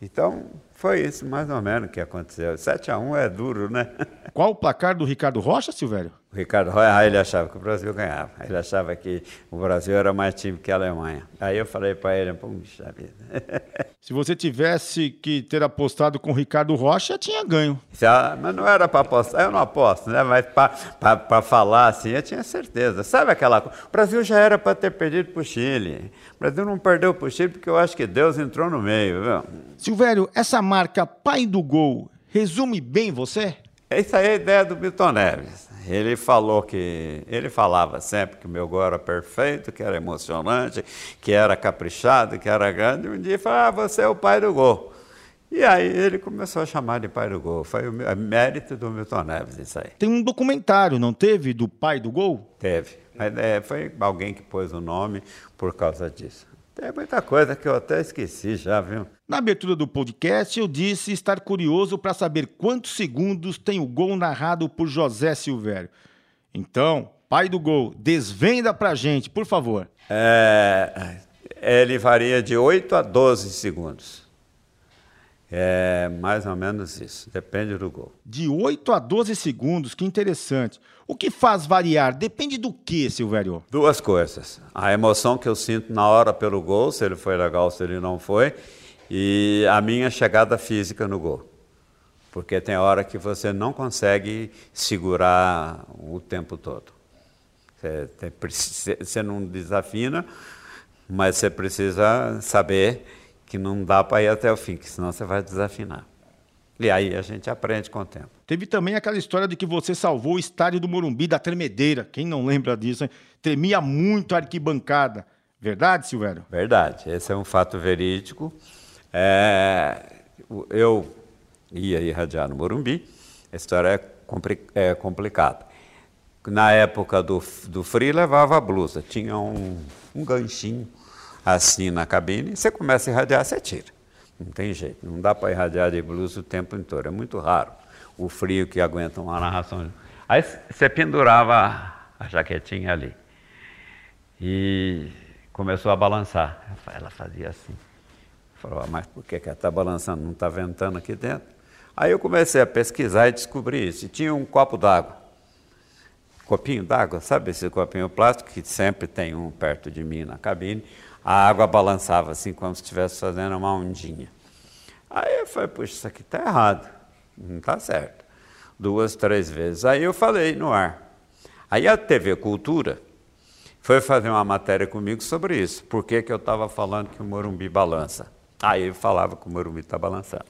Então, Foi isso mais ou menos que aconteceu. 7x1 é duro, né? Qual o placar do Ricardo Rocha, Silvério? O Ricardo Rocha, ele achava que o Brasil ganhava. Ele achava que o Brasil era mais time que a Alemanha. Aí eu falei para ele, puxa vida. Se você tivesse que ter apostado com o Ricardo Rocha, tinha ganho. Já, mas não era para apostar, eu não aposto, né? Mas para falar assim, eu tinha certeza. Sabe aquela coisa? O Brasil já era para ter perdido para o Chile. O Brasil não perdeu para o Chile porque eu acho que Deus entrou no meio, viu? Silvério, essa marca pai do gol resume bem você? Essa é a ideia do Milton Neves. Ele falou que ele falava sempre que o meu gol era perfeito, que era emocionante, que era caprichado, que era grande. Um dia falou: "Ah, você é o pai do gol". E aí ele começou a chamar de pai do gol. Foi o mérito do Milton Neves isso aí. Tem um documentário, não teve, do pai do gol? Teve. Mas é, foi alguém que pôs o nome por causa disso. Tem muita coisa que eu até esqueci já, viu? Na abertura do podcast, eu disse estar curioso para saber quantos segundos tem o gol narrado por José Silvério. Então, pai do gol, desvenda para gente, por favor. É, ele varia de 8 a 12 segundos. É mais ou menos isso, depende do gol. De 8 a 12 segundos, que interessante. O que faz variar? Depende do que, Silvério? Duas coisas. A emoção que eu sinto na hora pelo gol, se ele foi legal, se ele não foi, e a minha chegada física no gol. Porque tem hora que você não consegue segurar o tempo todo. Você, você não desafina, mas você precisa saber que não dá para ir até o fim, que senão você vai desafinar. E aí a gente aprende com o tempo. Teve também aquela história de que você salvou o estádio do Morumbi da tremedeira. Quem não lembra disso, hein? Tremia muito a arquibancada. Verdade, Silvério? Verdade. Esse é um fato verídico. É, eu ia irradiar no Morumbi. A história é, compli é complicada. Na época do, do frio, levava a blusa. Tinha um, um ganchinho assim na cabine, você começa a irradiar, você tira. Não tem jeito, não dá para irradiar de blusa o tempo inteiro, é muito raro o frio que aguenta uma narração. Aí você pendurava a jaquetinha ali e começou a balançar. Ela fazia assim. Falou, ah, mas por que, que ela está balançando? Não está ventando aqui dentro? Aí eu comecei a pesquisar e descobri isso. E tinha um copo d'água. Copinho d'água, sabe esse copinho plástico que sempre tem um perto de mim na cabine? A água balançava assim, como se estivesse fazendo uma ondinha. Aí eu falei, puxa, isso aqui está errado, não está certo. Duas, três vezes. Aí eu falei no ar. Aí a TV Cultura foi fazer uma matéria comigo sobre isso. Por que, que eu estava falando que o Morumbi balança? Aí ele falava que o Morumbi está balançando.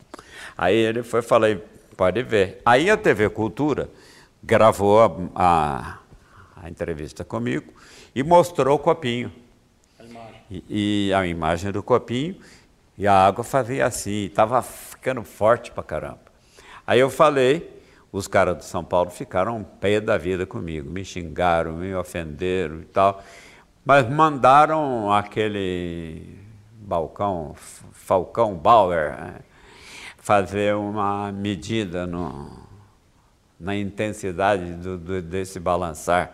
Aí ele foi falei, pode ver. Aí a TV Cultura gravou a, a, a entrevista comigo e mostrou o copinho e, e a imagem do copinho, e a água fazia assim, estava ficando forte pra caramba. Aí eu falei, os caras do São Paulo ficaram um pé da vida comigo, me xingaram, me ofenderam e tal, mas mandaram aquele balcão, Falcão Bauer, né, fazer uma medida no, na intensidade do, do, desse balançar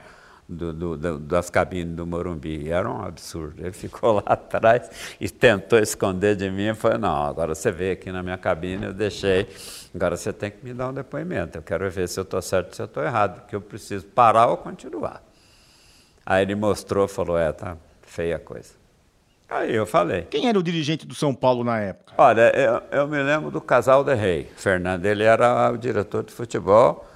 do, do, do, das cabines do Morumbi. Era um absurdo. Ele ficou lá atrás e tentou esconder de mim. Eu falei, não, agora você veio aqui na minha cabine, eu deixei. Agora você tem que me dar um depoimento. Eu quero ver se eu estou certo se eu estou errado, porque eu preciso parar ou continuar. Aí ele mostrou, falou, é, tá feia a coisa. Aí eu falei. Quem era o dirigente do São Paulo na época? Olha, eu, eu me lembro do Casal de Rei. Fernando, ele era o diretor de futebol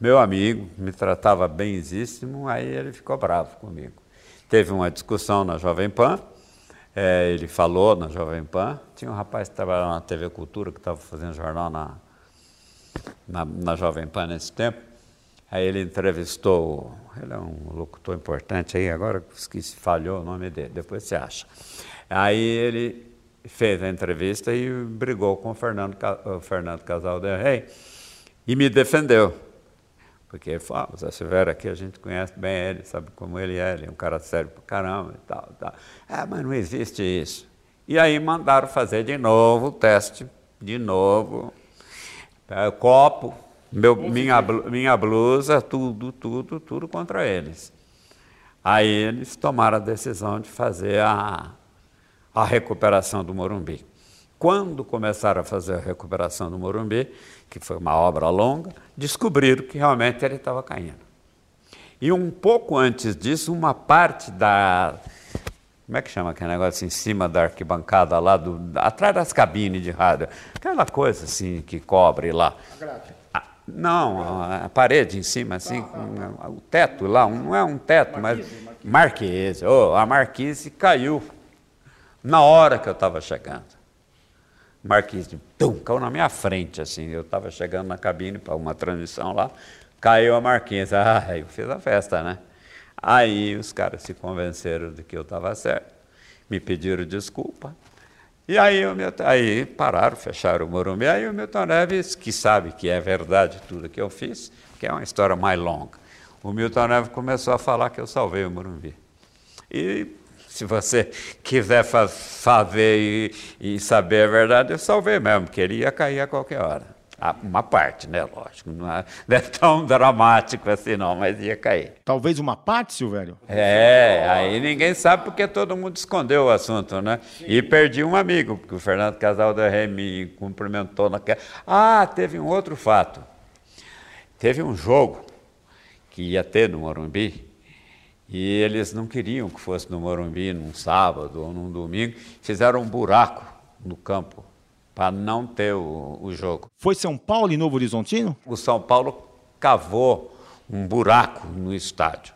meu amigo, me tratava benzíssimo, aí ele ficou bravo comigo. Teve uma discussão na Jovem Pan, é, ele falou na Jovem Pan, tinha um rapaz que trabalhava na TV Cultura, que estava fazendo jornal na, na, na, Jovem Pan nesse tempo, aí ele entrevistou, ele é um locutor importante aí, agora esqueci, falhou o nome dele, depois você acha. Aí ele fez a entrevista e brigou com o Fernando, o Fernando Casal de Rei e me defendeu. Porque ele falou, ah, o Zé Silvério aqui a gente conhece bem ele, sabe como ele é, ele é um cara sério pra caramba e tal, tal. É, mas não existe isso. E aí mandaram fazer de novo o teste, de novo. É, copo, meu, minha, minha blusa, tudo, tudo, tudo contra eles. Aí eles tomaram a decisão de fazer a, a recuperação do Morumbi. Quando começaram a fazer a recuperação do Morumbi, que foi uma obra longa, descobriram que realmente ele estava caindo. E um pouco antes disso, uma parte da. Como é que chama aquele negócio em cima da arquibancada lá, do, atrás das cabines de rádio? Aquela coisa assim que cobre lá. A, não, a parede em cima, assim, o teto lá, não é um teto, mas. Marquise, oh, a marquise caiu na hora que eu estava chegando. Marquise, tum, caiu na minha frente, assim. Eu estava chegando na cabine para uma transmissão lá, caiu a marquise. Ah, eu fiz a festa, né? Aí os caras se convenceram de que eu estava certo, me pediram desculpa. E aí, o Milton, aí pararam, fecharam o Morumbi. Aí o Milton Neves, que sabe que é verdade tudo que eu fiz, que é uma história mais longa, o Milton Neves começou a falar que eu salvei o Morumbi. E se você quiser fa fazer e, e, saber a verdade, eu salvei mesmo, porque ele ia cair a qualquer hora. Uma parte, né? Lógico, não é, não é tão dramático assim, não, mas ia cair. Talvez uma parte, Silvério? É, aí ninguém sabe porque todo mundo escondeu o assunto, né? E perdi um amigo, porque o Fernando Casal da Rei me cumprimentou naquela. Ah, teve um outro fato. Teve um jogo que ia ter no Morumbi, e eles não queriam que fosse no Morumbi num sábado ou num domingo, fizeram um buraco no campo para não ter o, o, jogo. Foi São Paulo e Novo Horizontino? O São Paulo cavou um buraco no estádio.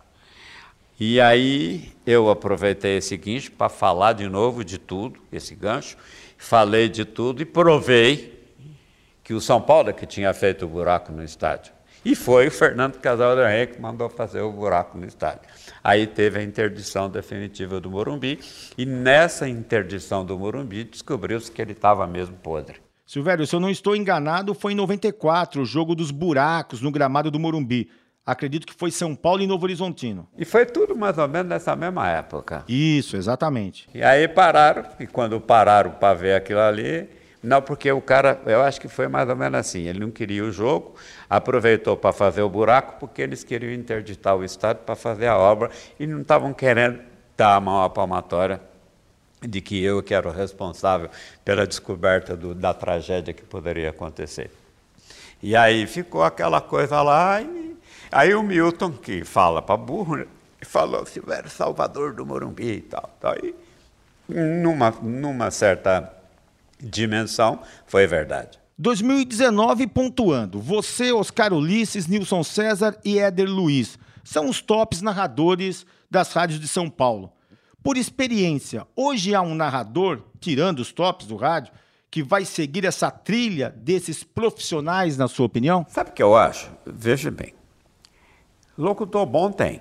E aí eu aproveitei esse gancho para falar de novo de tudo, esse gancho, falei de tudo e provei que o São Paulo é que tinha feito o buraco no estádio. E foi o Fernando Casal da Rei que mandou fazer o buraco no estádio. Aí teve a interdição definitiva do Morumbi, e nessa interdição do Morumbi descobriu-se que ele estava mesmo podre. Silvério, se eu não estou enganado, foi em 94, o jogo dos buracos no gramado do Morumbi. Acredito que foi São Paulo e Novo Horizontino. E foi tudo mais ou menos nessa mesma época. Isso, exatamente. E aí pararam, e quando pararam para ver aquilo ali, não, porque o cara, eu acho que foi mais ou menos assim, ele não queria o jogo, aproveitou para fazer o buraco, porque eles queriam interditar o Estado para fazer a obra e não estavam querendo dar a mão à palmatória de que eu que era o responsável pela descoberta do, da tragédia que poderia acontecer. E aí ficou aquela coisa lá, e aí o Milton, que fala para burro, falou, se era Salvador do Morumbi e tal. tal. E numa, numa certa dimensão, foi verdade. 2019 pontuando. Você, Oscar Ulisses, Nilson César e Éder Luiz são os tops narradores das rádios de São Paulo. Por experiência, hoje há um narrador, tirando os tops do rádio, que vai seguir essa trilha desses profissionais, na sua opinião? Sabe o que eu acho? Veja bem. Locutor bom tem.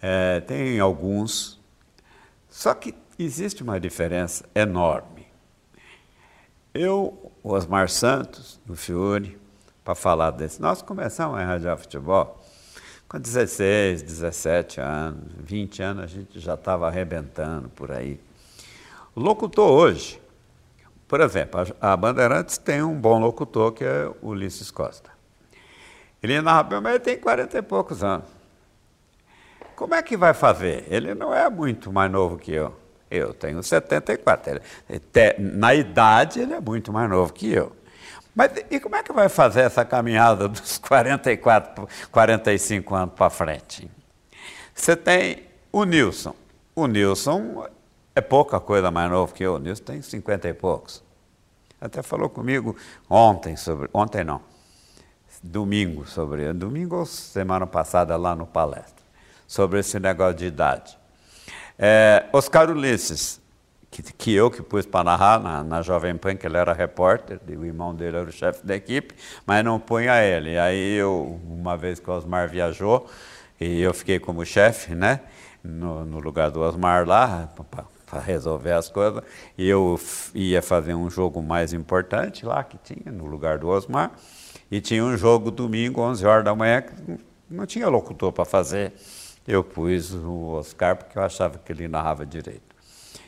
É, tem alguns. Só que existe uma diferença enorme eu, Osmar Santos, do Fiore, para falar desse. Nós começamos a radiar futebol com 16, 17 anos, 20 anos a gente já estava arrebentando por aí. O locutor hoje, por exemplo, a Bandeirantes tem um bom locutor que é Ulisses Costa. Ele narra bem, mas ele tem 40 e poucos anos. Como é que vai fazer? Ele não é muito mais novo que eu. Eu tenho 74. na idade, ele é muito mais novo que eu. Mas e como é que vai fazer essa caminhada dos 44, 45 anos para frente? Você tem o Nilson. O Nilson é pouca coisa mais novo que eu. O Nilson tem 50 e poucos. Até falou comigo ontem sobre. Ontem não. Domingo sobre. Domingo ou semana passada lá no palestra. Sobre esse negócio de idade. É, Oscar Ulisses, que, que, eu que pus para narrar na, na, Jovem Pan, que ele era repórter, o irmão dele era o chefe da equipe, mas não punha ele. Aí eu, uma vez que o Osmar viajou, e eu fiquei como chefe, né, no, no lugar do Osmar lá, para resolver as coisas, e eu ia fazer um jogo mais importante lá, que tinha, no lugar do Osmar, e tinha um jogo domingo, 11 horas da manhã, que não tinha locutor para fazer eu pus o Oscar porque eu achava que ele narrava direito,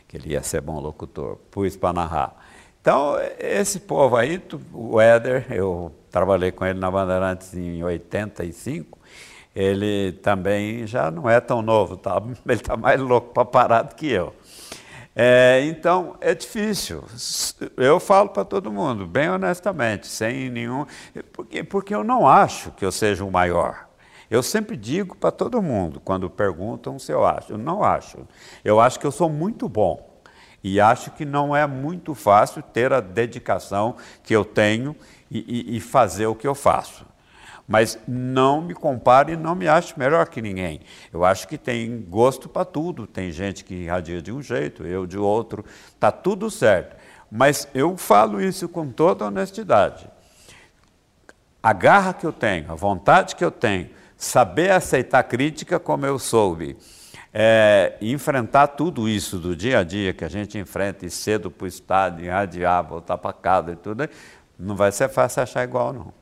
que ele ia ser bom locutor. Pus para narrar. Então, esse povo aí, o Éder, eu trabalhei com ele na Bandeirantes em 85, ele também já não é tão novo, tá? ele está mais louco para parar do que eu. É, então, é difícil. Eu falo para todo mundo, bem honestamente, sem nenhum. Porque, porque eu não acho que eu seja o maior. Eu sempre digo para todo mundo, quando perguntam se eu acho. Eu não acho. Eu acho que eu sou muito bom. E acho que não é muito fácil ter a dedicação que eu tenho e, e, e fazer o que eu faço. Mas não me compare e não me acho melhor que ninguém. Eu acho que tem gosto para tudo. Tem gente que irradia de um jeito, eu de outro. Está tudo certo. Mas eu falo isso com toda honestidade. A garra que eu tenho, a vontade que eu tenho, saber aceitar crítica como eu soube, é, enfrentar tudo isso do dia a dia que a gente enfrenta, e cedo para o estádio, irradiar, voltar para casa e tudo, não vai ser fácil achar igual, não.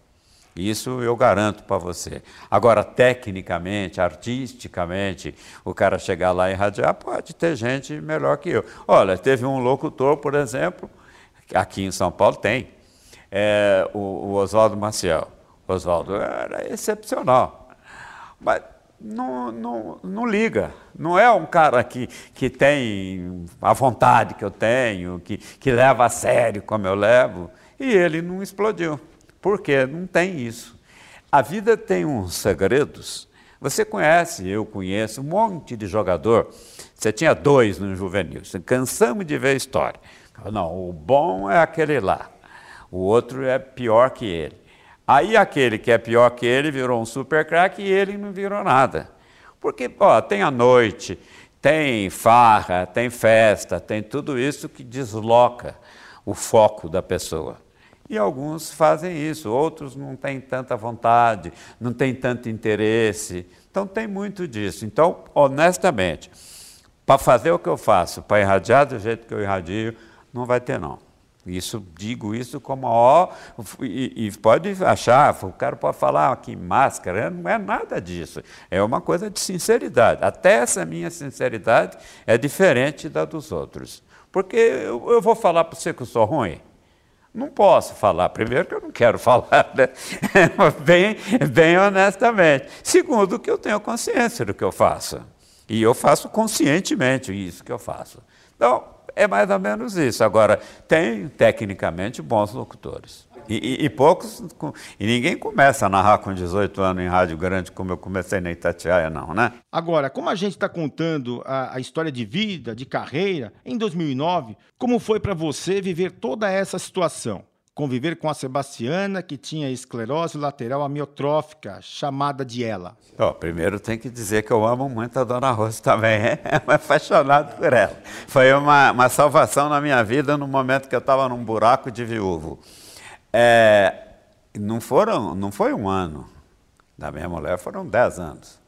Isso eu garanto para você. Agora, tecnicamente, artisticamente, o cara chegar lá e irradiar, pode ter gente melhor que eu. Olha, teve um locutor, por exemplo, aqui em São Paulo tem, é, o, o Oswaldo Maciel. Oswaldo era excepcional. Mas não, não, não liga. Não é um cara que, que tem a vontade que eu tenho, que, que leva a sério como eu levo. E ele não explodiu. Porque não tem isso. A vida tem uns segredos. Você conhece, eu conheço, um monte de jogador. Você tinha dois no juvenil. Cansamos de ver a história. Não, o bom é aquele lá. O outro é pior que ele. Aí aquele que é pior que ele virou um super craque e ele não virou nada. Porque, ó, tem a noite, tem farra, tem festa, tem tudo isso que desloca o foco da pessoa. E alguns fazem isso, outros não têm tanta vontade, não têm tanto interesse. Então tem muito disso. Então, honestamente, para fazer o que eu faço, para irradiar do jeito que eu irradio, não vai ter não. Isso digo isso como ó, e, e, pode achar, o cara pode falar que máscara, não é nada disso. É uma coisa de sinceridade. Até essa minha sinceridade é diferente da dos outros. Porque eu, eu vou falar para você que eu sou ruim. Não posso falar. Primeiro, que eu não quero falar, né? bem, bem honestamente. Segundo, que eu tenho consciência do que eu faço. E eu faço conscientemente isso que eu faço. Então, é mais ou menos isso. Agora, tem, tecnicamente, bons locutores. E, e, e, poucos, e ninguém começa a narrar com 18 anos em rádio grande como eu comecei na Itatiaia, não, né? Agora, como a gente está contando a, a, história de vida, de carreira, em 2009, como foi para você viver toda essa situação? Conviver com a Sebastiana, que tinha esclerose lateral amiotrófica, chamada de ela. Oh, primeiro tem que dizer que eu amo muito a Dona Rosa também, é apaixonado por ela. Foi uma, uma salvação na minha vida no momento que eu estava num buraco de viúvo. É, não, foram, não foi um ano da minha mulher, foram dez anos.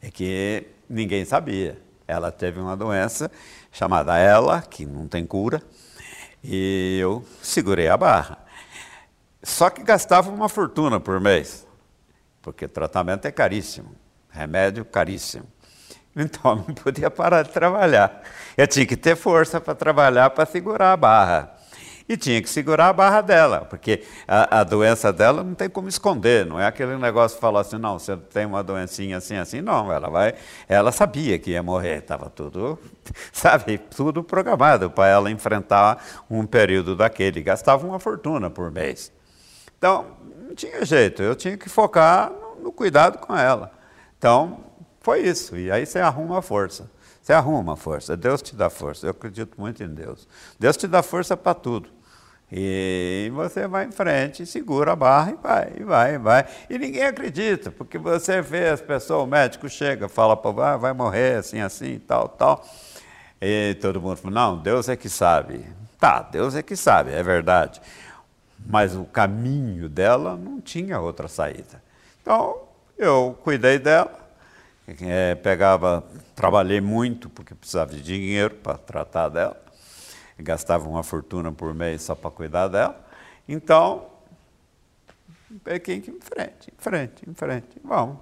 É que ninguém sabia. Ela teve uma doença chamada ela, que não tem cura, e eu segurei a barra. Só que gastava uma fortuna por mês, porque tratamento é caríssimo, remédio caríssimo. Então não podia parar de trabalhar. Eu tinha que ter força para trabalhar para segurar a barra e tinha que segurar a barra dela, porque a, a, doença dela não tem como esconder, não é aquele negócio de falar assim, não, você tem uma doencinha assim, assim, não, ela vai, ela sabia que ia morrer, estava tudo, sabe, tudo programado para ela enfrentar um período daquele, gastava uma fortuna por mês. Então, não tinha jeito, eu tinha que focar no, no cuidado com ela. Então, foi isso, e aí você arruma a força. Você arruma a força, Deus te dá força. Eu acredito muito em Deus. Deus te dá força para tudo. E você vai em frente, segura a barra e vai, e vai, e vai. E ninguém acredita, porque você vê as pessoas, o médico chega, fala para ah, vai morrer assim, assim, tal, tal. E todo mundo fala, não, Deus é que sabe. Tá, Deus é que sabe, é verdade. Mas o caminho dela não tinha outra saída. Então, eu cuidei dela, é, pegava, trabalhei muito, porque precisava de dinheiro para tratar dela gastava uma fortuna por mês só para cuidar dela. Então, peguei que em frente, em frente, em frente, vamos.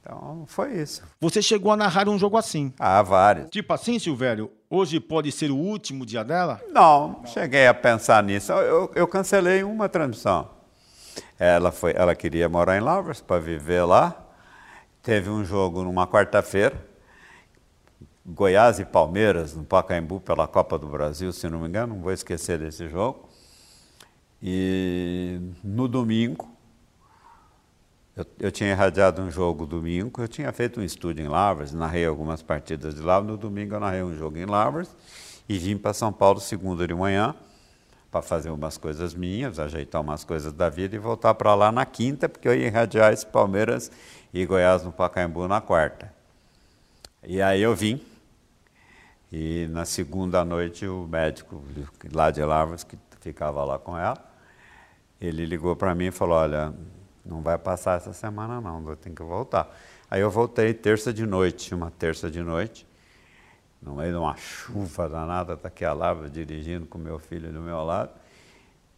Então, foi isso. Você chegou a narrar um jogo assim? Ah, vários. Tipo assim, Silvério, hoje pode ser o último dia dela? Não, cheguei a pensar nisso. Eu, eu cancelei uma transmissão. Ela, foi, ela queria morar em Lavras para viver lá. Teve um jogo numa quarta-feira, Goiás e Palmeiras, no Pacaembu, pela Copa do Brasil, se não me engano, não vou esquecer desse jogo. E no domingo, eu, eu tinha irradiado um jogo domingo, eu tinha feito um estúdio em Lavras, narrei algumas partidas de Lavras, no domingo eu narrei um jogo em Lavras e vim para São Paulo segunda de manhã para fazer umas coisas minhas, ajeitar umas coisas da vida e voltar para lá na quinta, porque eu ia irradiar esse Palmeiras e Goiás no Pacaembu na quarta. E aí eu vim, e na segunda noite o médico lá de Lavras, que ficava lá com ela, ele ligou para mim e falou, olha, não vai passar essa semana não, eu tenho que voltar. Aí eu voltei terça de noite, uma terça de noite, no meio de uma chuva danada, daqui a Lavras, dirigindo com meu filho do meu lado,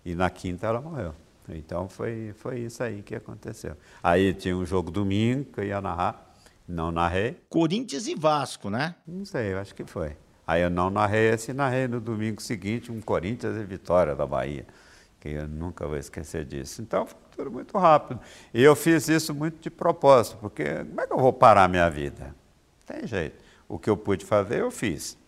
e na quinta ela morreu. Então foi, foi isso aí que aconteceu. Aí tinha um jogo domingo que eu ia narrar, não narrei. Corinthians e Vasco, né? Não sei, eu acho que foi. Aí eu não narrei esse, narrei no domingo seguinte um Corinthians e Vitória da Bahia, que eu nunca vou esquecer disso. Então foi tudo muito rápido. E eu fiz isso muito de propósito, porque como é que eu vou parar a minha vida? Tem jeito. O que eu pude fazer, eu fiz.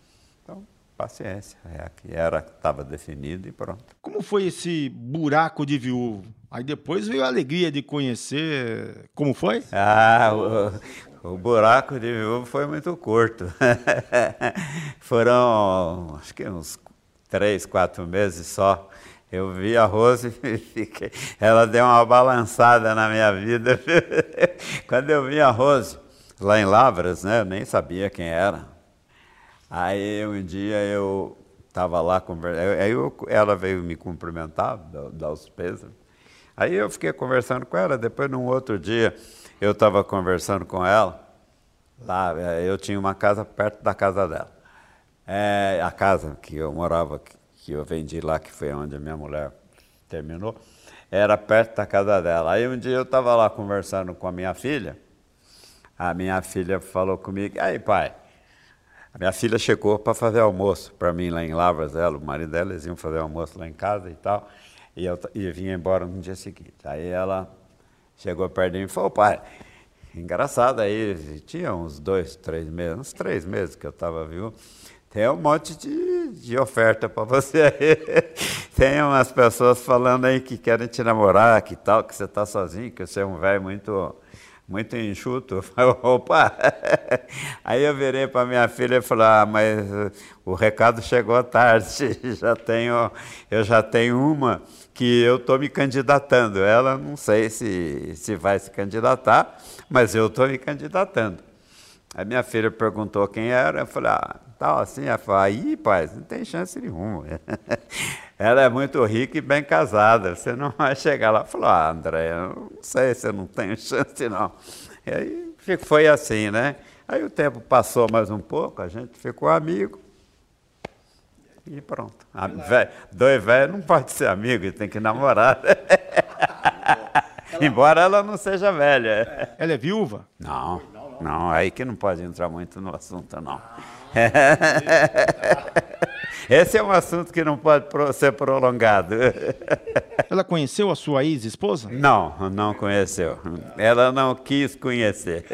Então, paciência. É que era, estava definido e pronto. Como foi esse buraco de viúvo? Aí depois veio a alegria de conhecer. Como foi? Ah, o, buraco de viúvo foi muito curto. Foram, acho que uns três, quatro meses só. Eu vi a Rose e fiquei. Ela deu uma balançada na minha vida. Quando eu vi a Rose lá em Lavras, né? Eu nem sabia quem era. Aí um dia eu estava lá conversando, aí eu, ela veio me cumprimentar, dar, os pêsames. Aí eu fiquei conversando com ela, depois num outro dia eu estava conversando com ela, lá é, eu tinha uma casa perto da casa dela. É, a casa que eu morava, que eu vendi lá, que foi onde a minha mulher terminou, era perto da casa dela. Aí um dia eu estava lá conversando com a minha filha, a minha filha falou comigo, aí pai, a minha filha chegou para fazer almoço para mim lá em Lavras, ela, o marido dela, eles iam fazer almoço lá em casa e tal, e eu e vinha embora no dia seguinte. Aí ela chegou perto de mim e falou, pai, engraçado aí, tinha uns dois, três meses, uns três meses que eu estava vivo, tem um monte de, de oferta para você aí. tem umas pessoas falando aí que querem te namorar, que tal, que você está sozinho, que você é um velho muito muito enxuto. Eu falei, opa! Aí eu virei para minha filha e falei, ah, mas o recado chegou tarde, já tenho, eu já tenho uma que eu estou me candidatando. Ela não sei se, se vai se candidatar, mas eu estou me candidatando. Aí minha filha perguntou quem era, eu falei, ah, tal assim. Ela falou, aí, pai, não tem chance nenhuma. Ela é muito rica e bem casada, você não vai chegar lá. Falou, ah, André, eu não sei se eu não tenho chance, não. E aí foi assim, né? Aí o tempo passou mais um pouco, a gente ficou amigo. E pronto. A véio, dois velhos não pode ser amigo, tem que namorar. Embora ela não seja velha. Ela é viúva? Não, não, aí que não pode entrar muito no assunto, não. Esse é um assunto que não pode ser prolongado. Ela conheceu a sua ex-esposa? Não, não conheceu. Ela não quis conhecer.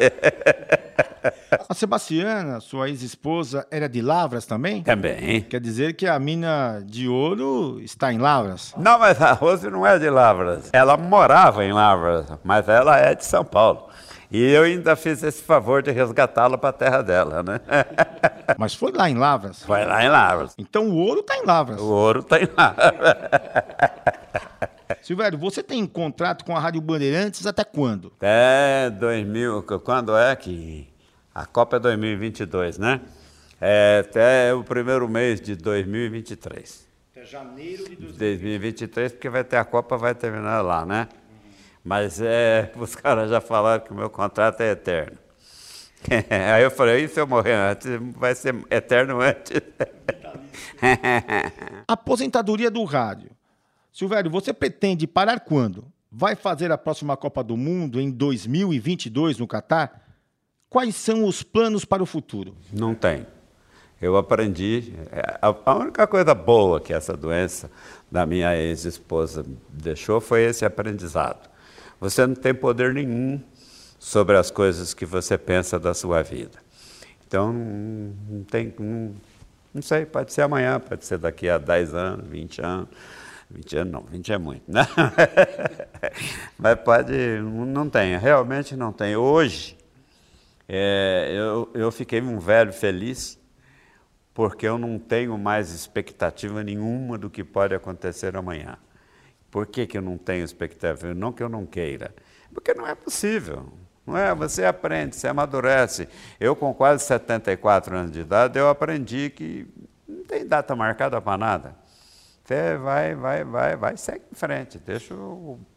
A Sebastiana, sua ex-esposa, era de Lavras também? Também. Quer dizer que a mina de ouro está em Lavras? Não, mas a Rose não é de Lavras. Ela morava em Lavras, mas ela é de São Paulo. E eu ainda fiz esse favor de resgatá-la para a terra dela, né? Mas foi lá em Lavras? Foi lá em Lavras. Então o ouro está em Lavras. O ouro está em Lavras. Silvério, você tem contrato com a Rádio Bandeirantes até quando? Até 2000. Quando é que. A Copa é 2022, né? É até o primeiro mês de 2023. Até janeiro de 2023, porque vai ter a Copa, vai terminar lá, né? Mas é, os caras já falaram que o meu contrato é eterno. Aí eu falei, e se eu morrer antes, vai ser eterno antes. Aposentadoria do rádio. Silvério, você pretende parar quando? Vai fazer a próxima Copa do Mundo em 2022 no Catar? Quais são os planos para o futuro? Não tem. Eu aprendi. É, a única coisa boa que essa doença da minha ex-esposa deixou foi esse aprendizado. Você não tem poder nenhum sobre as coisas que você pensa da sua vida. Então, não, tem. Não, não sei, pode ser amanhã, pode ser daqui a 10 anos, 20 anos. 20 anos não, 20 é muito, né? Mas pode, não tem, realmente não tem. Hoje, é, eu, eu fiquei um velho feliz, porque eu não tenho mais expectativa nenhuma do que pode acontecer amanhã. Por que, que eu não tenho expectativa? Não que eu não queira, porque não é possível. Não é? Você aprende, você amadurece. Eu, com quase 74 anos de idade, eu aprendi que não tem data marcada para nada. Você vai, vai, vai, vai, segue em frente, deixa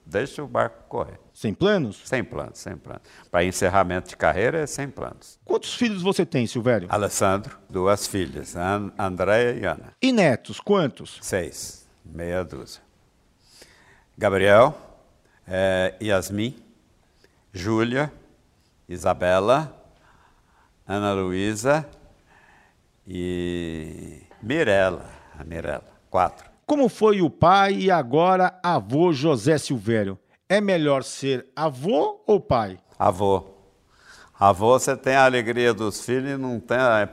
deixa o barco correr. Sem planos? Sem planos, sem planos. Para encerramento de carreira é sem planos. Quantos filhos você tem, Silvério? Alessandro, duas filhas, And Andréia e Ana. E netos, quantos? Seis, meia dúzia. Gabriel, é, Yasmin, Júlia, Isabela, Ana Luísa e Mirella, a Mirella, quatro. Como foi o pai e agora avô José Silvério? É melhor ser avô ou pai? Avô. Avô, você tem a alegria dos filhos e não tem a,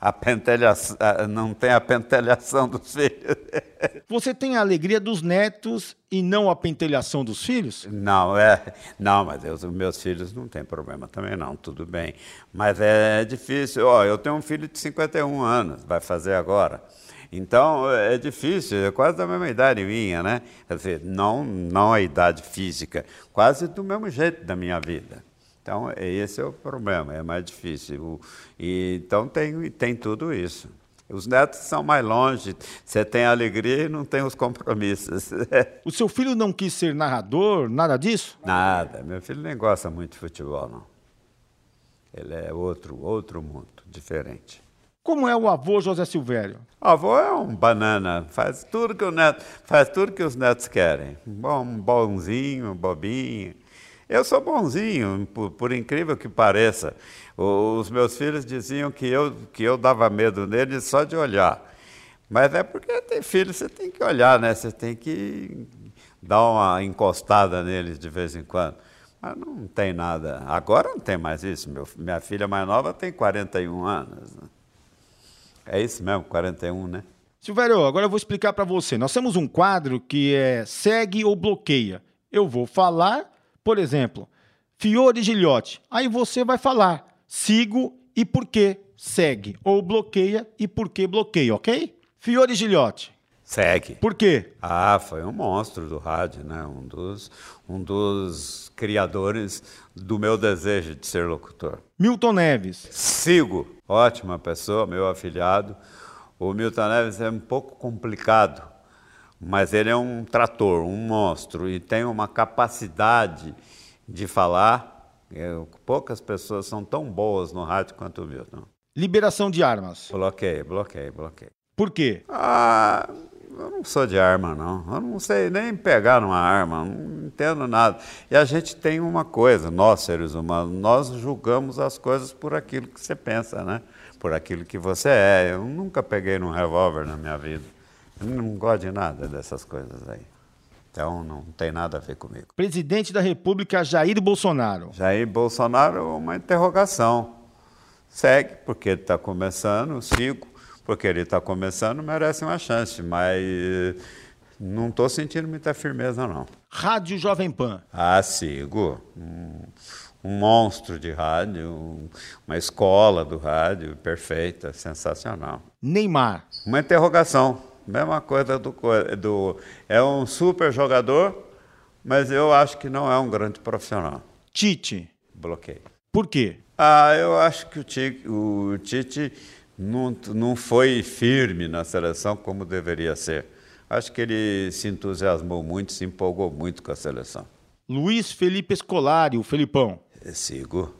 a pentelhação, não tem a pentelhação dos filhos. Você tem a alegria dos netos e não a pentelhação dos filhos? Não, é, não, mas os meus filhos não tem problema também não, tudo bem. Mas é difícil. Ó, eu tenho um filho de 51 anos, vai fazer agora. Então é difícil, é quase da mesma idade minha, né? Quer dizer, não, não a idade física, quase do mesmo jeito da minha vida. Então esse é o problema, é mais difícil. E, então tem, tem tudo isso. Os netos são mais longe, você tem a alegria e não tem os compromissos. o seu filho não quis ser narrador, nada disso? Nada, meu filho nem gosta muito de futebol, não. Ele é outro, outro mundo, diferente. Como é o avô José Silvério? O avô é um banana, faz tudo que o neto, faz tudo que os netos querem. Bom, bonzinho, bobinho. Eu sou bonzinho, por, por, incrível que pareça. Os meus filhos diziam que eu, que eu dava medo neles só de olhar. Mas é porque tem filho, você tem que olhar, né? Você tem que dar uma encostada neles de vez em quando. Mas não tem nada. Agora não tem mais isso. Meu, minha filha mais nova tem 41 anos. Né? É isso mesmo, 41, né? Silvério, agora eu vou explicar para você. Nós temos um quadro que é segue ou bloqueia. Eu vou falar, por exemplo, Fiore Gilhote. Aí você vai falar sigo e por que segue. Ou bloqueia e por que bloqueia, ok? Fiore Gilhote. Segue. Por quê? Ah, foi um monstro do rádio, né? Um dos, um dos criadores do meu desejo de ser locutor. Milton Neves. Sigo. Ótima pessoa, meu afilhado. O Milton Neves é um pouco complicado, mas ele é um trator, um monstro e tem uma capacidade de falar. Eu, poucas pessoas são tão boas no rádio quanto o Milton. Liberação de armas. Bloqueio, bloqueio, bloqueio. Por quê? Ah, eu não sou de arma, não. Eu não sei nem pegar numa arma, não entendo nada. E a gente tem uma coisa, nós seres humanos, nós julgamos as coisas por aquilo que você pensa, né? Por aquilo que você é. Eu nunca peguei num revólver na minha vida. Eu não gosto de nada dessas coisas aí. Então não tem nada a ver comigo. Presidente da República Jair Bolsonaro. Jair Bolsonaro, uma interrogação. Segue, porque ele está começando, sigo porque ele está começando, merece uma chance, mas não estou sentindo muita firmeza, não. Rádio Jovem Pan. Ah, sigo. Um, um monstro de rádio, um, uma escola do rádio perfeita, sensacional. Neymar. Uma interrogação. Mesma coisa do, do. É um super jogador, mas eu acho que não é um grande profissional. Tite. Bloqueio. Por quê? Ah, eu acho que o Tite, o Tite não, não foi firme na seleção como deveria ser. Acho que ele se entusiasmou muito, se empolgou muito com a seleção. Luiz Felipe Scolari, o Felipão. Eu sigo.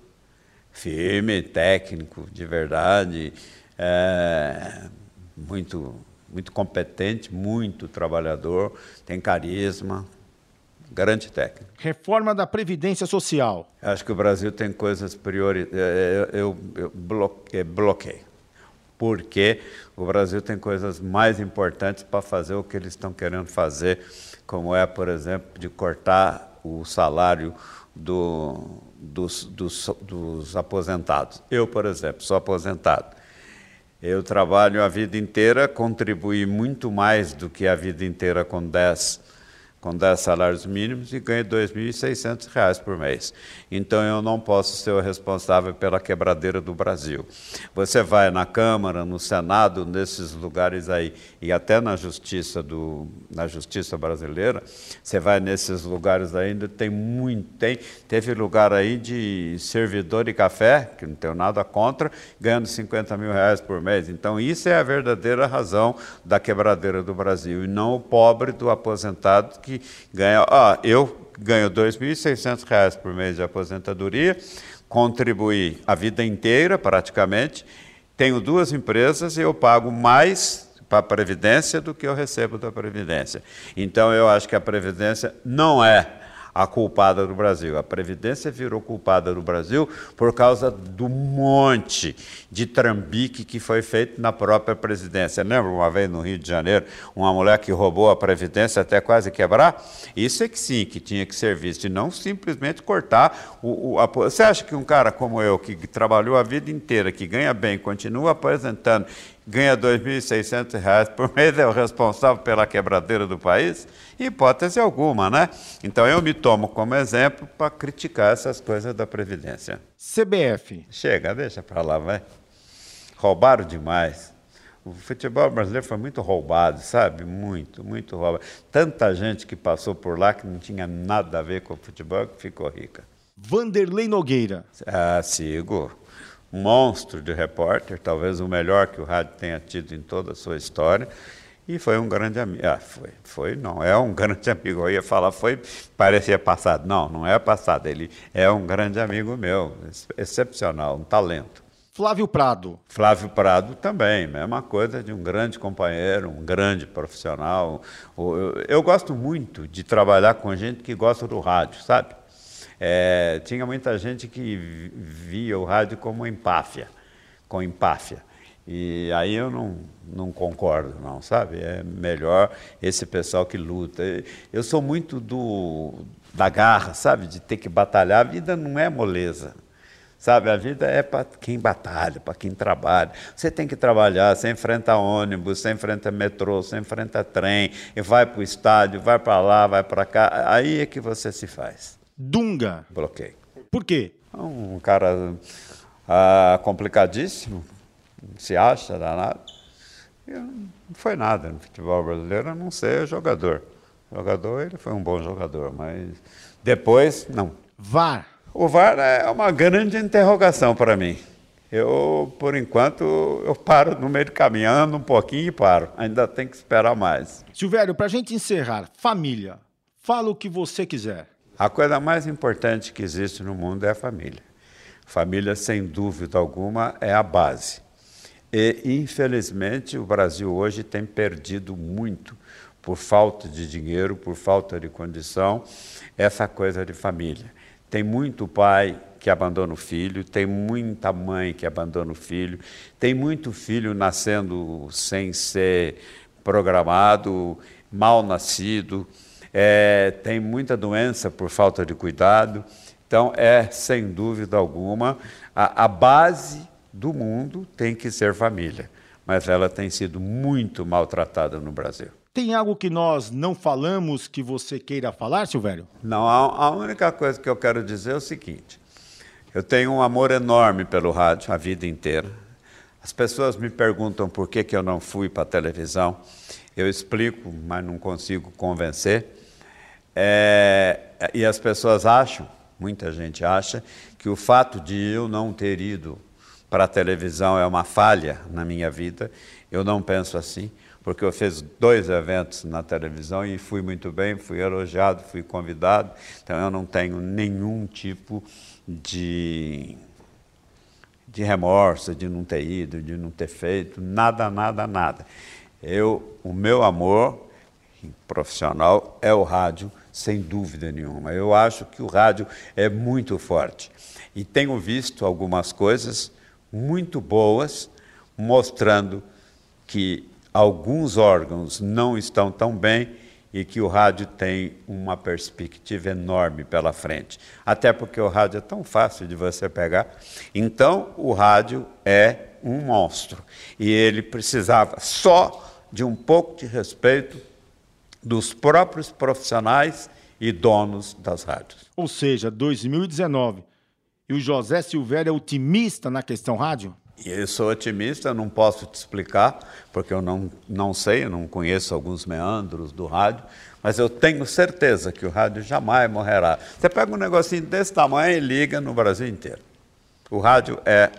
Firme, técnico, de verdade. É, muito, muito competente, muito trabalhador, tem carisma, grande técnico. Reforma da Previdência Social. Acho que o Brasil tem coisas prioritárias. É, eu, eu, eu bloqueio porque o Brasil tem coisas mais importantes para fazer o que eles estão querendo fazer, como é, por exemplo, de cortar o salário do, dos, dos, dos aposentados. Eu, por exemplo, sou aposentado. Eu trabalho a vida inteira, contribuí muito mais do que a vida inteira com 10 com 10 salários mínimos e ganho R$ 2.600 por mês. Então eu não posso ser o responsável pela quebradeira do Brasil. Você vai na Câmara, no Senado, nesses lugares aí, e até na Justiça, do, na justiça brasileira, você vai nesses lugares ainda, tem muito, tem, teve lugar aí de servidor de café, que não tenho nada contra, ganhando 50 mil reais por mês. Então isso é a verdadeira razão da quebradeira do Brasil, e não o pobre do aposentado que ganha. Ah, eu ganho R$ 2.600 por mês de aposentadoria, contribuí a vida inteira, praticamente. Tenho duas empresas e eu pago mais para a Previdência do que eu recebo da Previdência. Então, eu acho que a Previdência não é a culpada do Brasil. A Previdência virou culpada do Brasil por causa do monte de trambique que foi feito na própria Presidência. Lembra uma vez no Rio de Janeiro, uma mulher que roubou a Previdência até quase quebrar? Isso é que sim, que tinha que ser visto, e não simplesmente cortar o, o a, Você acha que um cara como eu, que trabalhou a vida inteira, que ganha bem, continua apresentando ganha R$ 2.600 por mês, é o responsável pela quebradeira do país? Hipótese alguma, né? Então eu me tomo como exemplo para criticar essas coisas da Previdência. CBF. Chega, deixa para lá, vai. Roubaram demais. O futebol brasileiro foi muito roubado, sabe? Muito, muito roubado. Tanta gente que passou por lá que não tinha nada a ver com o futebol que ficou rica. Vanderlei Nogueira. Ah, sigo monstro de repórter, talvez o melhor que o rádio tenha tido em toda a sua história. E foi um grande amigo. Ah, foi, foi, não é um grande amigo. Eu ia falar, foi, parecia passado. Não, não é passado. Ele é um grande amigo meu, excepcional, um talento. Flávio Prado. Flávio Prado também, mesma coisa de um grande companheiro, um grande profissional. Eu gosto muito de trabalhar com gente que gosta do rádio, sabe? É, tinha muita gente que via o rádio como empáfia, com empáfia. E aí eu não, não concordo, não, sabe? É melhor esse pessoal que luta. Eu sou muito do, da garra, sabe? De ter que batalhar. A vida não é moleza. Sabe, a vida é para quem batalha, para quem trabalha. Você tem que trabalhar, você enfrenta ônibus, você enfrenta metrô, você enfrenta trem, e vai para o estádio, vai para lá, vai para cá. Aí é que você se faz. Dunga. Bloqueio. Por quê? Um cara ah, complicadíssimo, se acha danado. Não foi nada no futebol brasileiro, a não ser jogador. Jogador, ele foi um bom jogador, mas depois, não. VAR. O VAR é uma grande interrogação para mim. Eu, por enquanto, eu paro no meio do caminho, ando um pouquinho e paro. Ainda tem que esperar mais. Silvério, para a gente encerrar, família. Fala o que você quiser. A coisa mais importante que existe no mundo é a família. Família, sem dúvida alguma, é a base. E, infelizmente, o Brasil hoje tem perdido muito por falta de dinheiro, por falta de condição, essa coisa de família. Tem muito pai que abandona o filho, tem muita mãe que abandona o filho, tem muito filho nascendo sem ser programado, mal nascido é, tem muita doença por falta de cuidado. Então, é, sem dúvida alguma, a, a base do mundo tem que ser família, mas ela tem sido muito maltratada no Brasil. Tem algo que nós não falamos que você queira falar, Silvério? Não, a, a, única coisa que eu quero dizer é o seguinte: eu tenho um amor enorme pelo rádio a vida inteira. As pessoas me perguntam por que, que eu não fui para a televisão. Eu explico, mas não consigo convencer. É, e as pessoas acham, muita gente acha, que o fato de eu não ter ido para a televisão é uma falha na minha vida. Eu não penso assim, porque eu fiz dois eventos na televisão e fui muito bem, fui elogiado, fui convidado. Então eu não tenho nenhum tipo de, de remorso de não ter ido, de não ter feito, nada, nada, nada. Eu, o meu amor profissional é o rádio sem dúvida nenhuma. Eu acho que o rádio é muito forte. E tenho visto algumas coisas muito boas mostrando que alguns órgãos não estão tão bem e que o rádio tem uma perspectiva enorme pela frente. Até porque o rádio é tão fácil de você pegar. Então, o rádio é um monstro. E ele precisava só de um pouco de respeito dos próprios profissionais e donos das rádios. Ou seja, 2019. E o José Silvério é otimista na questão rádio? Eu sou otimista, não posso te explicar, porque eu não, não sei, eu não conheço alguns meandros do rádio, mas eu tenho certeza que o rádio jamais morrerá. Você pega um negocinho desse tamanho e liga no Brasil inteiro. O rádio é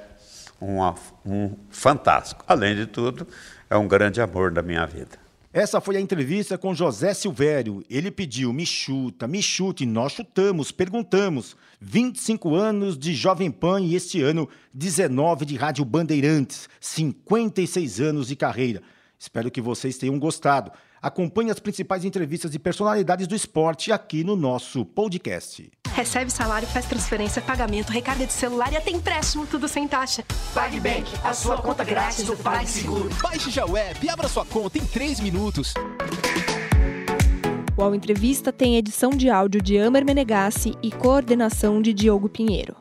uma, um fantástico. Além de tudo, é um grande amor da minha vida. Essa foi a entrevista com José Silvério. Ele pediu me chuta, me chute, nós chutamos, perguntamos. 25 anos de Jovem Pan e este ano 19 de Rádio Bandeirantes, 56 anos de carreira. Espero que vocês tenham gostado. Acompanhe as principais entrevistas de personalidades do esporte aqui no nosso podcast. Recebe salário, faz transferência, pagamento, recarga de celular e até empréstimo, tudo sem taxa. PagBank, a sua conta grátis do PagSeguro. Baixe já o app e abra sua conta em 3 minutos. O Ao Entrevista tem edição de áudio de Amer Menegassi e coordenação de Diogo Pinheiro.